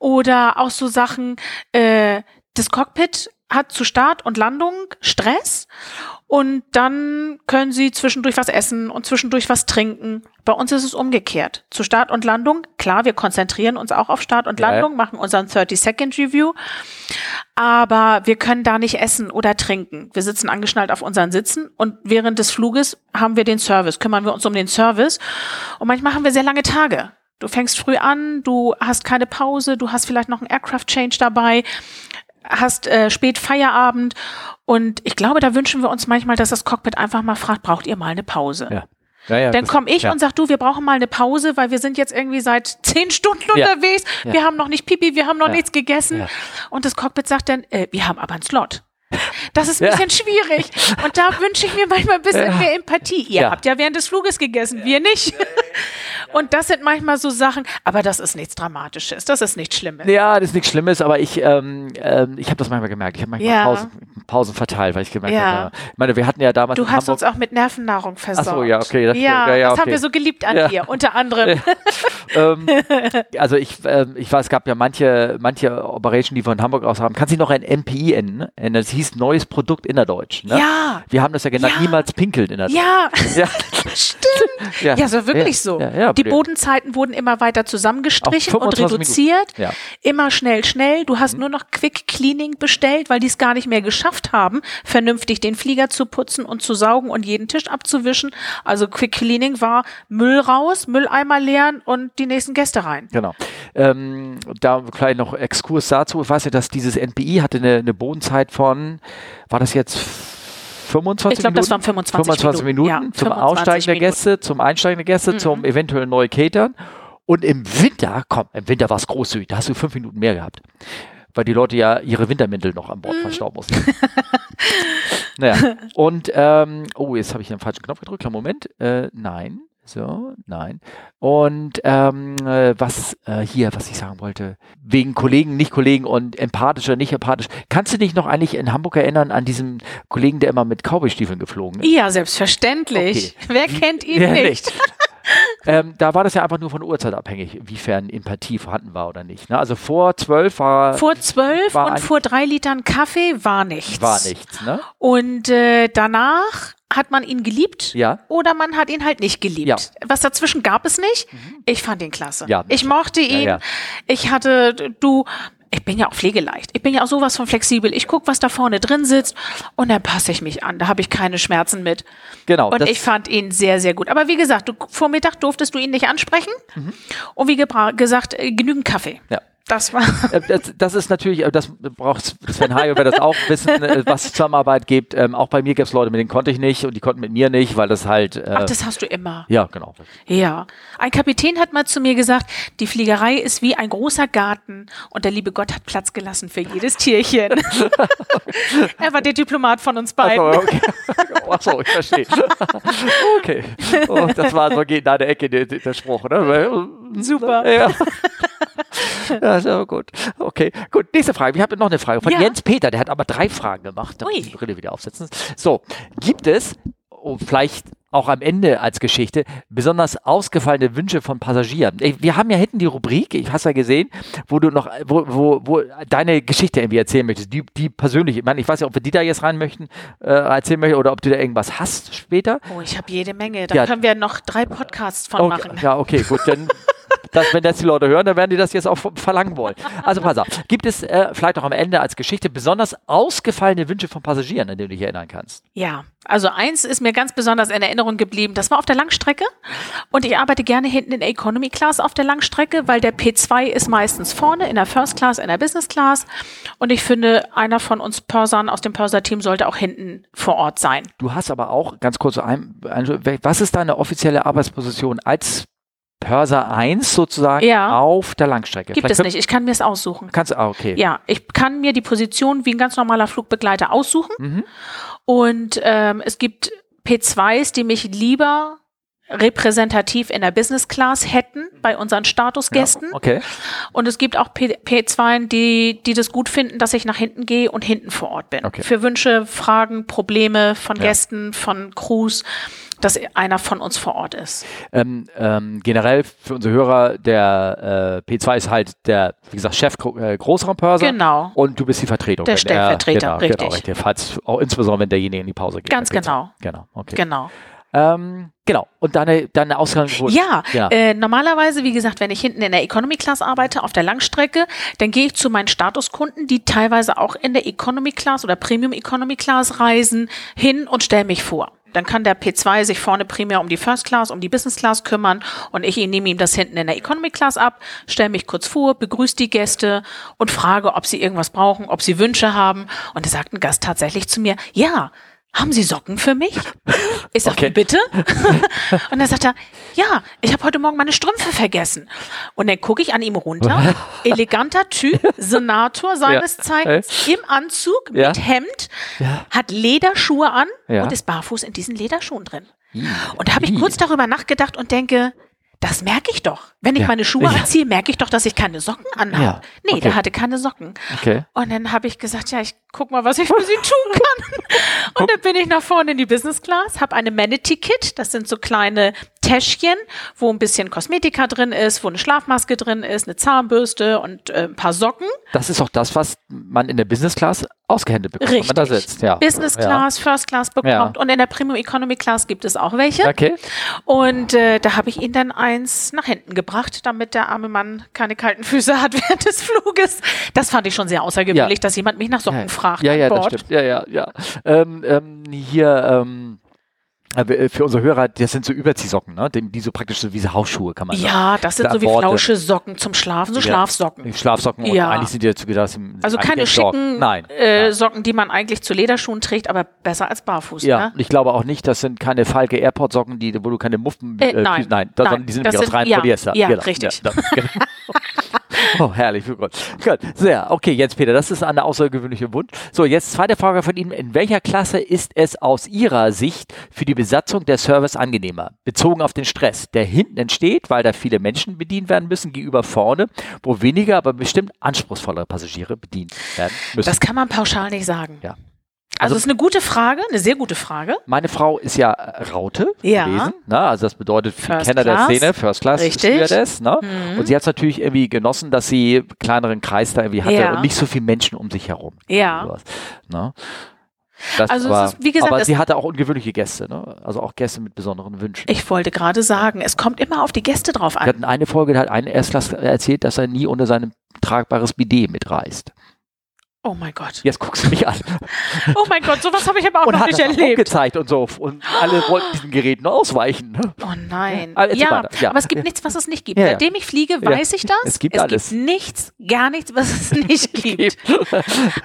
[SPEAKER 2] Oder auch so Sachen, äh, das Cockpit hat zu Start und Landung Stress und dann können sie zwischendurch was essen und zwischendurch was trinken. Bei uns ist es umgekehrt. Zu Start und Landung, klar, wir konzentrieren uns auch auf Start und Landung, ja. machen unseren 30-Second-Review, aber wir können da nicht essen oder trinken. Wir sitzen angeschnallt auf unseren Sitzen und während des Fluges haben wir den Service, kümmern wir uns um den Service und manchmal haben wir sehr lange Tage. Du fängst früh an, du hast keine Pause, du hast vielleicht noch einen Aircraft Change dabei hast äh, spät Feierabend und ich glaube, da wünschen wir uns manchmal, dass das Cockpit einfach mal fragt, braucht ihr mal eine Pause?
[SPEAKER 1] Ja. Ja, ja,
[SPEAKER 2] dann komme ich ja. und sag du, wir brauchen mal eine Pause, weil wir sind jetzt irgendwie seit zehn Stunden unterwegs. Wir haben noch nicht Pipi, wir haben noch nichts gegessen. Und das Cockpit sagt dann, äh, wir haben aber einen Slot. Das ist ein bisschen schwierig. Und da wünsche ich mir manchmal ein bisschen mehr Empathie. Ihr habt ja während des Fluges gegessen, wir nicht. Und das sind manchmal so Sachen, aber das ist nichts Dramatisches, das ist nichts Schlimmes.
[SPEAKER 1] Ja, das ist nichts Schlimmes, aber ich, ähm, ähm, ich habe das manchmal gemerkt. Ich habe manchmal ja. Pausen, Pausen, verteilt, weil ich gemerkt ja. habe, ich meine, wir hatten ja damals.
[SPEAKER 2] Du hast Hamburg uns auch mit Nervennahrung versorgt. Ach so,
[SPEAKER 1] ja, okay.
[SPEAKER 2] Das, ja, ja, das okay. haben wir so geliebt an dir, unter anderem.
[SPEAKER 1] ähm, also ich, ähm, ich weiß, es gab ja manche, manche Operation, die von Hamburg aus haben. Kannst du noch ein MPI nennen? Das hieß Neues Produkt innerdeutsch. Ne?
[SPEAKER 2] Ja.
[SPEAKER 1] Wir haben das ja genannt, niemals pinkeln innerdeutsch.
[SPEAKER 2] Ja, ja. stimmt. Ja, ja so wirklich so. Ja, ja, die Bodenzeiten wurden immer weiter zusammengestrichen und reduziert. Ja. Immer schnell, schnell. Du hast mhm. nur noch Quick Cleaning bestellt, weil die es gar nicht mehr geschafft haben, vernünftig den Flieger zu putzen und zu saugen und jeden Tisch abzuwischen. Also Quick Cleaning war Müll raus, Mülleimer leeren und die nächsten Gäste rein.
[SPEAKER 1] Genau. Ähm, da gleich noch Exkurs dazu. Ich weiß ja, dass dieses NPI hatte eine, eine Bodenzeit von, war das jetzt 25
[SPEAKER 2] ich glaub,
[SPEAKER 1] Minuten?
[SPEAKER 2] das waren 25,
[SPEAKER 1] 25 Minuten, Minuten ja, zum Aussteigen der Gäste, zum Einsteigen der Gäste, mhm. zum eventuell neu catern. Und im Winter, komm, im Winter war es großzügig, da hast du fünf Minuten mehr gehabt. Weil die Leute ja ihre Wintermäntel noch an Bord mhm. verstauen mussten. naja. Und, ähm, oh, jetzt habe ich den falschen Knopf gedrückt. Kleinen Moment. Äh, nein. So, nein. Und ähm, äh, was äh, hier, was ich sagen wollte, wegen Kollegen, nicht Kollegen und empathisch oder nicht empathisch. Kannst du dich noch eigentlich in Hamburg erinnern an diesen Kollegen, der immer mit Cowboy-Stiefeln geflogen ist?
[SPEAKER 2] Ja, selbstverständlich. Okay. Wer kennt ihn ja, nicht?
[SPEAKER 1] ähm, da war das ja einfach nur von Uhrzeit abhängig, inwiefern Empathie vorhanden war oder nicht. Ne? Also vor zwölf war.
[SPEAKER 2] Vor zwölf und vor drei Litern Kaffee war nichts.
[SPEAKER 1] War nichts, ne?
[SPEAKER 2] Und äh, danach hat man ihn geliebt
[SPEAKER 1] ja.
[SPEAKER 2] oder man hat ihn halt nicht geliebt.
[SPEAKER 1] Ja.
[SPEAKER 2] Was dazwischen gab es nicht. Mhm. Ich fand ihn klasse. Ja, ich mochte ihn. Ich hatte, du, ich bin ja auch pflegeleicht. Ich bin ja auch sowas von flexibel. Ich gucke, was da vorne drin sitzt und dann passe ich mich an. Da habe ich keine Schmerzen mit.
[SPEAKER 1] Genau.
[SPEAKER 2] Und ich fand ihn sehr, sehr gut. Aber wie gesagt, du, vor Mittag durftest du ihn nicht ansprechen. Mhm. Und wie gesagt, äh, genügend Kaffee.
[SPEAKER 1] Ja.
[SPEAKER 2] Das war.
[SPEAKER 1] Äh, das, das, ist natürlich, äh, das braucht Sven Hayo, wird das auch wissen, äh, was Zusammenarbeit gibt. Ähm, auch bei mir gibt es Leute, mit denen konnte ich nicht und die konnten mit mir nicht, weil das halt. Äh,
[SPEAKER 2] Ach, das hast du immer.
[SPEAKER 1] Ja, genau.
[SPEAKER 2] Ja. Ein Kapitän hat mal zu mir gesagt, die Fliegerei ist wie ein großer Garten und der liebe Gott hat Platz gelassen für jedes Tierchen. er war der Diplomat von uns beiden. Achso, okay.
[SPEAKER 1] Achso ich verstehe. okay. Oh, das war so geht da der Ecke der, der Spruch, ne?
[SPEAKER 2] Super.
[SPEAKER 1] Ja. aber gut. Okay, gut. Nächste Frage. Wir haben noch eine Frage von ja. Jens Peter. Der hat aber drei Fragen gemacht. Da muss ich die Brille wieder aufsetzen. So, gibt es, oh, vielleicht auch am Ende als Geschichte besonders ausgefallene Wünsche von Passagieren. Wir haben ja hinten die Rubrik, ich hast ja gesehen, wo du noch, wo, wo, wo deine Geschichte irgendwie erzählen möchtest, die, die persönlich, ich meine, ich weiß ja, ob wir die da jetzt rein möchten, äh, erzählen möchten oder ob du da irgendwas hast später.
[SPEAKER 2] Oh, ich habe jede Menge, da ja. können wir noch drei Podcasts von
[SPEAKER 1] okay,
[SPEAKER 2] machen.
[SPEAKER 1] Ja, okay, gut, dann dass, wenn das die Leute hören, dann werden die das jetzt auch verlangen wollen. Also pass auf, gibt es äh, vielleicht auch am Ende als Geschichte besonders ausgefallene Wünsche von Passagieren, an die du dich erinnern kannst?
[SPEAKER 2] Ja, also eins ist mir ganz besonders in Erinnerung geblieben. Das war auf der Langstrecke und ich arbeite gerne hinten in der Economy Class auf der Langstrecke, weil der P2 ist meistens vorne in der First Class, in der Business Class und ich finde, einer von uns Pörsern aus dem Pörser-Team sollte auch hinten vor Ort sein.
[SPEAKER 1] Du hast aber auch, ganz kurz, ein, ein, was ist deine offizielle Arbeitsposition als Pörser 1 sozusagen
[SPEAKER 2] ja.
[SPEAKER 1] auf der Langstrecke.
[SPEAKER 2] Gibt Vielleicht es nicht, ich kann mir es aussuchen.
[SPEAKER 1] Kannst du, ah, okay.
[SPEAKER 2] Ja, ich kann mir die Position wie ein ganz normaler Flugbegleiter aussuchen. Mhm. Und ähm, es gibt P2s, die mich lieber repräsentativ in der Business Class hätten bei unseren Statusgästen.
[SPEAKER 1] Ja, okay.
[SPEAKER 2] Und es gibt auch P P2, die, die das gut finden, dass ich nach hinten gehe und hinten vor Ort bin.
[SPEAKER 1] Okay.
[SPEAKER 2] Für Wünsche, Fragen, Probleme von ja. Gästen, von Crews dass einer von uns vor Ort ist.
[SPEAKER 1] Ähm, ähm, generell für unsere Hörer, der äh, P2 ist halt der, wie gesagt, Chef äh, Großraumpörser.
[SPEAKER 2] Genau.
[SPEAKER 1] Und du bist die Vertretung.
[SPEAKER 2] Der Stellvertreter,
[SPEAKER 1] genau,
[SPEAKER 2] richtig.
[SPEAKER 1] Genau, richtig. Falls, auch insbesondere, wenn derjenige in die Pause geht.
[SPEAKER 2] Ganz genau.
[SPEAKER 1] Genau, okay.
[SPEAKER 2] Genau.
[SPEAKER 1] Ähm, genau. Und deine, deine Ausgaben
[SPEAKER 2] Ja, ja. Äh, normalerweise, wie gesagt, wenn ich hinten in der Economy Class arbeite, auf der Langstrecke, dann gehe ich zu meinen Statuskunden, die teilweise auch in der Economy Class oder Premium Economy Class reisen, hin und stelle mich vor. Dann kann der P2 sich vorne primär um die First Class, um die Business Class kümmern und ich nehme ihm das hinten in der Economy Class ab, stelle mich kurz vor, begrüße die Gäste und frage, ob sie irgendwas brauchen, ob sie Wünsche haben. Und da sagt ein Gast tatsächlich zu mir, ja, haben Sie Socken für mich? Ich sage, okay. bitte? Und dann sagt er, ja, ich habe heute Morgen meine Strümpfe vergessen. Und dann gucke ich an ihm runter. Eleganter Typ, Senator seines ja. Zeigens, im Anzug, ja. mit Hemd, ja. hat Lederschuhe an und ist barfuß in diesen Lederschuhen drin. Und da habe ich kurz darüber nachgedacht und denke, das merke ich doch. Wenn ich ja. meine Schuhe anziehe, merke ich doch, dass ich keine Socken anhabe. Ja. Nee, okay. der hatte keine Socken.
[SPEAKER 1] Okay.
[SPEAKER 2] Und dann habe ich gesagt, ja, ich guck mal, was ich für sie tun kann. Und dann bin ich nach vorne in die Business Class, habe eine Manatee Kit, das sind so kleine Täschchen, wo ein bisschen Kosmetika drin ist, wo eine Schlafmaske drin ist, eine Zahnbürste und äh, ein paar Socken.
[SPEAKER 1] Das ist auch das, was man in der Business Class ausgehändet bekommt,
[SPEAKER 2] Richtig.
[SPEAKER 1] wenn man da sitzt. Ja.
[SPEAKER 2] Business Class, ja. First Class bekommt ja. und in der Premium Economy Class gibt es auch welche.
[SPEAKER 1] Okay.
[SPEAKER 2] Und äh, da habe ich ihn dann eins nach hinten gebracht, damit der arme Mann keine kalten Füße hat während des Fluges. Das fand ich schon sehr außergewöhnlich, dass jemand mich nach Socken fragt.
[SPEAKER 1] Ja, ja, das stimmt. Ja, ja, ja. Ähm, ähm, hier, ähm, äh, für unsere Hörer, das sind so Überziehsocken, ne? Die, so praktisch so wie so Hausschuhe, kann man
[SPEAKER 2] ja, sagen. Ja, das sind so wie flausche Socken zum Schlafen, so ja, Schlafsocken.
[SPEAKER 1] Schlafsocken ja. eigentlich sind die dazu gedacht,
[SPEAKER 2] Also keine schicken
[SPEAKER 1] Nein,
[SPEAKER 2] äh, Socken, die man eigentlich zu Lederschuhen trägt, aber besser als barfuß.
[SPEAKER 1] Ja,
[SPEAKER 2] ne?
[SPEAKER 1] ich glaube auch nicht, das sind keine Falke Airport Socken, die, wo du keine Muffen,
[SPEAKER 2] äh, nein,
[SPEAKER 1] äh, nein, das,
[SPEAKER 2] nein,
[SPEAKER 1] die sind nämlich aus rein ja, Polyester.
[SPEAKER 2] Ja, genau. richtig. Ja, genau.
[SPEAKER 1] Oh, herrlich, für Gott. Gut, sehr. Okay, jetzt Peter, das ist eine außergewöhnliche Wunsch. So, jetzt zweite Frage von Ihnen. In welcher Klasse ist es aus Ihrer Sicht für die Besatzung der Service angenehmer? Bezogen auf den Stress, der hinten entsteht, weil da viele Menschen bedient werden müssen, gegenüber vorne, wo weniger, aber bestimmt anspruchsvollere Passagiere bedient werden müssen.
[SPEAKER 2] Das kann man pauschal nicht sagen.
[SPEAKER 1] Ja.
[SPEAKER 2] Also, das ist eine gute Frage, eine sehr gute Frage.
[SPEAKER 1] Meine Frau ist ja äh, Raute
[SPEAKER 2] ja.
[SPEAKER 1] gewesen. Ne? Also das bedeutet für
[SPEAKER 2] First
[SPEAKER 1] Kenner
[SPEAKER 2] Class.
[SPEAKER 1] der Szene, First Class
[SPEAKER 2] Richtig.
[SPEAKER 1] das. Ne? Mhm. Und sie hat es natürlich irgendwie genossen, dass sie kleineren Kreis da irgendwie hatte
[SPEAKER 2] ja.
[SPEAKER 1] und nicht so viele Menschen um sich herum.
[SPEAKER 2] Ja.
[SPEAKER 1] Ne? Das
[SPEAKER 2] also
[SPEAKER 1] war,
[SPEAKER 2] ist, wie gesagt,
[SPEAKER 1] aber sie hatte auch ungewöhnliche Gäste, ne? also auch Gäste mit besonderen Wünschen.
[SPEAKER 2] Ich wollte gerade sagen, es kommt immer auf die Gäste drauf an.
[SPEAKER 1] Wir hatten eine Folge, da hat ein Erstklassler erzählt, dass er nie unter seinem tragbares Bidet mitreist.
[SPEAKER 2] Oh mein Gott.
[SPEAKER 1] Jetzt guckst du mich an.
[SPEAKER 2] Oh mein Gott, sowas habe ich aber auch
[SPEAKER 1] und
[SPEAKER 2] noch
[SPEAKER 1] hat
[SPEAKER 2] nicht
[SPEAKER 1] das
[SPEAKER 2] erlebt.
[SPEAKER 1] Gezeigt und so. Und alle wollten diesen Geräten ausweichen. Ne?
[SPEAKER 2] Oh nein. Ja,
[SPEAKER 1] weiter. Ja.
[SPEAKER 2] aber es gibt nichts, was es nicht gibt.
[SPEAKER 1] Ja, ja.
[SPEAKER 2] Seitdem ich fliege, weiß ich das.
[SPEAKER 1] Es gibt alles.
[SPEAKER 2] gibt nichts, gar nichts, was es nicht gibt.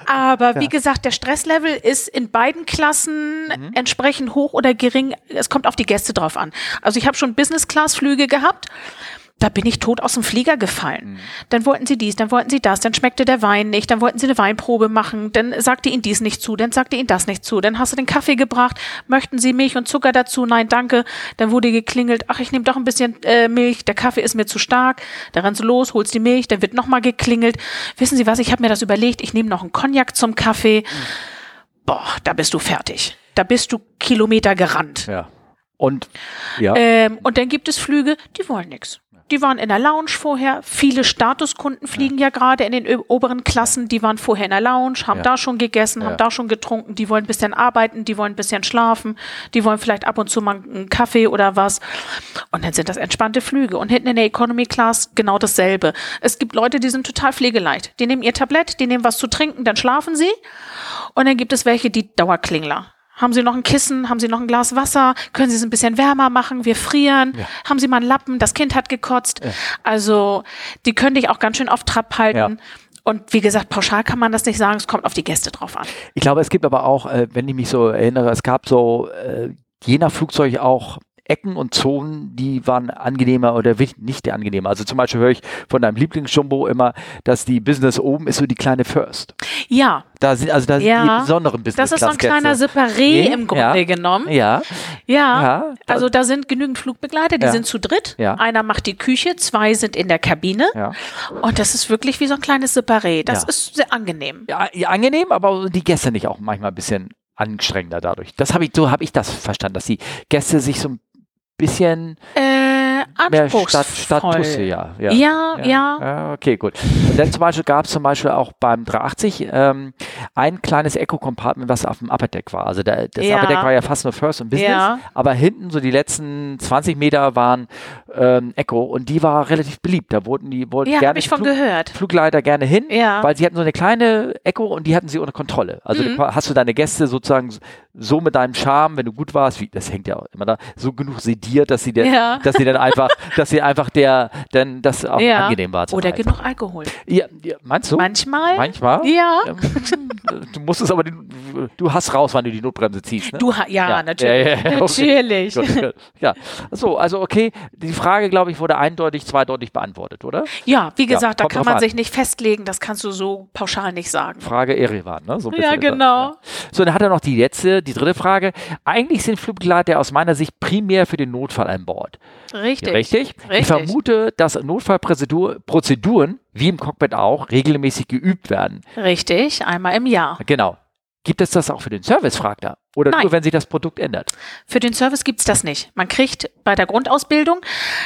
[SPEAKER 2] Aber wie
[SPEAKER 1] Ja.
[SPEAKER 2] gesagt, der Stresslevel ist in beiden Klassen
[SPEAKER 1] Mhm.
[SPEAKER 2] entsprechend hoch oder gering. Es kommt auf die Gäste drauf an. Also ich habe schon Business-Class-Flüge gehabt. Da bin ich tot aus dem Flieger gefallen. Mhm. Dann wollten sie dies, dann wollten sie das, dann schmeckte der Wein nicht, dann wollten sie eine Weinprobe machen, dann sagte ihnen dies nicht zu, dann sagte ihnen das nicht zu, dann hast du den Kaffee gebracht, möchten sie Milch und Zucker dazu? Nein, danke. Dann wurde geklingelt, ach, ich nehme doch ein bisschen äh, Milch, der Kaffee ist mir zu stark. Da rennst du los, holst die Milch, dann wird nochmal geklingelt. Wissen Sie was, ich habe mir das überlegt, ich nehme noch einen Cognac zum Kaffee. Mhm. Boah, da bist du fertig. Da bist du Kilometer gerannt.
[SPEAKER 1] Ja. Und, ja.
[SPEAKER 2] Ähm, und dann gibt es Flüge, die wollen nichts. Die waren in der Lounge vorher. Viele Statuskunden fliegen ja, ja gerade in den oberen Klassen. Die waren vorher in der Lounge, haben ja. da schon gegessen, ja. haben da schon getrunken. Die wollen ein bisschen arbeiten, die wollen ein bisschen schlafen. Die wollen vielleicht ab und zu mal einen Kaffee oder was. Und dann sind das entspannte Flüge. Und hinten in der Economy Class genau dasselbe. Es gibt Leute, die sind total pflegeleicht. Die nehmen ihr Tablett, die nehmen was zu trinken, dann schlafen sie. Und dann gibt es welche, die Dauerklingler. Haben Sie noch ein Kissen? Haben Sie noch ein Glas Wasser? Können Sie es ein bisschen wärmer machen? Wir frieren. Ja. Haben Sie mal einen Lappen? Das Kind hat gekotzt. Ja. Also, die können dich auch ganz schön auf Trab halten. Und wie gesagt, pauschal kann man das nicht sagen, es kommt auf die Gäste drauf an.
[SPEAKER 1] Ich glaube, es gibt aber auch, äh, wenn ich mich so erinnere, es gab so äh, je nach Flugzeug auch Ecken und Zonen, die waren angenehmer oder nicht angenehmer. Also zum Beispiel höre ich von deinem Lieblingsjumbo immer, dass die Business oben ist so die kleine First.
[SPEAKER 2] Ja.
[SPEAKER 1] Da sind also da sind ja. die besonderen Business.
[SPEAKER 2] Das ist so ein kleiner Separé nee, im Grunde
[SPEAKER 1] ja.
[SPEAKER 2] genommen.
[SPEAKER 1] Ja.
[SPEAKER 2] Ja. ja also da sind genügend Flugbegleiter, die sind zu dritt. Ja. Einer macht die Küche, zwei sind in der Kabine. Ja. Und das ist wirklich wie so ein kleines Separé. Das ist sehr angenehm.
[SPEAKER 1] Ja, angenehm, aber die Gäste nicht auch manchmal ein bisschen anstrengender dadurch. Das habe ich, so habe ich das verstanden, dass die Gäste sich so ein bisschen
[SPEAKER 2] äh,
[SPEAKER 1] mehr Stadt, Stadtbusse, ja.
[SPEAKER 2] Ja, ja. ja.
[SPEAKER 1] ja. okay, gut. Und dann zum Beispiel gab es zum Beispiel auch beim 380 ähm, ein kleines Eco-Compartment, was auf dem Upper Deck war. Also der, das ja. Upper Deck war ja fast nur First und Business, aber hinten so die letzten 20 Meter waren ähm, Echo und die war relativ beliebt. Da wurden die wollten
[SPEAKER 2] ja, gerne ich von Flug, gehört.
[SPEAKER 1] Flugleiter gerne hin, weil sie hatten so eine kleine Echo und die hatten sie unter Kontrolle. Also mhm. hast du deine Gäste sozusagen so mit deinem Charme, wenn du gut warst, wie, das hängt ja auch immer da, so genug sediert, dass sie, der, ja. dass sie dann einfach, dass sie einfach der, dann das auch ja. angenehm war.
[SPEAKER 2] Oder einfach. genug Alkohol.
[SPEAKER 1] Ja, ja, meinst du?
[SPEAKER 2] Manchmal.
[SPEAKER 1] Manchmal?
[SPEAKER 2] Ja.
[SPEAKER 1] Du musst es aber, du hast raus, wann du die Notbremse ziehst. Ne?
[SPEAKER 2] Du, ja, natürlich. natürlich.
[SPEAKER 1] Gut, ja, so, also okay, die Frage, glaube ich, wurde eindeutig, zweideutig beantwortet, oder?
[SPEAKER 2] Ja, wie gesagt, da kann man an. sich nicht festlegen, das kannst du so pauschal nicht sagen.
[SPEAKER 1] Frage Erevan, ne?
[SPEAKER 2] So ja, genau.
[SPEAKER 1] So, dann hat er noch die letzte, die dritte Frage. Eigentlich sind Flugbegleiter aus meiner Sicht primär für den Notfall an Bord.
[SPEAKER 2] Richtig.
[SPEAKER 1] Richtig? Richtig. Ich vermute, dass Notfallprozeduren, wie im Cockpit auch, regelmäßig geübt werden.
[SPEAKER 2] Richtig, einmal im Jahr.
[SPEAKER 1] Genau. Gibt es das auch für den Service, fragt er. Oder Nein. nur, wenn sich das Produkt ändert?
[SPEAKER 2] Für den Service gibt's das nicht. Man kriegt bei der Grundausbildung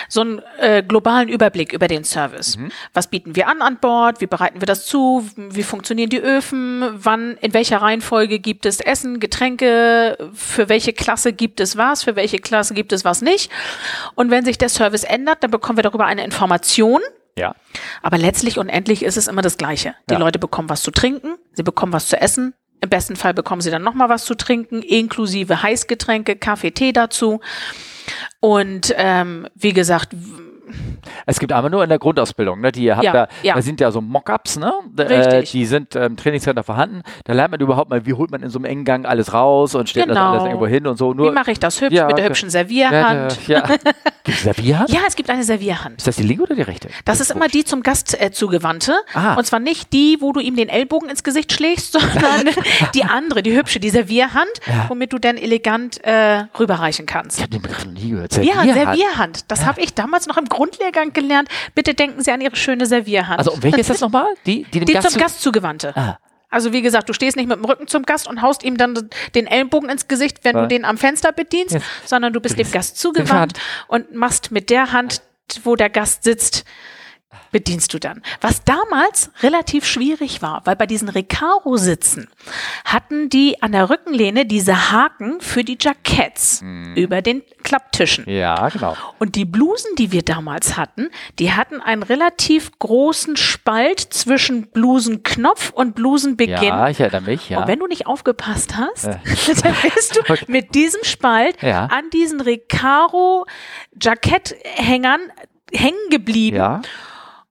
[SPEAKER 2] so einen äh, globalen Überblick über den Service. Mhm. Was bieten wir an an Bord? Wie bereiten wir das zu? Wie funktionieren die Öfen? Wann, in welcher Reihenfolge gibt es Essen, Getränke? Für welche Klasse gibt es was? Für welche Klasse gibt es was nicht? Und wenn sich der Service ändert, dann bekommen wir darüber eine Information.
[SPEAKER 1] Ja.
[SPEAKER 2] Aber letztlich und endlich ist es immer das Gleiche. Die ja. Leute bekommen was zu trinken, sie bekommen was zu essen, im besten Fall bekommen sie dann nochmal was zu trinken, inklusive Heißgetränke, Kaffee, Tee dazu. Und ähm, wie gesagt,
[SPEAKER 1] es gibt aber nur in der Grundausbildung, ne? Die habt ja, da, ja. da sind ja so Mockups, ne? Äh, die sind im ähm, Trainingscenter vorhanden. Da lernt man überhaupt mal, wie holt man in so einem engen Gang alles raus und stellt genau. das alles irgendwo hin und so. Nur,
[SPEAKER 2] wie mache ich das hübsch ja, mit der hübschen Servierhand?
[SPEAKER 1] Ja, ja. Gibt Servierhand?
[SPEAKER 2] Ja, es gibt eine Servierhand.
[SPEAKER 1] Ist das die linke oder die rechte?
[SPEAKER 2] Das, das ist immer die zum Gast äh, zugewandte. Ah. Und zwar nicht die, wo du ihm den Ellbogen ins Gesicht schlägst, sondern die andere, die hübsche, die Servierhand, womit du dann elegant äh, rüberreichen kannst.
[SPEAKER 1] Ich habe den Begriff noch nie gehört.
[SPEAKER 2] Servierhand. Ja, Servierhand. Das habe ich damals noch im Grundlehrgang gelernt. Bitte denken Sie an Ihre schöne Servierhand.
[SPEAKER 1] Also, welche ist das nochmal? Die,
[SPEAKER 2] die, dem die Gast zum Gast zugewandte. Ah. Also wie gesagt, du stehst nicht mit dem Rücken zum Gast und haust ihm dann den Ellenbogen ins Gesicht, wenn ja. du den am Fenster bedienst, ja. sondern du bist dem Gast zugewandt und machst mit der Hand, wo der Gast sitzt, bedienst du dann. Was damals relativ schwierig war, weil bei diesen Recaro-Sitzen hatten die an der Rückenlehne diese Haken für die Jacketts hm. über den Klapptischen.
[SPEAKER 1] Ja, genau.
[SPEAKER 2] Und die Blusen, die wir damals hatten, die hatten einen relativ großen Spalt zwischen Blusenknopf und Blusenbeginn. Ja,
[SPEAKER 1] ich erinnere mich, ja.
[SPEAKER 2] Und wenn du nicht aufgepasst hast, äh. dann bist du okay. mit diesem Spalt ja. an diesen Recaro Jacketthängern hängen geblieben.
[SPEAKER 1] Ja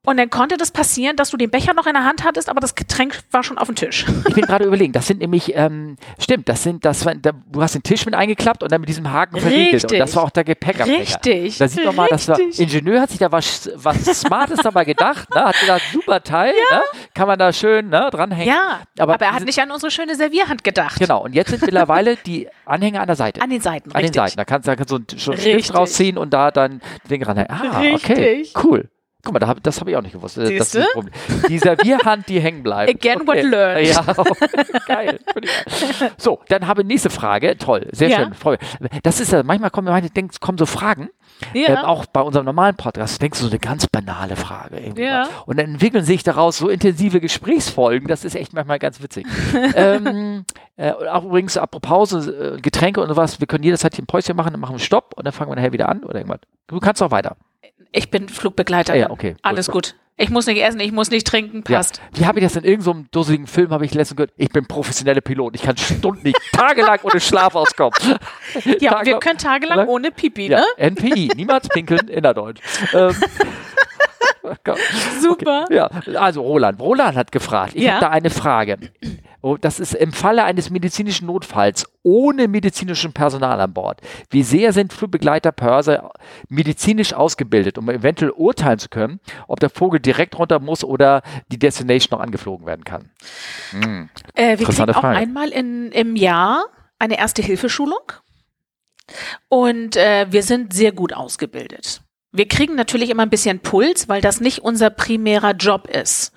[SPEAKER 2] Und dann konnte das passieren, dass du den Becher noch in der Hand hattest, aber das Getränk war schon auf dem Tisch.
[SPEAKER 1] Ich bin gerade überlegen, das sind nämlich, ähm, stimmt, das sind, das war, da, du hast den Tisch mit eingeklappt und dann mit diesem Haken verriegelt. Und das war auch der Gepäckabdecker.
[SPEAKER 2] Richtig.
[SPEAKER 1] Da sieht man mal, dass der Ingenieur hat sich da was, was Smartes dabei gedacht, ne? hat gedacht, super Teil, ja. ne? kann man da schön ne, dranhängen.
[SPEAKER 2] Ja, aber, aber er hat nicht an unsere schöne Servierhand gedacht.
[SPEAKER 1] Genau, und jetzt sind mittlerweile die Anhänger an der Seite.
[SPEAKER 2] An den Seiten,
[SPEAKER 1] An
[SPEAKER 2] richtig.
[SPEAKER 1] den Seiten, da kannst, du einen Stift rausziehen und da dann den Ding ran. Ah, okay, cool. Guck mal, da hab, das habe ich auch nicht gewusst.
[SPEAKER 2] Siehste?
[SPEAKER 1] Das ist die Servierhand, die hängen bleibt.
[SPEAKER 2] Again okay. what learned.
[SPEAKER 1] Ja, geil. So, dann habe ich nächste Frage. Toll, sehr ja. schön. Das ist ja, manchmal kommen, manchmal denkst, kommen so Fragen, ja. ähm, auch bei unserem normalen Podcast, denkst du so eine ganz banale Frage.
[SPEAKER 2] Ja.
[SPEAKER 1] Und dann entwickeln sich daraus so intensive Gesprächsfolgen, das ist echt manchmal ganz witzig. ähm, äh, auch übrigens, apropos äh, Getränke und sowas, wir können jederzeit hier ein Päuschen machen, dann machen wir Stopp und dann fangen wir nachher wieder an oder irgendwas. Du kannst auch weiter.
[SPEAKER 2] Ich bin Flugbegleiter.
[SPEAKER 1] Ja, okay.
[SPEAKER 2] Alles gut. Ich muss nicht essen, ich muss nicht trinken, passt.
[SPEAKER 1] Ja. Wie habe ich das in irgendeinem so dusseligen Film, habe ich letztens gehört, ich bin professioneller Pilot. Ich kann Stunden nicht, tagelang ohne Schlaf auskommen.
[SPEAKER 2] Ja, Tage wir können tagelang ohne Pipi, ne?
[SPEAKER 1] Ja, NPI, niemals pinkeln, innerdeutsch. ähm,
[SPEAKER 2] Super.
[SPEAKER 1] Okay. Ja, also Roland. Roland hat gefragt. Ich
[SPEAKER 2] Ja.
[SPEAKER 1] habe da eine Frage. Oh, das ist im Falle eines medizinischen Notfalls ohne medizinischen Personal an Bord. Wie sehr sind Flugbegleiter Pörser medizinisch ausgebildet, um eventuell urteilen zu können, ob der Vogel direkt runter muss oder die Destination noch angeflogen werden kann? Hm.
[SPEAKER 2] Äh, wir kriegen auch einmal in, im Jahr eine Erste-Hilfe-Schulung und äh, wir sind sehr gut ausgebildet. Wir kriegen natürlich immer ein bisschen Puls, weil das nicht unser primärer Job ist.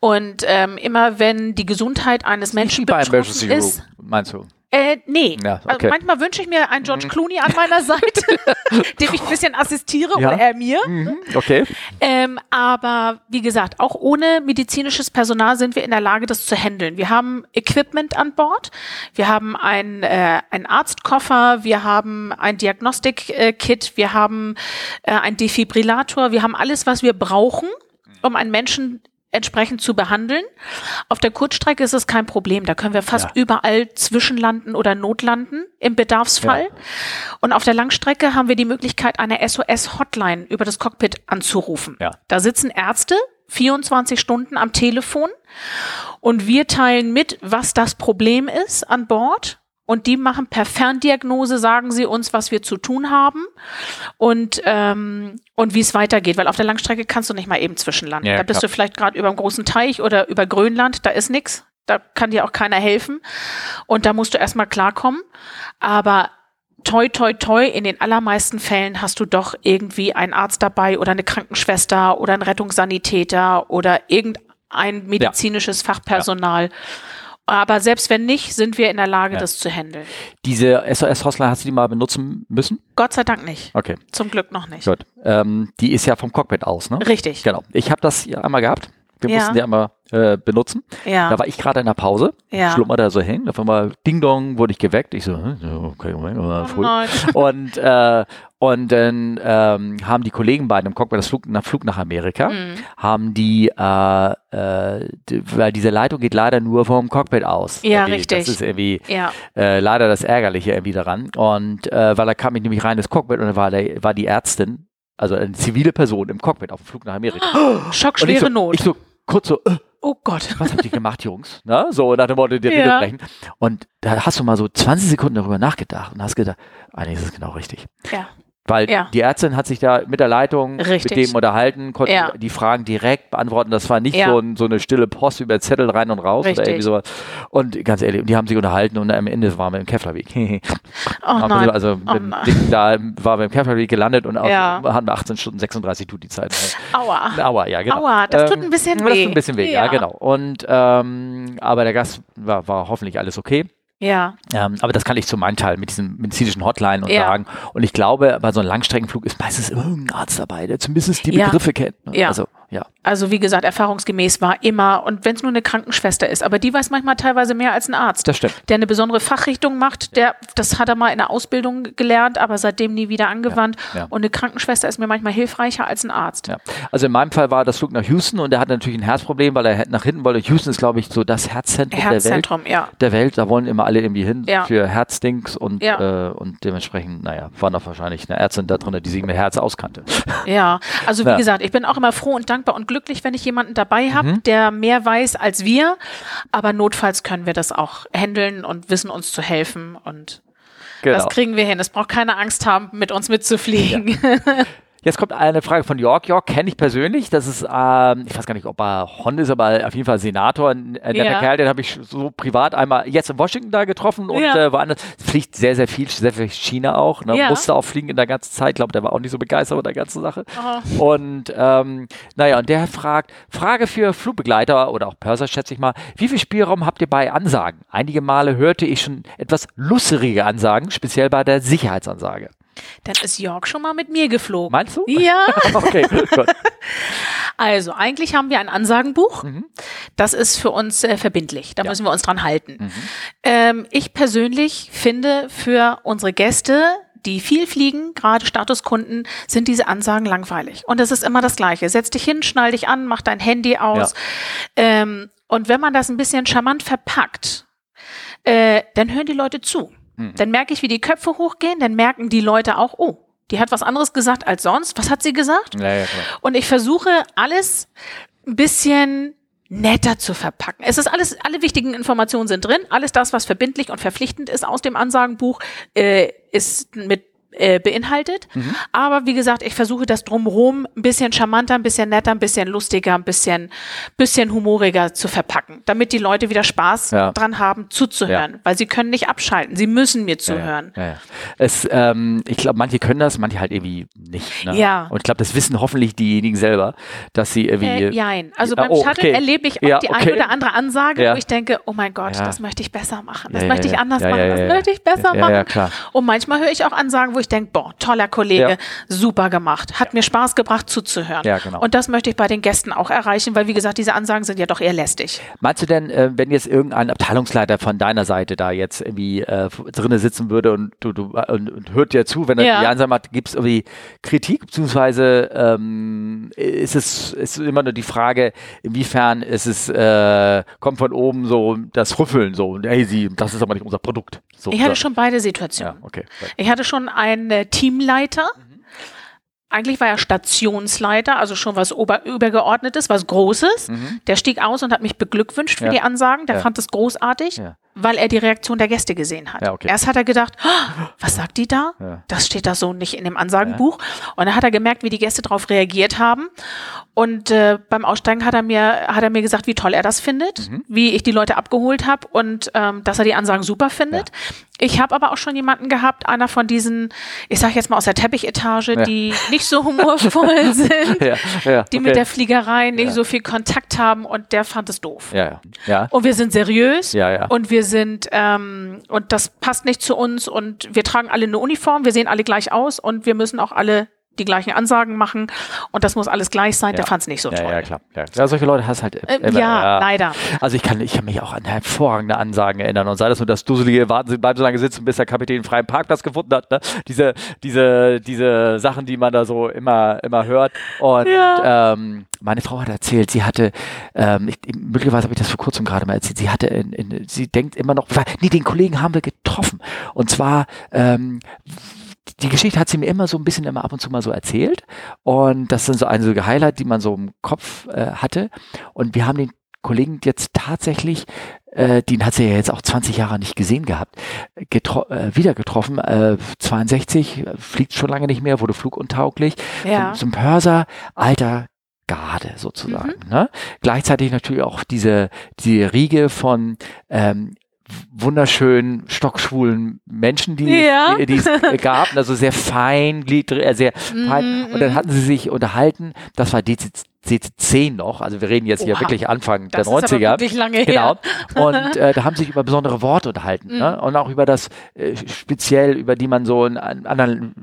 [SPEAKER 2] Und ähm, immer wenn die Gesundheit eines Menschen
[SPEAKER 1] Nicht bei
[SPEAKER 2] betroffen ist,
[SPEAKER 1] meinst du?
[SPEAKER 2] Äh, nee.
[SPEAKER 1] Ja,
[SPEAKER 2] Also
[SPEAKER 1] okay.
[SPEAKER 2] manchmal wünsche ich mir einen George Clooney an meiner Seite, dem ich ein bisschen assistiere
[SPEAKER 1] Ja.
[SPEAKER 2] oder er mir.
[SPEAKER 1] Mhm, okay.
[SPEAKER 2] Ähm, aber wie gesagt, auch ohne medizinisches Personal sind wir in der Lage, das zu handeln. Wir haben Equipment an Bord, wir haben ein, äh, einen Arztkoffer, wir haben ein Diagnostik-Kit, wir haben äh, einen Defibrillator, wir haben alles, was wir brauchen, um einen Menschen entsprechend zu behandeln. Auf der Kurzstrecke ist es kein Problem. Da können wir fast
[SPEAKER 1] Ja.
[SPEAKER 2] überall zwischenlanden oder notlanden im Bedarfsfall.
[SPEAKER 1] Ja.
[SPEAKER 2] Und auf der Langstrecke haben wir die Möglichkeit, eine SOS-Hotline über das Cockpit anzurufen.
[SPEAKER 1] Ja.
[SPEAKER 2] Da sitzen Ärzte 24 Stunden am Telefon und wir teilen mit, was das Problem ist an Bord. Und die machen per Ferndiagnose, sagen sie uns, was wir zu tun haben und, ähm, und wie es weitergeht. Weil auf der Langstrecke kannst du nicht mal eben zwischenlanden.
[SPEAKER 1] Ja,
[SPEAKER 2] da bist
[SPEAKER 1] klar.
[SPEAKER 2] du vielleicht gerade über einem großen Teich oder über Grönland, da ist nix. Da kann dir auch keiner helfen. Und da musst du erstmal klarkommen. Aber toi, toi, toi, in den allermeisten Fällen hast du doch irgendwie einen Arzt dabei oder eine Krankenschwester oder einen Rettungssanitäter oder irgendein medizinisches Fachpersonal. Aber selbst wenn nicht, sind wir in der Lage,
[SPEAKER 1] Ja.
[SPEAKER 2] das zu handeln.
[SPEAKER 1] Diese SOS-Hotline, hast du die mal benutzen müssen?
[SPEAKER 2] Gott sei Dank nicht.
[SPEAKER 1] Okay,
[SPEAKER 2] Zum Glück noch nicht.
[SPEAKER 1] gut. Ähm, die ist ja vom Cockpit aus, ne?
[SPEAKER 2] Richtig.
[SPEAKER 1] Genau. Ich habe das einmal gehabt. Wir
[SPEAKER 2] Ja.
[SPEAKER 1] mussten die einmal äh, benutzen.
[SPEAKER 2] Ja.
[SPEAKER 1] Da war ich gerade in der Pause,
[SPEAKER 2] Ja.
[SPEAKER 1] schlummerte da so hin. Auf einmal Ding Dong wurde ich geweckt. Ich so, hm, okay, Moment, mal
[SPEAKER 2] Oh
[SPEAKER 1] früh.
[SPEAKER 2] nein.
[SPEAKER 1] Und, äh, und dann ähm, haben die Kollegen bei dem Cockpit, das Flug nach, Flug nach Amerika,
[SPEAKER 2] Mhm.
[SPEAKER 1] haben die, äh, äh, die, weil diese Leitung geht leider nur vom Cockpit aus.
[SPEAKER 2] Ja,
[SPEAKER 1] Irgendwie.
[SPEAKER 2] richtig.
[SPEAKER 1] Das ist irgendwie
[SPEAKER 2] Ja.
[SPEAKER 1] äh, leider das Ärgerliche irgendwie daran. Und äh, weil da kam ich nämlich rein ins Cockpit und da war, der, war die Ärztin, also eine zivile Person im Cockpit auf dem Flug nach Amerika. Und ich
[SPEAKER 2] Schockschwere
[SPEAKER 1] so,
[SPEAKER 2] Not.
[SPEAKER 1] ich so kurz so, äh,
[SPEAKER 2] oh Gott.
[SPEAKER 1] was habt ihr gemacht, Jungs? Na, so nach dem Motto, die Rede
[SPEAKER 2] Ja.
[SPEAKER 1] brechen. Und da hast du mal so 20 Sekunden darüber nachgedacht und hast gedacht, eigentlich ist es genau richtig.
[SPEAKER 2] Ja.
[SPEAKER 1] Weil
[SPEAKER 2] Ja.
[SPEAKER 1] die Ärztin hat sich da mit der Leitung
[SPEAKER 2] Richtig.
[SPEAKER 1] mit dem unterhalten, konnte
[SPEAKER 2] Ja.
[SPEAKER 1] die Fragen direkt beantworten. Das war nicht
[SPEAKER 2] Ja.
[SPEAKER 1] so, ein, so eine stille Post über Zettel rein und raus oder
[SPEAKER 2] Richtig.
[SPEAKER 1] irgendwie sowas. Und ganz ehrlich, die haben sich unterhalten und am Ende waren wir im Keflerweg.
[SPEAKER 2] Oh nein.
[SPEAKER 1] so, Also
[SPEAKER 2] Oh nein.
[SPEAKER 1] Da waren wir im Käferweg gelandet und hatten wir 18 Stunden 36 tut die Zeit.
[SPEAKER 2] Aua.
[SPEAKER 1] Aua, ja, genau.
[SPEAKER 2] Aua, das tut ein bisschen
[SPEAKER 1] Das
[SPEAKER 2] weh.
[SPEAKER 1] tut ein bisschen weh, ja,
[SPEAKER 2] Ja.
[SPEAKER 1] genau. Und ähm, aber der Gast war, war hoffentlich alles okay.
[SPEAKER 2] Ja.
[SPEAKER 1] Ähm, aber das kann ich zu meinem Teil mit diesem medizinischen Hotline und
[SPEAKER 2] Ja.
[SPEAKER 1] sagen. Und ich glaube, bei so einem Langstreckenflug ist meistens immer irgendein Arzt dabei, der zumindest die. Begriffe kennt. ne?
[SPEAKER 2] Ja.
[SPEAKER 1] Also, ja.
[SPEAKER 2] Also wie gesagt, erfahrungsgemäß war immer, und wenn es nur eine Krankenschwester ist, aber die weiß manchmal teilweise mehr als ein Arzt.
[SPEAKER 1] Das stimmt.
[SPEAKER 2] Der eine besondere Fachrichtung macht, der, das hat er mal in der Ausbildung gelernt, aber seitdem nie wieder angewandt.
[SPEAKER 1] Ja, ja.
[SPEAKER 2] Und eine Krankenschwester ist mir manchmal hilfreicher als ein Arzt.
[SPEAKER 1] Ja. Also in meinem Fall war das Flug nach Houston und er hatte natürlich ein Herzproblem, weil er nach hinten wollte. Houston ist, glaube ich, so das Herzzentrum der Welt.
[SPEAKER 2] Herzzentrum, ja.
[SPEAKER 1] Der Welt, da wollen immer alle irgendwie hin für Herzdings und, äh, und dementsprechend, naja, war noch wahrscheinlich eine Ärztin da drin, die sich mit Herz auskannte.
[SPEAKER 2] Ja, also wie gesagt, ich bin auch immer froh und dankbar und glücklich, wenn ich jemanden dabei habe, mhm. der mehr weiß als wir. Aber notfalls können wir das auch handeln und wissen uns zu helfen und genau. das kriegen wir hin. Es braucht keine Angst haben, mit uns mitzufliegen. Ja.
[SPEAKER 1] Jetzt kommt eine Frage von York. York kenne ich persönlich. Das ist, ähm, ich weiß gar nicht, ob er Hon ist, aber auf jeden Fall Senator. Ein netter ja. Kerl, den habe ich so privat einmal jetzt in Washington da getroffen und ja. äh, woanders. Fliegt sehr, sehr viel, sehr viel China auch. Ne? Ja. Musste auch fliegen in der ganzen Zeit. Ich glaube, der war auch nicht so begeistert von der ganzen Sache. Oh. Und ähm, naja, und der fragt, Frage für Flugbegleiter oder auch Pörser, schätze ich mal, wie viel Spielraum habt ihr bei Ansagen? Einige Male hörte ich schon etwas lusserige Ansagen, speziell bei der Sicherheitsansage.
[SPEAKER 2] Dann ist York schon mal mit mir geflogen.
[SPEAKER 1] Meinst du?
[SPEAKER 2] Ja. okay, gut. Also, eigentlich haben wir ein Ansagenbuch. Mhm. Das ist für uns äh, verbindlich. Da ja. müssen wir uns dran halten. Mhm. Ähm, ich persönlich finde für unsere Gäste, die viel fliegen, gerade Statuskunden, sind diese Ansagen langweilig. Und es ist immer das Gleiche. Setz dich hin, schnall dich an, mach dein Handy aus. Ja. Ähm, und wenn man das ein bisschen charmant verpackt, äh, dann hören die Leute zu. Mhm. Dann merke ich, wie die Köpfe hochgehen, dann merken die Leute auch, oh, die hat was anderes gesagt als sonst. Was hat sie gesagt? Ja, ja, Und ich versuche alles ein bisschen netter zu verpacken. Es ist alles, alle wichtigen Informationen sind drin. Alles das, was verbindlich und verpflichtend ist aus dem Ansagenbuch, äh, ist mit äh, beinhaltet. Mhm. Aber wie gesagt, ich versuche das drumherum ein bisschen charmanter, ein bisschen netter, ein bisschen lustiger, ein bisschen, bisschen humoriger zu verpacken, damit die Leute wieder Spaß ja. dran haben, zuzuhören, ja. weil sie können nicht abschalten, sie müssen mir zuhören.
[SPEAKER 1] Ja, es, ähm, ich glaube, manche können das, manche halt irgendwie nicht. Ne?
[SPEAKER 2] Ja.
[SPEAKER 1] Und ich glaube, das wissen hoffentlich diejenigen selber, dass sie irgendwie. Äh,
[SPEAKER 2] nein, also beim oh, Shuttle okay. erlebe ich auch die okay. eine oder andere Ansage, wo ich denke, oh mein Gott, das möchte ich besser machen, das möchte ich anders machen, das möchte ich besser machen. Und manchmal höre ich auch Ansagen, wo ich denke, boah, toller Kollege, ja. super gemacht, hat ja. mir Spaß gebracht zuzuhören. Ja, genau. Und das möchte ich bei den Gästen auch erreichen, weil wie gesagt, diese Ansagen sind ja doch eher lästig.
[SPEAKER 1] Meinst du denn, äh, wenn jetzt irgendein Abteilungsleiter von deiner Seite da jetzt irgendwie äh, drinnen sitzen würde und du, du und, und hört dir zu, wenn er ja. die Ansage macht, gibt es irgendwie Kritik, beziehungsweise ähm, ist es ist immer nur die Frage, inwiefern ist es, äh, kommt von oben so das Rüffeln, so, hey, sie, das ist aber nicht unser Produkt. So,
[SPEAKER 2] ich hatte schon beide Situationen. Ja, okay. Ich hatte schon ein äh, Teamleiter. Mhm. Eigentlich war er Stationsleiter, also schon was Ober übergeordnetes, was Großes. Mhm. Der stieg aus und hat mich beglückwünscht für ja. die Ansagen. Der ja. fand es großartig. Ja weil er die Reaktion der Gäste gesehen hat. Ja, okay. Erst hat er gedacht, oh, was sagt die da? Ja. Das steht da so nicht in dem Ansagenbuch. Und dann hat er gemerkt, wie die Gäste darauf reagiert haben. Und äh, beim Aussteigen hat er mir hat er mir gesagt, wie toll er das findet, mhm. wie ich die Leute abgeholt habe und ähm, dass er die Ansagen super findet. Ich habe aber auch schon jemanden gehabt, einer von diesen, ich sage jetzt mal aus der Teppichetage, die nicht so humorvoll sind, die okay. mit der Fliegerei nicht so viel Kontakt haben und der fand es doof. Und wir sind seriös und wir sind, ähm, und das passt nicht zu uns und wir tragen alle eine Uniform, wir sehen alle gleich aus und wir müssen auch alle die gleichen Ansagen machen und das muss alles gleich sein. Ja. Der fand es nicht so
[SPEAKER 1] ja,
[SPEAKER 2] toll.
[SPEAKER 1] Ja, klar. Ja, ja solche Leute hast halt.
[SPEAKER 2] Äh, immer, ja, leider.
[SPEAKER 1] Also ich kann, ich kann mich auch an hervorragende Ansagen erinnern und sei das nur das dusselige Warten Sie, bleiben so lange sitzen, bis der Kapitän einen freien Parkplatz gefunden hat. Ne? Diese, diese, diese Sachen, die man da so immer, immer hört. Und ähm, meine Frau hat erzählt, sie hatte, ähm, ich, möglicherweise habe ich das vor kurzem gerade mal erzählt, sie hatte, in, in, sie denkt immer noch, nee, den Kollegen haben wir getroffen. Und zwar ähm, die Geschichte hat sie mir immer so ein bisschen immer ab und zu mal so erzählt. Und das sind so einige Highlights, die man so im Kopf äh, hatte. Und wir haben den Kollegen jetzt tatsächlich, äh, den hat sie ja jetzt auch 20 Jahre nicht gesehen gehabt, getro äh, wieder getroffen. Äh, 62, fliegt schon lange nicht mehr, wurde fluguntauglich. Ja. Zum, zum Pörser, alter Garde sozusagen. Mhm. Ne? Gleichzeitig natürlich auch diese, diese Riege von ähm, wunderschönen, stockschwulen Menschen, die, ja. die, die es gab, also sehr feingliedrig, äh, sehr fein. Mhm, und dann mhm. hatten sie sich unterhalten, das war DC10 noch, also wir reden jetzt Oha, hier wirklich Anfang der 90er. Ist aber
[SPEAKER 2] wirklich lange
[SPEAKER 1] genau. Her. Und äh, da haben sie sich über besondere Worte unterhalten. Mhm. Ne? Und auch über das, äh, speziell, über die man so in, anderen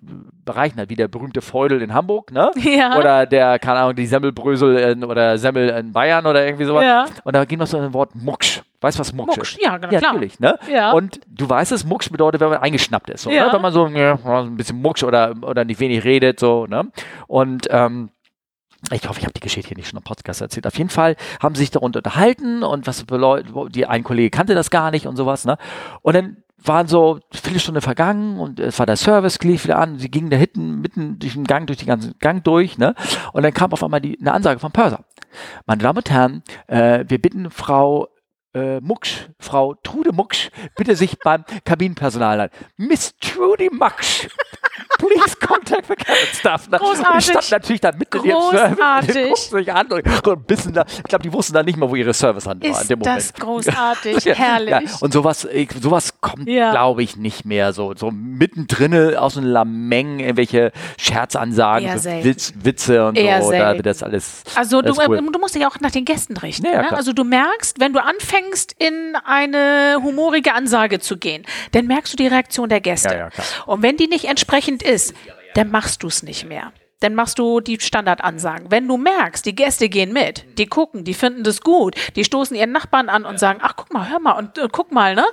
[SPEAKER 1] Bereichen hat, wie der berühmte Feudel in Hamburg, ne? Ja. Oder der, keine Ahnung, die Semmelbrösel in, oder Semmel in Bayern oder irgendwie sowas. Ja. Und da ging noch so ein Wort Mucksch. Weißt du, was Mucksch, Mucksch ist?
[SPEAKER 2] Ja, genau, ja, klar.
[SPEAKER 1] Natürlich, ne? Ja. Und du weißt es, Mucksch bedeutet, wenn man eingeschnappt ist. So, ja. ne? Wenn man so ja, ein bisschen Mucksch oder, oder nicht wenig redet, so, ne? Und, ähm, ich hoffe, ich habe die Geschichte hier nicht schon im Podcast erzählt. Auf jeden Fall haben sie sich darunter unterhalten und was die ein Kollege kannte das gar nicht und sowas, ne? Und dann waren so viele Stunden vergangen und es war der Service, lief wieder an. Sie gingen da hinten mitten durch den Gang, durch den ganzen Gang durch, ne? Und dann kam auf einmal die, eine Ansage vom Pörser. Meine Damen und Herren, äh, wir bitten Frau äh, Mucksch, Frau Trude Mucksch, bitte sich beim Kabinenpersonal an. Miss Trudy Mucksch, please contact the cabin staff.
[SPEAKER 2] Großartig. Ich
[SPEAKER 1] stand natürlich da mitten
[SPEAKER 2] in ihrem Service.
[SPEAKER 1] An bisschen da, ich glaube, die wussten da nicht mal, wo ihre Servicehand war in dem Moment.
[SPEAKER 2] Das ist großartig, herrlich. Ja,
[SPEAKER 1] und sowas, sowas kommt, ja. glaube ich, nicht mehr so. So mittendrin aus einem Lameng, irgendwelche Scherzansagen, so Witz, Witze und
[SPEAKER 2] Eher
[SPEAKER 1] so.
[SPEAKER 2] Da,
[SPEAKER 1] das alles.
[SPEAKER 2] Also du, cool. du musst dich auch nach den Gästen richten. Ne? Also du merkst, wenn du anfängst, in eine humorige Ansage zu gehen, dann merkst du die Reaktion der Gäste. Und wenn die nicht entsprechend ist, dann machst du es nicht mehr. Dann machst du die Standardansagen. Wenn du merkst, die Gäste gehen mit, die gucken, die finden das gut, die stoßen ihren Nachbarn an und sagen, ach guck mal, hör mal und äh, guck mal, ne?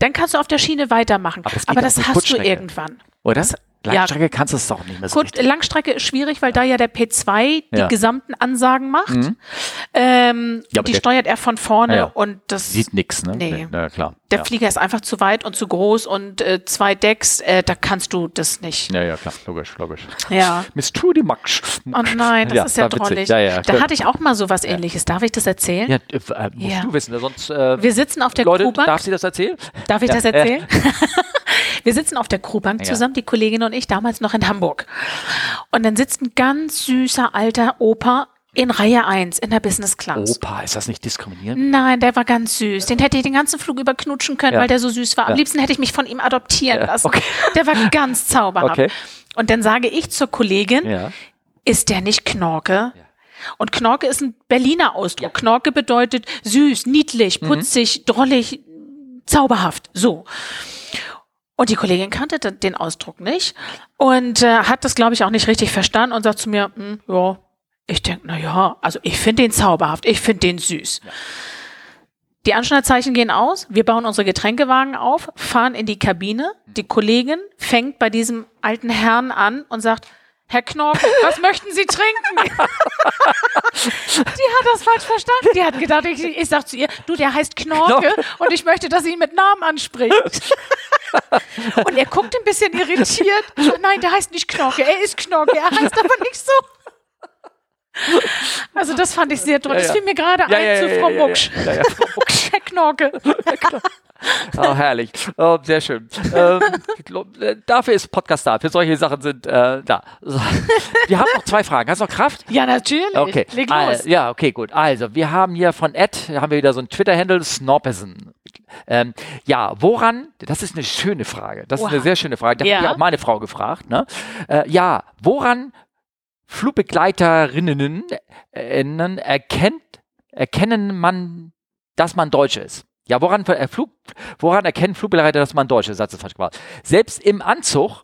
[SPEAKER 2] Dann kannst du auf der Schiene weitermachen. Aber, Aber das hast du irgendwann.
[SPEAKER 1] Oder?
[SPEAKER 2] Das,
[SPEAKER 1] Langstrecke ja. kannst du es doch nicht mehr so
[SPEAKER 2] Gut, Langstrecke ist schwierig, weil da ja der P2 die ja. gesamten Ansagen macht. Mhm. Ähm, ja, die steuert er von vorne und das
[SPEAKER 1] sieht nichts, ne?
[SPEAKER 2] Nee.
[SPEAKER 1] Na, klar.
[SPEAKER 2] Der Flieger ist einfach zu weit und zu groß und äh, zwei Decks, äh, da kannst du das nicht.
[SPEAKER 1] Ja, ja, klar, logisch, logisch.
[SPEAKER 2] Ja.
[SPEAKER 1] Miss Trudy Max.
[SPEAKER 2] Oh nein, das ist ja drollig. Da hatte ich auch mal so was ähnliches. Darf ich das erzählen?
[SPEAKER 1] Ja, äh, musst du wissen, sonst. Äh,
[SPEAKER 2] Wir sitzen auf der
[SPEAKER 1] Leute,
[SPEAKER 2] Crewbank.
[SPEAKER 1] Darf sie das erzählen?
[SPEAKER 2] Darf ich das erzählen? Wir sitzen auf der Crewbank zusammen, die Kollegin und ich, damals noch in Hamburg. Und dann sitzt ein ganz süßer alter Opa in Reihe 1 in der Business Class.
[SPEAKER 1] Opa, ist das nicht diskriminierend?
[SPEAKER 2] Nein, der war ganz süß. Den hätte ich den ganzen Flug über knutschen können, ja. weil der so süß war. Am ja. liebsten hätte ich mich von ihm adoptieren ja. lassen.
[SPEAKER 1] Okay.
[SPEAKER 2] Der war ganz zauberhaft.
[SPEAKER 1] Okay.
[SPEAKER 2] Und dann sage ich zur Kollegin, ist der nicht Knorke? Und Knorke ist ein Berliner Ausdruck. Knorke bedeutet süß, niedlich, mhm. putzig, mhm. drollig, zauberhaft. So. Und die Kollegin kannte den Ausdruck nicht und äh, hat das, glaube ich, auch nicht richtig verstanden und sagt zu mir, hm, ja, ich denke, na ja, also ich finde den zauberhaft, ich finde den süß. Ja. Die Anschnallzeichen gehen aus, wir bauen unsere Getränkewagen auf, fahren in die Kabine. Die Kollegin fängt bei diesem alten Herrn an und sagt, Herr Knorke, was möchten Sie trinken? die hat das falsch verstanden. Die hat gedacht, ich, ich sag zu ihr, du, der heißt Knorke und ich möchte, dass sie ihn mit Namen anspricht. und er guckt ein bisschen irritiert. Nein, der heißt nicht Knorke, er ist Knorke, er heißt aber nicht so. Also das fand ich sehr toll. Ja, ja. Das fiel mir gerade ja, ein zu Frau Mucksch. Herr Knorke.
[SPEAKER 1] Oh, herrlich. Oh, sehr schön. Ähm, dafür ist Podcast da. Für solche Sachen sind äh, da. So. Wir haben noch zwei Fragen. Hast du noch Kraft?
[SPEAKER 2] Ja, natürlich.
[SPEAKER 1] Okay.
[SPEAKER 2] Leg los.
[SPEAKER 1] Äh, ja, okay, gut. Also, wir haben hier von Ed, haben wir wieder so ein Twitter-Handle, Snorpesen. Ähm, ja, woran, das ist eine schöne Frage. Das wow. ist eine sehr schöne Frage. Da ja. hat auch meine Frau gefragt. Ne? Äh, ja, woran Flugbegleiterinnen äh, erkennt, erkennen man, dass man Deutsch ist? Ja, woran, äh, Flug, woran erkennen Flugbegleiter, dass man Deutsch ist? Satz ist falsch gemacht. Selbst im Anzug,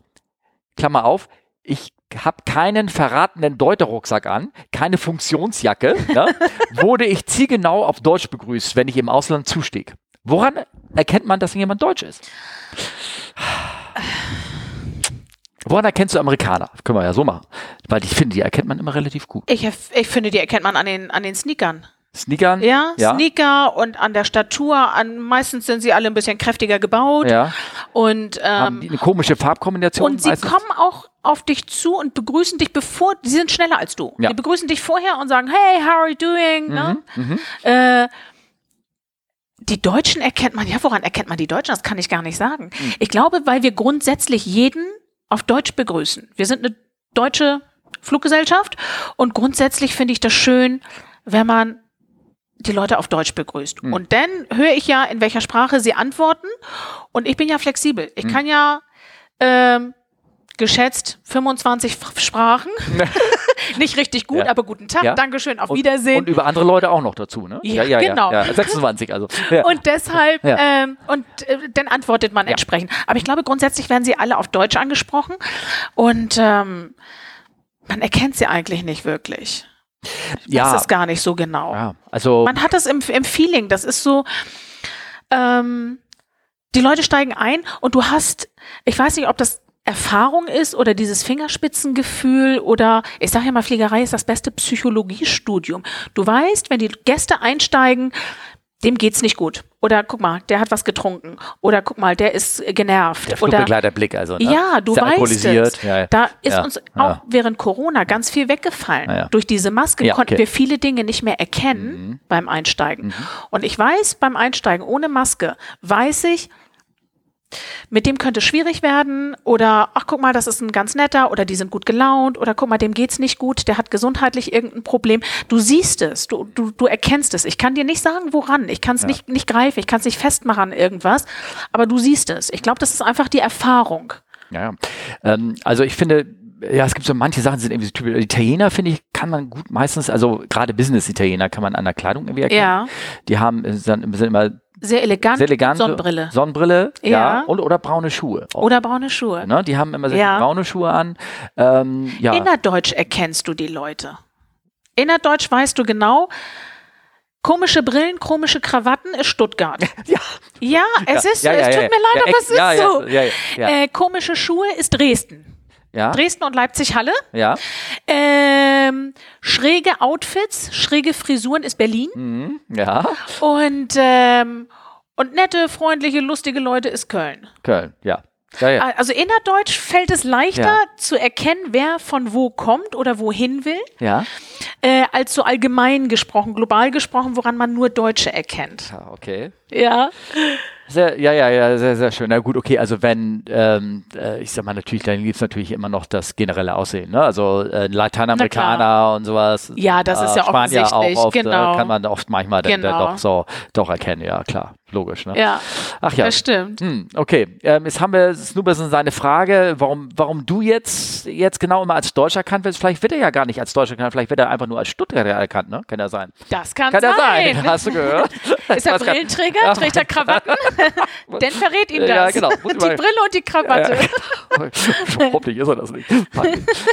[SPEAKER 1] Klammer auf, ich habe keinen verratenen Deuterrucksack an, keine Funktionsjacke, ne, wurde ich zielgenau auf Deutsch begrüßt, wenn ich im Ausland zustieg. Woran erkennt man, dass jemand Deutsch ist? Woran erkennst du Amerikaner? Können wir ja so machen. Weil ich finde, die erkennt man immer relativ gut.
[SPEAKER 2] Ich, ich finde, die erkennt man an den, an den Sneakern.
[SPEAKER 1] Sneakern?
[SPEAKER 2] Ja, ja, Sneaker und an der Statur. An, meistens sind sie alle ein bisschen kräftiger gebaut.
[SPEAKER 1] Ja.
[SPEAKER 2] Und, ähm,
[SPEAKER 1] Haben die eine komische Farbkombination.
[SPEAKER 2] Und sie
[SPEAKER 1] meistens?
[SPEAKER 2] kommen auch auf dich zu und begrüßen dich bevor, sie sind schneller als du. Ja. Die begrüßen dich vorher und sagen, hey, how are you doing? Ne? Mhm, ne? mhm. Äh, die Deutschen erkennt man, ja, woran erkennt man die Deutschen? Das kann ich gar nicht sagen. Mhm. Ich glaube, weil wir grundsätzlich jeden auf Deutsch begrüßen. Wir sind eine deutsche Fluggesellschaft und grundsätzlich finde ich das schön, wenn man die Leute auf Deutsch begrüßt. Mhm. Und dann höre ich ja, in welcher Sprache sie antworten. Und ich bin ja flexibel. Ich mhm. kann ja ähm, geschätzt 25 Sprachen. Nicht richtig gut, ja. aber guten Tag, ja. Dankeschön, auf
[SPEAKER 1] und,
[SPEAKER 2] Wiedersehen.
[SPEAKER 1] Und über andere Leute auch noch dazu, ne?
[SPEAKER 2] Ja, ja, genau.
[SPEAKER 1] Ja, 26, also.
[SPEAKER 2] Und deshalb, ähm, und äh, dann antwortet man entsprechend. Aber ich glaube, grundsätzlich werden sie alle auf Deutsch angesprochen und ähm, man erkennt sie eigentlich nicht wirklich.
[SPEAKER 1] Ja.
[SPEAKER 2] Das ist gar nicht so genau.
[SPEAKER 1] Ja, also
[SPEAKER 2] Man hat das im, im Feeling. Das ist so, ähm, die Leute steigen ein und du hast, ich weiß nicht, ob das Erfahrung ist oder dieses Fingerspitzengefühl oder ich sage ja mal, Fliegerei ist das beste Psychologiestudium. Du weißt, wenn die Gäste einsteigen, dem geht's nicht gut. Oder guck mal, der hat was getrunken. Oder guck mal, der ist genervt.
[SPEAKER 1] Der
[SPEAKER 2] Oder
[SPEAKER 1] Blick also. Ne?
[SPEAKER 2] Ja, du weißt es.
[SPEAKER 1] Ja, ja.
[SPEAKER 2] Da ist uns auch während Corona ganz viel weggefallen. Durch diese Maske konnten okay. wir viele Dinge nicht mehr erkennen mhm. beim Einsteigen. Mhm. Und ich weiß, beim Einsteigen ohne Maske weiß ich, mit dem könnte es schwierig werden oder ach guck mal, das ist ein ganz netter oder die sind gut gelaunt oder guck mal, dem geht's nicht gut, der hat gesundheitlich irgendein Problem. Du siehst es, du, du, du erkennst es. Ich kann dir nicht sagen, woran. Ich kann es ja. nicht, nicht greifen, ich kann es nicht festmachen an irgendwas, aber du siehst es. Ich glaube, das ist einfach die Erfahrung.
[SPEAKER 1] Ja, ähm, also ich finde, ja, es gibt so manche Sachen, die sind irgendwie so typisch. Italiener, finde ich, kann man gut meistens, also gerade Business-Italiener kann man an der Kleidung irgendwie erkennen. Ja. Die haben, sind, sind immer
[SPEAKER 2] sehr elegant.
[SPEAKER 1] Sehr elegant.
[SPEAKER 2] Sonnenbrille.
[SPEAKER 1] Sonnenbrille, ja. ja. Und, oder braune Schuhe.
[SPEAKER 2] Auch. Oder braune Schuhe.
[SPEAKER 1] Ne? Die haben immer sehr ja. braune Schuhe an. Ähm, ja.
[SPEAKER 2] Innerdeutsch erkennst du die Leute. Innerdeutsch weißt du genau, Komische Brillen, komische Krawatten ist Stuttgart.
[SPEAKER 1] Ja,
[SPEAKER 2] ja es ist so. es tut mir leid, aber es ist so. Äh, komische Schuhe ist Dresden. Ja. Dresden und Leipzig-Halle.
[SPEAKER 1] Ja.
[SPEAKER 2] Ähm, schräge Outfits, schräge Frisuren ist Berlin.
[SPEAKER 1] Mhm. Ja.
[SPEAKER 2] Und, ähm, und nette, freundliche, lustige Leute ist Köln.
[SPEAKER 1] Köln, ja. Ja, ja.
[SPEAKER 2] Also innerdeutsch fällt es leichter ja. zu erkennen, wer von wo kommt oder wohin will,
[SPEAKER 1] ja.
[SPEAKER 2] äh, als so allgemein gesprochen, global gesprochen, woran man nur Deutsche erkennt.
[SPEAKER 1] Okay.
[SPEAKER 2] Ja.
[SPEAKER 1] Sehr, ja, ja, ja, sehr, sehr schön. Na gut, okay, also wenn, ähm, äh, ich sag mal, natürlich, dann gibt es natürlich immer noch das generelle Aussehen, ne? Also äh, Lateinamerikaner und sowas.
[SPEAKER 2] Ja, das ist ja äh, Spanier offensichtlich,
[SPEAKER 1] auch oft,
[SPEAKER 2] äh, genau.
[SPEAKER 1] kann man oft manchmal genau. dann, dann genau. doch so doch erkennen, ja, klar logisch. Ne?
[SPEAKER 2] Ja.
[SPEAKER 1] Ach ja.
[SPEAKER 2] Das stimmt.
[SPEAKER 1] Hm, okay. Ähm, jetzt haben wir Snooberson seine Frage, warum, warum du jetzt, jetzt genau immer als Deutscher erkannt wirst. Vielleicht wird er ja gar nicht als Deutscher erkannt, vielleicht wird er einfach nur als Stuttgarter erkannt, ne? Kann ja sein.
[SPEAKER 2] Das kann,
[SPEAKER 1] kann
[SPEAKER 2] sein.
[SPEAKER 1] Kann sein. Hast du gehört?
[SPEAKER 2] Ist er Brillenträger? Ach, Trägt er Krawatten? Dann verrät ihm das. Ja, genau. die Brille und die Krawatte. Ja,
[SPEAKER 1] ja. Hoffentlich ist er das nicht.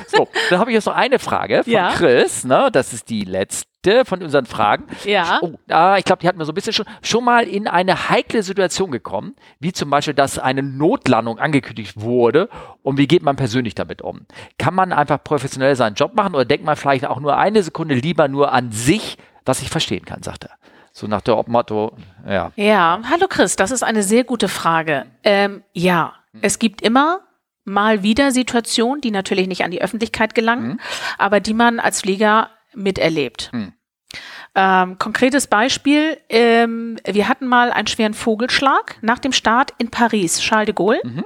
[SPEAKER 1] So, dann habe ich jetzt noch eine Frage von ja. Chris, ne? Das ist die letzte von unseren Fragen.
[SPEAKER 2] Ja.
[SPEAKER 1] Oh, ah, ich glaube, die hatten wir so ein bisschen schon, schon mal in eine heikle Situation gekommen, wie zum Beispiel, dass eine Notlandung angekündigt wurde und wie geht man persönlich damit um? Kann man einfach professionell seinen Job machen oder denkt man vielleicht auch nur eine Sekunde lieber nur an sich, was ich verstehen kann, sagt er. So nach der Motto, ja.
[SPEAKER 2] Ja, hallo Chris, das ist eine sehr gute Frage. Ähm, ja, es gibt immer mal wieder Situationen, die natürlich nicht an die Öffentlichkeit gelangen, mhm. aber die man als Flieger miterlebt. Hm. Ähm, konkretes Beispiel, ähm, wir hatten mal einen schweren Vogelschlag nach dem Start in Paris, Charles de Gaulle. Mhm.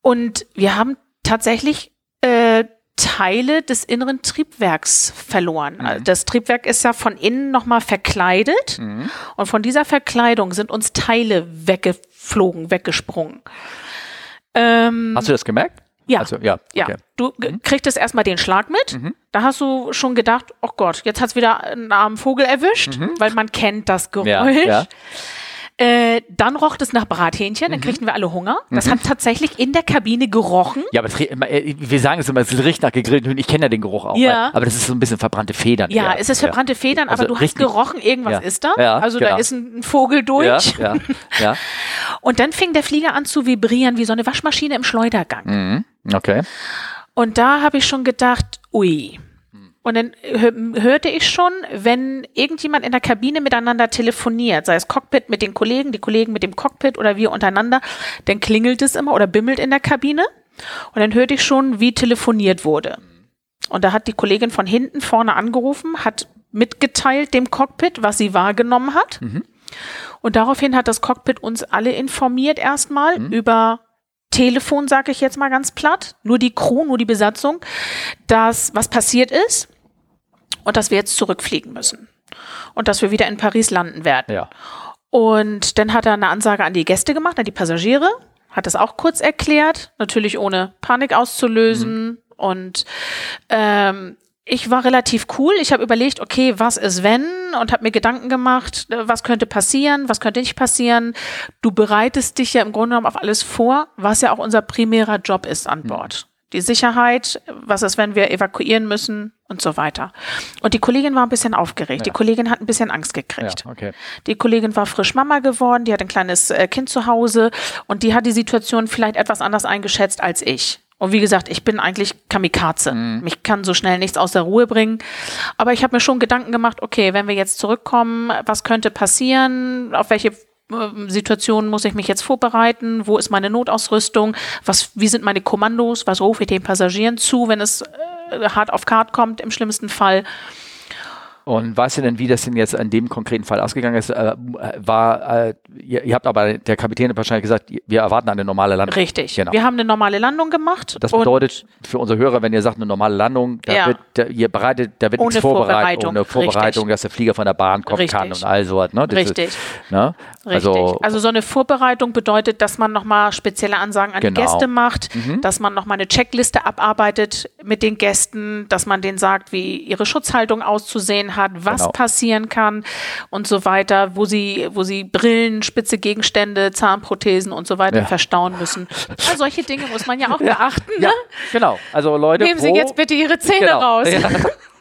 [SPEAKER 2] Und wir haben tatsächlich äh, Teile des inneren Triebwerks verloren. Mhm. Das Triebwerk ist ja von innen nochmal verkleidet mhm. und von dieser Verkleidung sind uns Teile weggeflogen, weggesprungen.
[SPEAKER 1] Ähm, Hast du das gemerkt?
[SPEAKER 2] Ja. Also, ja, ja. Okay. Du mhm. kriegst erstmal den Schlag mit. Mhm. Da hast du schon gedacht, oh Gott, jetzt hat's wieder einen armen Vogel erwischt, mhm. weil man kennt das Geräusch. Ja, ja. Äh, dann roch es nach Brathähnchen, dann mhm. kriegten wir alle Hunger. Das mhm. hat tatsächlich in der Kabine gerochen.
[SPEAKER 1] Ja, aber das, äh, wir sagen es immer, es riecht nach gegrillten Hühnchen. Ich kenne ja den Geruch auch. Ja. Aber das ist so ein bisschen verbrannte Federn.
[SPEAKER 2] Ja, ja. es ist verbrannte Federn, also aber du richtig, hast gerochen, irgendwas ist da. Ja, also genau. da ist ein Vogel durch. Und dann fing der Flieger an zu vibrieren wie so eine Waschmaschine im Schleudergang.
[SPEAKER 1] Okay.
[SPEAKER 2] Und da habe ich schon gedacht, ui. Und dann hörte ich schon, wenn irgendjemand in der Kabine miteinander telefoniert, sei es Cockpit mit den Kollegen, die Kollegen mit dem Cockpit oder wir untereinander, dann klingelt es immer oder bimmelt in der Kabine. Und dann hörte ich schon, wie telefoniert wurde. Und da hat die Kollegin von hinten vorne angerufen, hat mitgeteilt dem Cockpit, was sie wahrgenommen hat. Mhm. Und daraufhin hat das Cockpit uns alle informiert erstmal mhm. über Telefon, sage ich jetzt mal ganz platt, nur die Crew, nur die Besatzung, dass was passiert ist und dass wir jetzt zurückfliegen müssen und dass wir wieder in Paris landen werden.
[SPEAKER 1] Ja.
[SPEAKER 2] Und dann hat er eine Ansage an die Gäste gemacht, an die Passagiere, hat das auch kurz erklärt, natürlich ohne Panik auszulösen. Mhm. Und ähm, ich war relativ cool. Ich habe überlegt, okay, was ist wenn? Und habe mir Gedanken gemacht, äh, was könnte passieren, was könnte nicht passieren. Du bereitest dich ja im Grunde genommen auf alles vor, was ja auch unser primärer Job ist an Bord. Die Sicherheit, was ist, wenn wir evakuieren müssen und so weiter. Und die Kollegin war ein bisschen aufgeregt. Ja. Die Kollegin hat ein bisschen Angst gekriegt.
[SPEAKER 1] Ja, okay.
[SPEAKER 2] Die Kollegin war frisch Mama geworden, die hat ein kleines äh, Kind zu Hause und die hat die Situation vielleicht etwas anders eingeschätzt als ich. Und wie gesagt, ich bin eigentlich Kamikaze. Mhm. Mich kann so schnell nichts aus der Ruhe bringen. Aber ich habe mir schon Gedanken gemacht, okay, wenn wir jetzt zurückkommen, was könnte passieren? Auf welche ähm, Situationen muss ich mich jetzt vorbereiten? Wo ist meine Notausrüstung? Was, wie sind meine Kommandos? Was rufe ich den Passagieren zu, wenn es äh, hart auf Kart kommt im schlimmsten Fall?
[SPEAKER 1] Und weißt du denn, wie das denn jetzt in dem konkreten Fall ausgegangen ist? Äh, war, äh, ihr, ihr, habt aber, der Kapitän hat wahrscheinlich gesagt, wir erwarten eine normale Landung.
[SPEAKER 2] Richtig. Genau. Wir haben eine normale Landung gemacht.
[SPEAKER 1] Das bedeutet für unsere Hörer, wenn ihr sagt, eine normale Landung, da ja. wird, da, ihr bereitet, da wird
[SPEAKER 2] ohne Vorbereitung,
[SPEAKER 1] ohne Vorbereitung, dass der Flieger von der Bahn kommen Richtig. kann und all so was. Ne?
[SPEAKER 2] Richtig.
[SPEAKER 1] Ist, ne?
[SPEAKER 2] Richtig. Also, also so eine Vorbereitung bedeutet, dass man nochmal spezielle Ansagen an genau. die Gäste macht, mhm. dass man nochmal eine Checkliste abarbeitet mit den Gästen, dass man denen sagt, wie ihre Schutzhaltung auszusehen hat, was genau. passieren kann und so weiter, wo sie, wo sie Brillen, spitze Gegenstände, Zahnprothesen und so weiter ja. verstauen müssen. Also solche Dinge muss man ja auch ja. beachten. Ne? Ja,
[SPEAKER 1] genau. Also Leute,
[SPEAKER 2] nehmen Sie jetzt bitte Ihre Zähne genau. raus.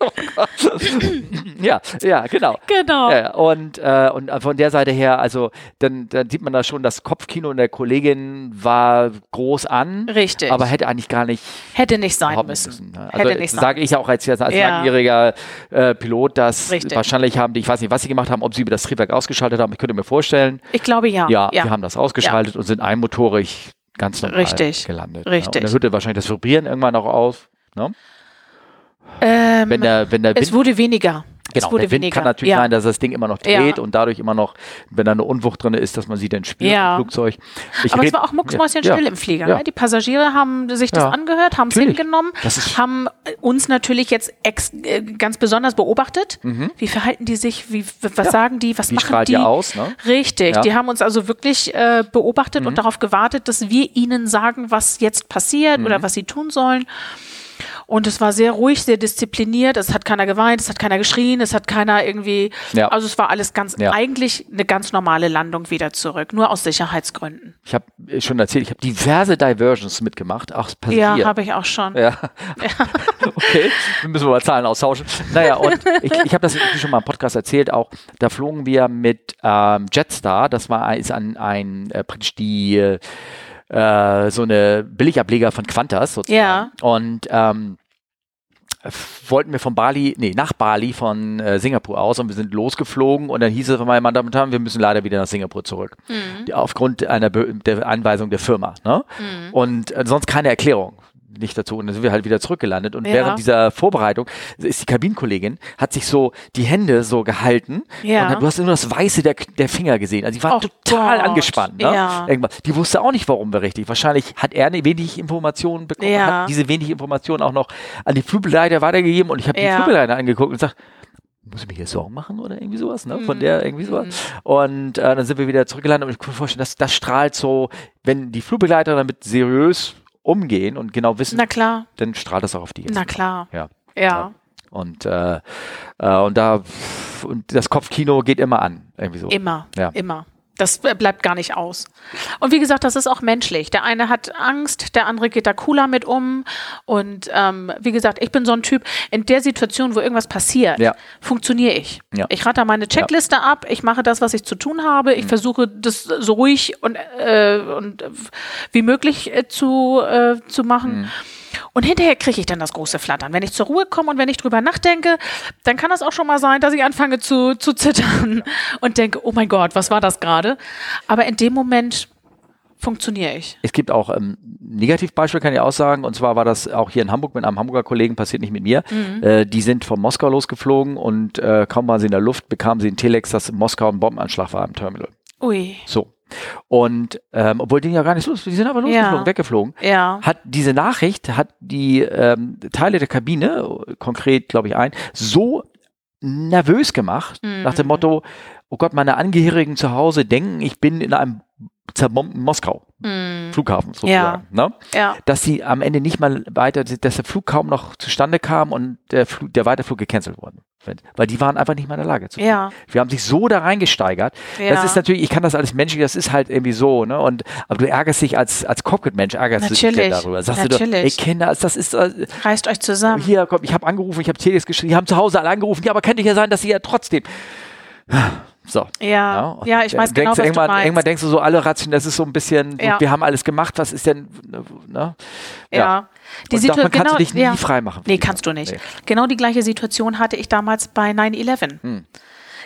[SPEAKER 2] Ja.
[SPEAKER 1] ja, ja, genau.
[SPEAKER 2] Genau.
[SPEAKER 1] Ja, und, äh, und von der Seite her, also dann, dann sieht man da schon, das Kopfkino der Kollegin war groß an.
[SPEAKER 2] Richtig.
[SPEAKER 1] Aber hätte eigentlich gar nicht.
[SPEAKER 2] Hätte nicht sein müssen. müssen.
[SPEAKER 1] Also hätte nicht sage ich auch als, als ja. langjähriger äh, Pilot, dass Richtig. wahrscheinlich haben die, ich weiß nicht, was sie gemacht haben, ob sie über das Triebwerk ausgeschaltet haben, ich könnte mir vorstellen.
[SPEAKER 2] Ich glaube ja.
[SPEAKER 1] Ja, ja. die haben das ausgeschaltet ja. und sind einmotorig ganz normal
[SPEAKER 2] Richtig.
[SPEAKER 1] gelandet.
[SPEAKER 2] Richtig. Ne?
[SPEAKER 1] Und dann hörte wahrscheinlich das Vibrieren irgendwann auch auf. Ne?
[SPEAKER 2] Ähm,
[SPEAKER 1] wenn der, wenn der
[SPEAKER 2] Wind, es wurde weniger.
[SPEAKER 1] Genau,
[SPEAKER 2] es wurde
[SPEAKER 1] der Wind
[SPEAKER 2] weniger.
[SPEAKER 1] kann natürlich
[SPEAKER 2] ja.
[SPEAKER 1] sein, dass das Ding immer noch dreht ja. und dadurch immer noch, wenn da eine Unwucht drin ist, dass man sie dann spürt
[SPEAKER 2] ja.
[SPEAKER 1] im Flugzeug.
[SPEAKER 2] Ich Aber es war auch mucksmäuschen im Flieger. Ne? Die Passagiere haben sich das angehört, haben es hingenommen, haben uns natürlich jetzt äh, ganz besonders beobachtet. Mhm. Wie verhalten die sich? Wie, was sagen die? Was
[SPEAKER 1] Wie
[SPEAKER 2] machen die?
[SPEAKER 1] Aus, ne?
[SPEAKER 2] Richtig. Die haben uns also wirklich äh, beobachtet mhm. und darauf gewartet, dass wir ihnen sagen, was jetzt passiert mhm. oder was sie tun sollen. Und es war sehr ruhig, sehr diszipliniert. Es hat keiner geweint, es hat keiner geschrien, es hat keiner irgendwie. Ja. Also es war alles ganz ja. eigentlich eine ganz normale Landung wieder zurück, nur aus Sicherheitsgründen.
[SPEAKER 1] Ich habe schon erzählt, ich habe diverse Diversions mitgemacht, auch
[SPEAKER 2] Passagier. Ja, habe ich auch schon.
[SPEAKER 1] Ja. okay, wir müssen wir mal Zahlen austauschen. Naja, und ich, ich habe das schon mal im Podcast erzählt, auch da flogen wir mit ähm, Jetstar, das war ist ein, ein äh, praktisch die äh, so eine Billigableger von Qantas sozusagen.
[SPEAKER 2] Ja.
[SPEAKER 1] Und ähm, wollten wir von Bali, nee, nach Bali von äh, Singapur aus und wir sind losgeflogen und dann hieß es von meinem Mann und Herren, wir müssen leider wieder nach Singapur zurück. Mhm. Aufgrund einer Be der Anweisung der Firma. Ne? Mhm. Und äh, sonst keine Erklärung nicht dazu und dann sind wir halt wieder zurückgelandet und ja. während dieser Vorbereitung ist die Kabinenkollegin hat sich so die Hände so gehalten ja. und du hast nur das Weiße der, der Finger gesehen. Also die war oh total Gott. angespannt. Ne? Ja. Die wusste auch nicht, warum wir richtig. Wahrscheinlich hat er eine wenig Informationen bekommen, ja. hat diese wenig Informationen auch noch an die Flugbegleiter weitergegeben und ich habe die Flugbegleiter angeguckt und gesagt, muss ich mir hier Sorgen machen oder irgendwie sowas, ne? Von der irgendwie sowas. Mhm. Und äh, dann sind wir wieder zurückgelandet und ich kann mir vorstellen, dass das strahlt so, wenn die Flugbegleiter damit seriös umgehen und genau wissen,
[SPEAKER 2] Na klar.
[SPEAKER 1] dann strahlt das auch auf die.
[SPEAKER 2] Na klar.
[SPEAKER 1] Ja.
[SPEAKER 2] Ja. ja.
[SPEAKER 1] Und, äh, äh, und da und das Kopfkino geht immer an, irgendwie so.
[SPEAKER 2] Immer, ja. immer. Das bleibt gar nicht aus. Und wie gesagt, das ist auch menschlich. Der eine hat Angst, der andere geht da cooler mit um. Und ähm, wie gesagt, ich bin so ein Typ, in der Situation, wo irgendwas passiert, ja. funktioniere ich. Ja. Ich rate meine Checkliste ja. ab, ich mache das, was ich zu tun habe, ich mhm. versuche das so ruhig und, äh, und wie möglich äh, zu, äh, zu machen. Mhm. Und hinterher kriege ich dann das große Flattern. Wenn ich zur Ruhe komme und wenn ich drüber nachdenke, dann kann das auch schon mal sein, dass ich anfange zu, zu zittern und denke, oh mein Gott, was war das gerade? Aber in dem Moment funktioniere ich.
[SPEAKER 1] Es gibt auch ähm, Negativbeispiel, kann ich auch sagen. Und zwar war das auch hier in Hamburg mit einem Hamburger Kollegen, passiert nicht mit mir. Mhm. Äh, die sind von Moskau losgeflogen und äh, kaum waren sie in der Luft, bekamen sie einen Telex, dass in Moskau ein Bombenanschlag war im Terminal.
[SPEAKER 2] Ui.
[SPEAKER 1] So. Und ähm, obwohl die ja gar nicht los, die sind aber losgeflogen, ja. weggeflogen.
[SPEAKER 2] Ja.
[SPEAKER 1] Hat diese Nachricht, hat die ähm, Teile der Kabine, konkret glaube ich ein, so nervös gemacht, mhm. nach dem Motto, oh Gott, meine Angehörigen zu Hause denken, ich bin in einem zerbombten Moskau mm. Flughafen sozusagen, ja. Ne?
[SPEAKER 2] Ja.
[SPEAKER 1] dass sie am Ende nicht mal weiter, dass der Flug kaum noch zustande kam und der, Flug, der Weiterflug gecancelt worden, weil die waren einfach nicht mehr in der Lage zu.
[SPEAKER 2] Ja.
[SPEAKER 1] Wir haben sich so da reingesteigert. Ja. Das ist natürlich, ich kann das alles menschlich, das ist halt irgendwie so, ne? Und aber du ärgerst dich als als Cockpit-Mensch, ärgerst
[SPEAKER 2] natürlich.
[SPEAKER 1] dich darüber. Sagst natürlich. du, doch, ey Kinder, das ist äh,
[SPEAKER 2] reißt euch zusammen.
[SPEAKER 1] Hier, komm, ich habe angerufen, ich habe Telex geschrieben, die haben zu Hause alle angerufen, ja, aber könnte ja sein, dass sie ja trotzdem So.
[SPEAKER 2] Ja, ja, ja ich weiß genau, was
[SPEAKER 1] irgendwann,
[SPEAKER 2] du meinst.
[SPEAKER 1] Irgendwann denkst du so, alle Ration, das ist so ein bisschen, ja. wir haben alles gemacht, was ist denn, ne?
[SPEAKER 2] Ja. ja.
[SPEAKER 1] Die Situation kannst du dich nie ja. frei machen.
[SPEAKER 2] Nee, kannst du nicht. Nee. Genau die gleiche Situation hatte ich damals bei 9-11. Hm.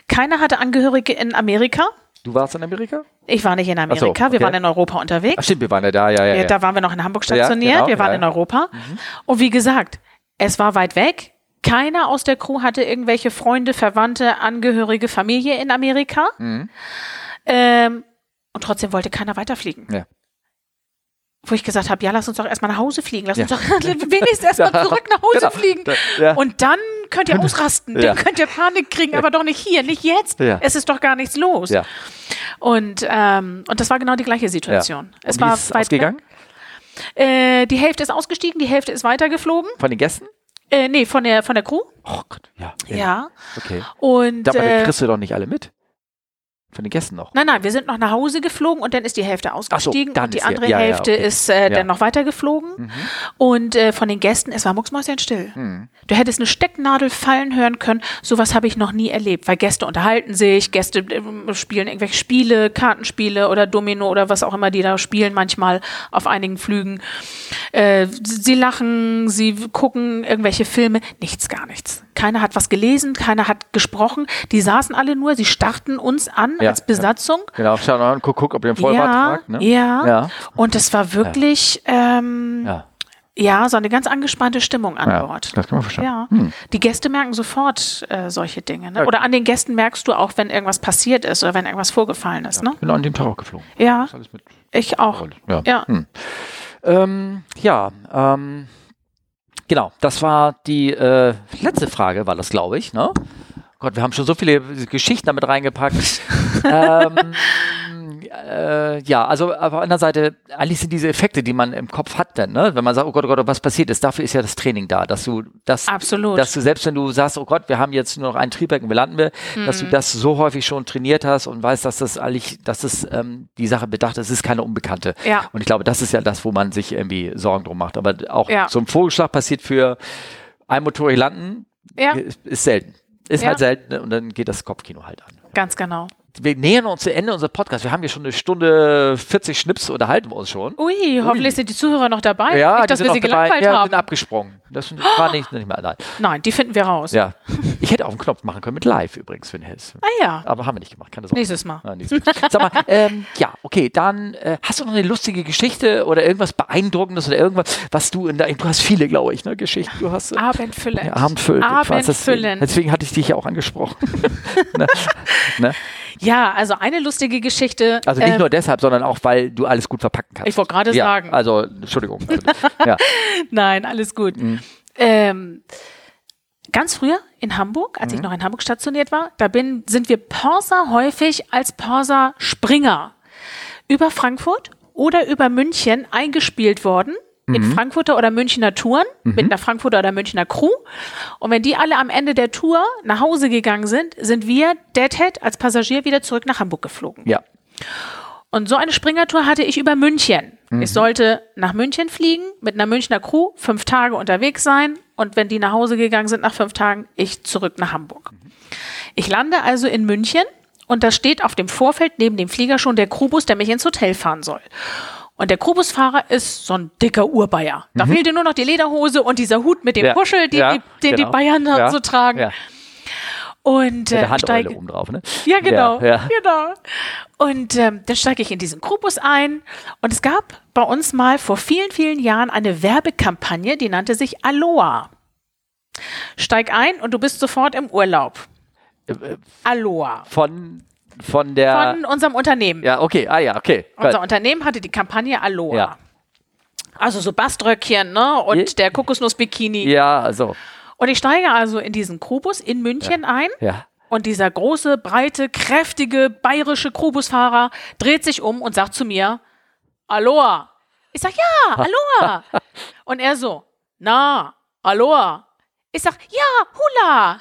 [SPEAKER 2] Keiner hatte Angehörige in Amerika.
[SPEAKER 1] Du warst in Amerika?
[SPEAKER 2] Ich war nicht in Amerika, so, okay. wir waren in Europa unterwegs. Ach
[SPEAKER 1] stimmt, wir waren ja da, ja, ja.
[SPEAKER 2] Da waren wir noch in Hamburg stationiert, genau, wir waren in Europa. Mhm. Und wie gesagt, es war weit weg. Keiner aus der Crew hatte irgendwelche Freunde, Verwandte, Angehörige, Familie in Amerika. Mhm. Ähm, und trotzdem wollte keiner weiterfliegen. Ja wo ich gesagt habe, ja, lass uns doch erstmal nach Hause fliegen. Lass ja. uns doch wenigstens erstmal zurück nach Hause genau. fliegen. Ja. Und dann könnt ihr ausrasten, ja. dann könnt ihr Panik kriegen, aber doch nicht hier, nicht jetzt. Es ist doch gar nichts los. Und, ähm, und das war genau die gleiche Situation. Es war
[SPEAKER 1] ist weit ausgegangen?
[SPEAKER 2] Äh, die Hälfte ist ausgestiegen, die Hälfte ist weitergeflogen.
[SPEAKER 1] Von den Gästen?
[SPEAKER 2] Äh, nee, von der, von der Crew.
[SPEAKER 1] Oh Gott, ja.
[SPEAKER 2] Ja.
[SPEAKER 1] Okay.
[SPEAKER 2] Und,
[SPEAKER 1] aber äh, kriegst du doch nicht alle mit. Von den Gästen noch?
[SPEAKER 2] Nein, nein, wir sind noch nach Hause geflogen und dann ist die Hälfte ausgestiegen
[SPEAKER 1] so,
[SPEAKER 2] und die andere ja, Hälfte ja, okay. ist äh, dann noch weiter geflogen. Mhm. Und äh, von den Gästen, es war mucksmäuschenstill. Mhm. Du hättest eine Stecknadel fallen hören können. Sowas habe ich noch nie erlebt, weil Gäste unterhalten sich, Gäste äh, spielen irgendwelche Spiele, Kartenspiele oder Domino oder was auch immer die da spielen, manchmal auf einigen Flügen. Äh, sie lachen, sie gucken irgendwelche Filme, nichts, gar nichts. Keiner hat was gelesen, keiner hat gesprochen. Die saßen alle nur, sie starrten uns an ja, als Besatzung.
[SPEAKER 1] Ja. Genau, schau mal, guck, guck, ob ihr den Vollbart
[SPEAKER 2] ja,
[SPEAKER 1] tragt. Ne?
[SPEAKER 2] Ja, ja, und es war wirklich, ähm, ja. Ja, so eine ganz angespannte Stimmung an ja, Bord.
[SPEAKER 1] Das kann man verstehen.
[SPEAKER 2] Ja. Hm. Die Gäste merken sofort äh, solche Dinge. Ne? Oder an den Gästen merkst du auch, wenn irgendwas passiert ist oder wenn irgendwas vorgefallen ist. Ja, ne?
[SPEAKER 1] Ich bin an dem Tag auch geflogen.
[SPEAKER 2] Ja. Ich auch.
[SPEAKER 1] Ja. Ja. Hm. Ähm, ja ähm, Genau, das war die äh, letzte Frage, war das, glaube ich. Ne? Gott, wir haben schon so viele Geschichten damit reingepackt. ähm, äh, ja, also auf der anderen Seite, eigentlich sind diese Effekte, die man im Kopf hat, dann, ne? wenn man sagt, oh Gott, oh Gott, was passiert ist, dafür ist ja das Training da, dass du das,
[SPEAKER 2] Absolut.
[SPEAKER 1] dass du selbst wenn du sagst, oh Gott, wir haben jetzt nur noch ein Triebwerk und wir landen wir, mhm. dass du mhm. das so häufig schon trainiert hast und weißt, dass das eigentlich, dass das ähm, die Sache bedacht ist, ist keine Unbekannte.
[SPEAKER 2] Ja.
[SPEAKER 1] Und ich glaube, das ist ja das, wo man sich irgendwie Sorgen drum macht. Aber auch ja. so ein Vogelschlag passiert für einmotorig landen, ja. ist, ist selten. Ist ja. halt selten ne? und dann geht das Kopfkino halt an.
[SPEAKER 2] Ganz genau
[SPEAKER 1] wir nähern uns zu Ende unseres Podcasts. Wir haben hier schon eine Stunde 40 Schnips, unterhalten wir uns schon.
[SPEAKER 2] Ui, hoffentlich Ui. sind die Zuhörer noch dabei.
[SPEAKER 1] Ja,
[SPEAKER 2] nicht, dass wir sie gelangweilt
[SPEAKER 1] ja,
[SPEAKER 2] haben.
[SPEAKER 1] sind abgesprungen. Das war nicht, nicht mehr nein.
[SPEAKER 2] Nein, die finden wir raus.
[SPEAKER 1] Ja. Ich hätte auch einen Knopf machen können mit live übrigens für den Hess.
[SPEAKER 2] Ah ja.
[SPEAKER 1] Aber haben wir nicht gemacht, keine
[SPEAKER 2] Sorge. Nächstes Mal.
[SPEAKER 1] Ja, nächstes Mal. Sag mal, ähm, ja, okay, dann äh, hast du noch eine lustige Geschichte oder irgendwas Beeindruckendes oder irgendwas, was du in der, du hast viele, glaube ich, ne, Geschichten. Du hast
[SPEAKER 2] äh, Abendfüllend.
[SPEAKER 1] Ja, Abendfüllend.
[SPEAKER 2] Abendfüllend.
[SPEAKER 1] Deswegen hatte ich dich ja auch angesprochen. ne?
[SPEAKER 2] Ne? Ja, also eine lustige Geschichte.
[SPEAKER 1] Also nicht ähm, nur deshalb, sondern auch, weil du alles gut verpacken kannst.
[SPEAKER 2] Ich wollte gerade
[SPEAKER 1] ja,
[SPEAKER 2] sagen.
[SPEAKER 1] Also, Entschuldigung. ja.
[SPEAKER 2] Nein, alles gut. Mhm. Ähm, ganz früher in Hamburg, als mhm. ich noch in Hamburg stationiert war, da bin, sind wir Pörser häufig als Pörser Springer über Frankfurt oder über München eingespielt worden in mhm. Frankfurter oder Münchner Touren mhm. mit einer Frankfurter oder Münchner Crew. Und wenn die alle am Ende der Tour nach Hause gegangen sind, sind wir Deadhead als Passagier wieder zurück nach Hamburg geflogen.
[SPEAKER 1] Ja.
[SPEAKER 2] Und so eine Springertour hatte ich über München. Mhm. Ich sollte nach München fliegen, mit einer Münchner Crew, fünf Tage unterwegs sein. Und wenn die nach Hause gegangen sind nach fünf Tagen, ich zurück nach Hamburg. Ich lande also in München und da steht auf dem Vorfeld neben dem Flieger schon der Crewbus, der mich ins Hotel fahren soll. Und der Krubusfahrer ist so ein dicker Urbayer. Da mhm. fehlte nur noch die Lederhose und dieser Hut mit dem ja. Puschel, den, ja, die, den genau. die Bayern ja. so tragen. Und
[SPEAKER 1] äh, der steige, oben drauf, ne?
[SPEAKER 2] Ja, genau. genau. Und ähm, dann steige ich in diesen Krubus ein. Und es gab bei uns mal vor vielen, vielen Jahren eine Werbekampagne, die nannte sich Aloha. Steig ein und du bist sofort im Urlaub. Äh, äh Aloha.
[SPEAKER 1] Von von der.
[SPEAKER 2] Von unserem Unternehmen.
[SPEAKER 1] Ja, okay. Ah ja, okay.
[SPEAKER 2] Unser Unternehmen hatte die Kampagne Aloha. Ja. Also so Baströckchen, ne? Und Je der Kokosnuss-Bikini.
[SPEAKER 1] Ja, also.
[SPEAKER 2] Und ich steige also in diesen Krubus in München
[SPEAKER 1] ja.
[SPEAKER 2] ein.
[SPEAKER 1] Ja.
[SPEAKER 2] Und dieser große, breite, kräftige, bayerische Krubusfahrer dreht sich um und sagt zu mir, Aloha. Ich sag, ja, Aloha. und er so, na, Aloha. Ich sag, ja, Hula.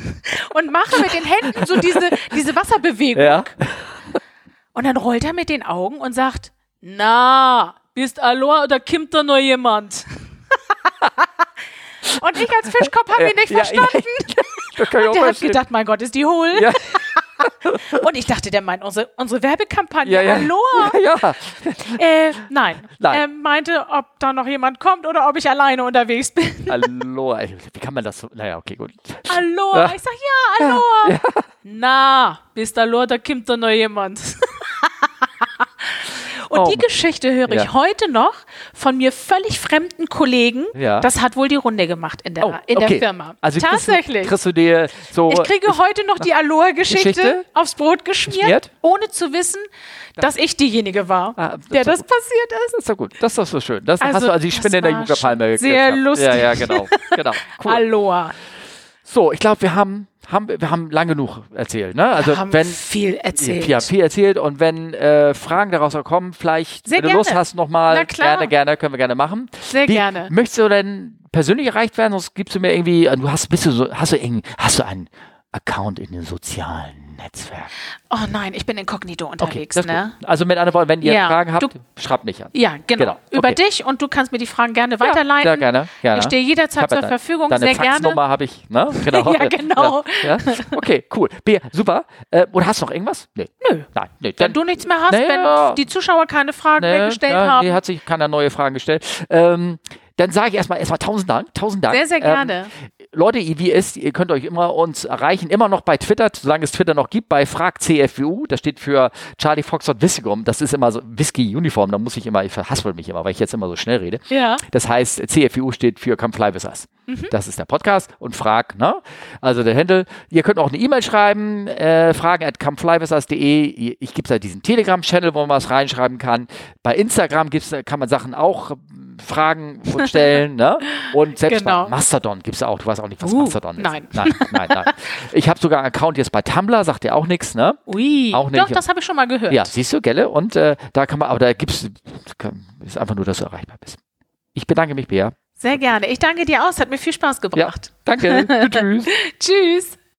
[SPEAKER 2] und mache mit den Händen so diese, diese Wasserbewegung. Ja. Und dann rollt er mit den Augen und sagt, na, bist Aloha oder kimmt da noch jemand? und ich als Fischkopf habe ihn nicht ja, verstanden. Ja, und der hat gedacht, mein Gott, ist die hohl. Und ich dachte, der meint unsere, unsere Werbekampagne.
[SPEAKER 1] Ja, ja.
[SPEAKER 2] Hallo.
[SPEAKER 1] Ja, ja.
[SPEAKER 2] Äh, nein.
[SPEAKER 1] Nein.
[SPEAKER 2] Er meinte, ob da noch jemand kommt oder ob ich alleine unterwegs bin.
[SPEAKER 1] Hallo. Wie kann man das so? Naja, okay, gut.
[SPEAKER 2] Hallo.
[SPEAKER 1] Ja.
[SPEAKER 2] Ich sag, ja, hallo. Na, bis da da kommt da noch jemand. Und
[SPEAKER 1] Oh
[SPEAKER 2] die. Geschichte höre ich
[SPEAKER 1] Ja.
[SPEAKER 2] heute noch von mir völlig fremden Kollegen.
[SPEAKER 1] Ja.
[SPEAKER 2] Das hat wohl die Runde gemacht in der,
[SPEAKER 1] Oh,
[SPEAKER 2] in
[SPEAKER 1] okay.
[SPEAKER 2] der Firma.
[SPEAKER 1] Also kriegst du-
[SPEAKER 2] Tatsächlich.
[SPEAKER 1] Kriegst du dir so.
[SPEAKER 2] ich kriege heute noch die Aloha-Geschichte
[SPEAKER 1] Geschichte?
[SPEAKER 2] aufs Brot geschmiert,
[SPEAKER 1] Geschmiert?
[SPEAKER 2] ohne zu wissen, dass ich diejenige war,
[SPEAKER 1] Ah, das
[SPEAKER 2] der das
[SPEAKER 1] gut.
[SPEAKER 2] passiert ist.
[SPEAKER 1] Das ist doch gut. Das ist doch so schön. Das hast
[SPEAKER 2] Also,
[SPEAKER 1] du also die Spinne in der Jugendpalme
[SPEAKER 2] schon sehr
[SPEAKER 1] gekriegt.
[SPEAKER 2] lustig.
[SPEAKER 1] Ja, ja, genau. genau. Cool.
[SPEAKER 2] Aloha.
[SPEAKER 1] So, ich glaube, wir haben, haben, wir haben lang genug erzählt. Ne? Also,
[SPEAKER 2] haben
[SPEAKER 1] wenn.
[SPEAKER 2] viel erzählt.
[SPEAKER 1] Ja, viel erzählt und wenn äh, Fragen daraus kommen, vielleicht,
[SPEAKER 2] Sehr
[SPEAKER 1] wenn du
[SPEAKER 2] gerne.
[SPEAKER 1] Lust hast, nochmal, gerne, gerne, können wir gerne machen.
[SPEAKER 2] Sehr
[SPEAKER 1] Wie,
[SPEAKER 2] gerne.
[SPEAKER 1] Möchtest du denn persönlich erreicht werden? Sonst gibst du mir irgendwie, du hast, bist du so, hast du irgendwie, hast du einen Account in den sozialen Netzwerken?
[SPEAKER 2] Oh nein, ich bin inkognito unterwegs,
[SPEAKER 1] ist
[SPEAKER 2] ne?
[SPEAKER 1] Also mit anderen Worten, wenn ihr
[SPEAKER 2] Ja,
[SPEAKER 1] Fragen habt,
[SPEAKER 2] du-
[SPEAKER 1] schreibt mich an.
[SPEAKER 2] Ja, genau.
[SPEAKER 1] Genau,
[SPEAKER 2] Über
[SPEAKER 1] okay.
[SPEAKER 2] dich und du kannst mir die Fragen gerne weiterleiten.
[SPEAKER 1] Ja, gerne, gerne.
[SPEAKER 2] Ich stehe jederzeit
[SPEAKER 1] ja
[SPEAKER 2] zur
[SPEAKER 1] dein-
[SPEAKER 2] Verfügung,
[SPEAKER 1] Deine
[SPEAKER 2] sehr gerne.
[SPEAKER 1] Faxnummer habe ich, ne? Genau.
[SPEAKER 2] Ja, genau.
[SPEAKER 1] Ja. Okay, cool. Bea, super. Äh, oder hast du noch irgendwas? Nee.
[SPEAKER 2] Nö.
[SPEAKER 1] Nein, nee.
[SPEAKER 2] Wenn du nichts mehr hast,
[SPEAKER 1] Nee,
[SPEAKER 2] wenn die Zuschauer keine Fragen mehr gestellt
[SPEAKER 1] ja,
[SPEAKER 2] haben.
[SPEAKER 1] Nee, hat sich keiner neue Fragen gestellt. Ähm, dann sage ich erstmal erstmal tausend Dank, tausend Dank.
[SPEAKER 2] sehr, sehr
[SPEAKER 1] Ähm,
[SPEAKER 2] gerne.
[SPEAKER 1] Leute, wie ist, ihr könnt euch immer uns erreichen, immer noch bei Twitter, solange es Twitter noch gibt, bei FragCFWU, das steht für Charlie Foxtrot Vissigum, das ist immer so Whisky Uniform, da muss ich immer, ich verhaspel mich immer, weil ich jetzt immer so schnell rede.
[SPEAKER 2] ja.
[SPEAKER 1] Das heißt, CFWU steht für Come Fly With Us. Das ist der Podcast und frag, ne? Also der Handle. Ihr könnt auch eine E-Mail schreiben, äh, fragen at comeflywithus.de. Ich gebe da diesen Telegram-Channel, wo man was reinschreiben kann. Bei Instagram gibt's, kann man Sachen auch fragen stellen, ne? Und selbst
[SPEAKER 2] Genau.
[SPEAKER 1] bei Mastodon gibt's auch, du weißt auch nicht, was
[SPEAKER 2] Uh,
[SPEAKER 1] Mastodon ist.
[SPEAKER 2] nein.
[SPEAKER 1] Nein, nein, nein. Ich habe sogar einen Account jetzt bei Tumblr, sagt ihr auch nichts, ne?
[SPEAKER 2] Ui.
[SPEAKER 1] Auch nicht.
[SPEAKER 2] Doch, das habe ich schon mal gehört.
[SPEAKER 1] Ja, siehst du, Gelle? Und äh, da kann man, aber da gibt's, ist einfach nur, dass du erreichbar bist. Ich bedanke mich, Bea.
[SPEAKER 2] Sehr gerne. Ich danke dir aus. Hat mir viel Spaß
[SPEAKER 1] Ja,
[SPEAKER 2] gebracht.
[SPEAKER 1] danke. Tschüss.
[SPEAKER 2] Tschüss.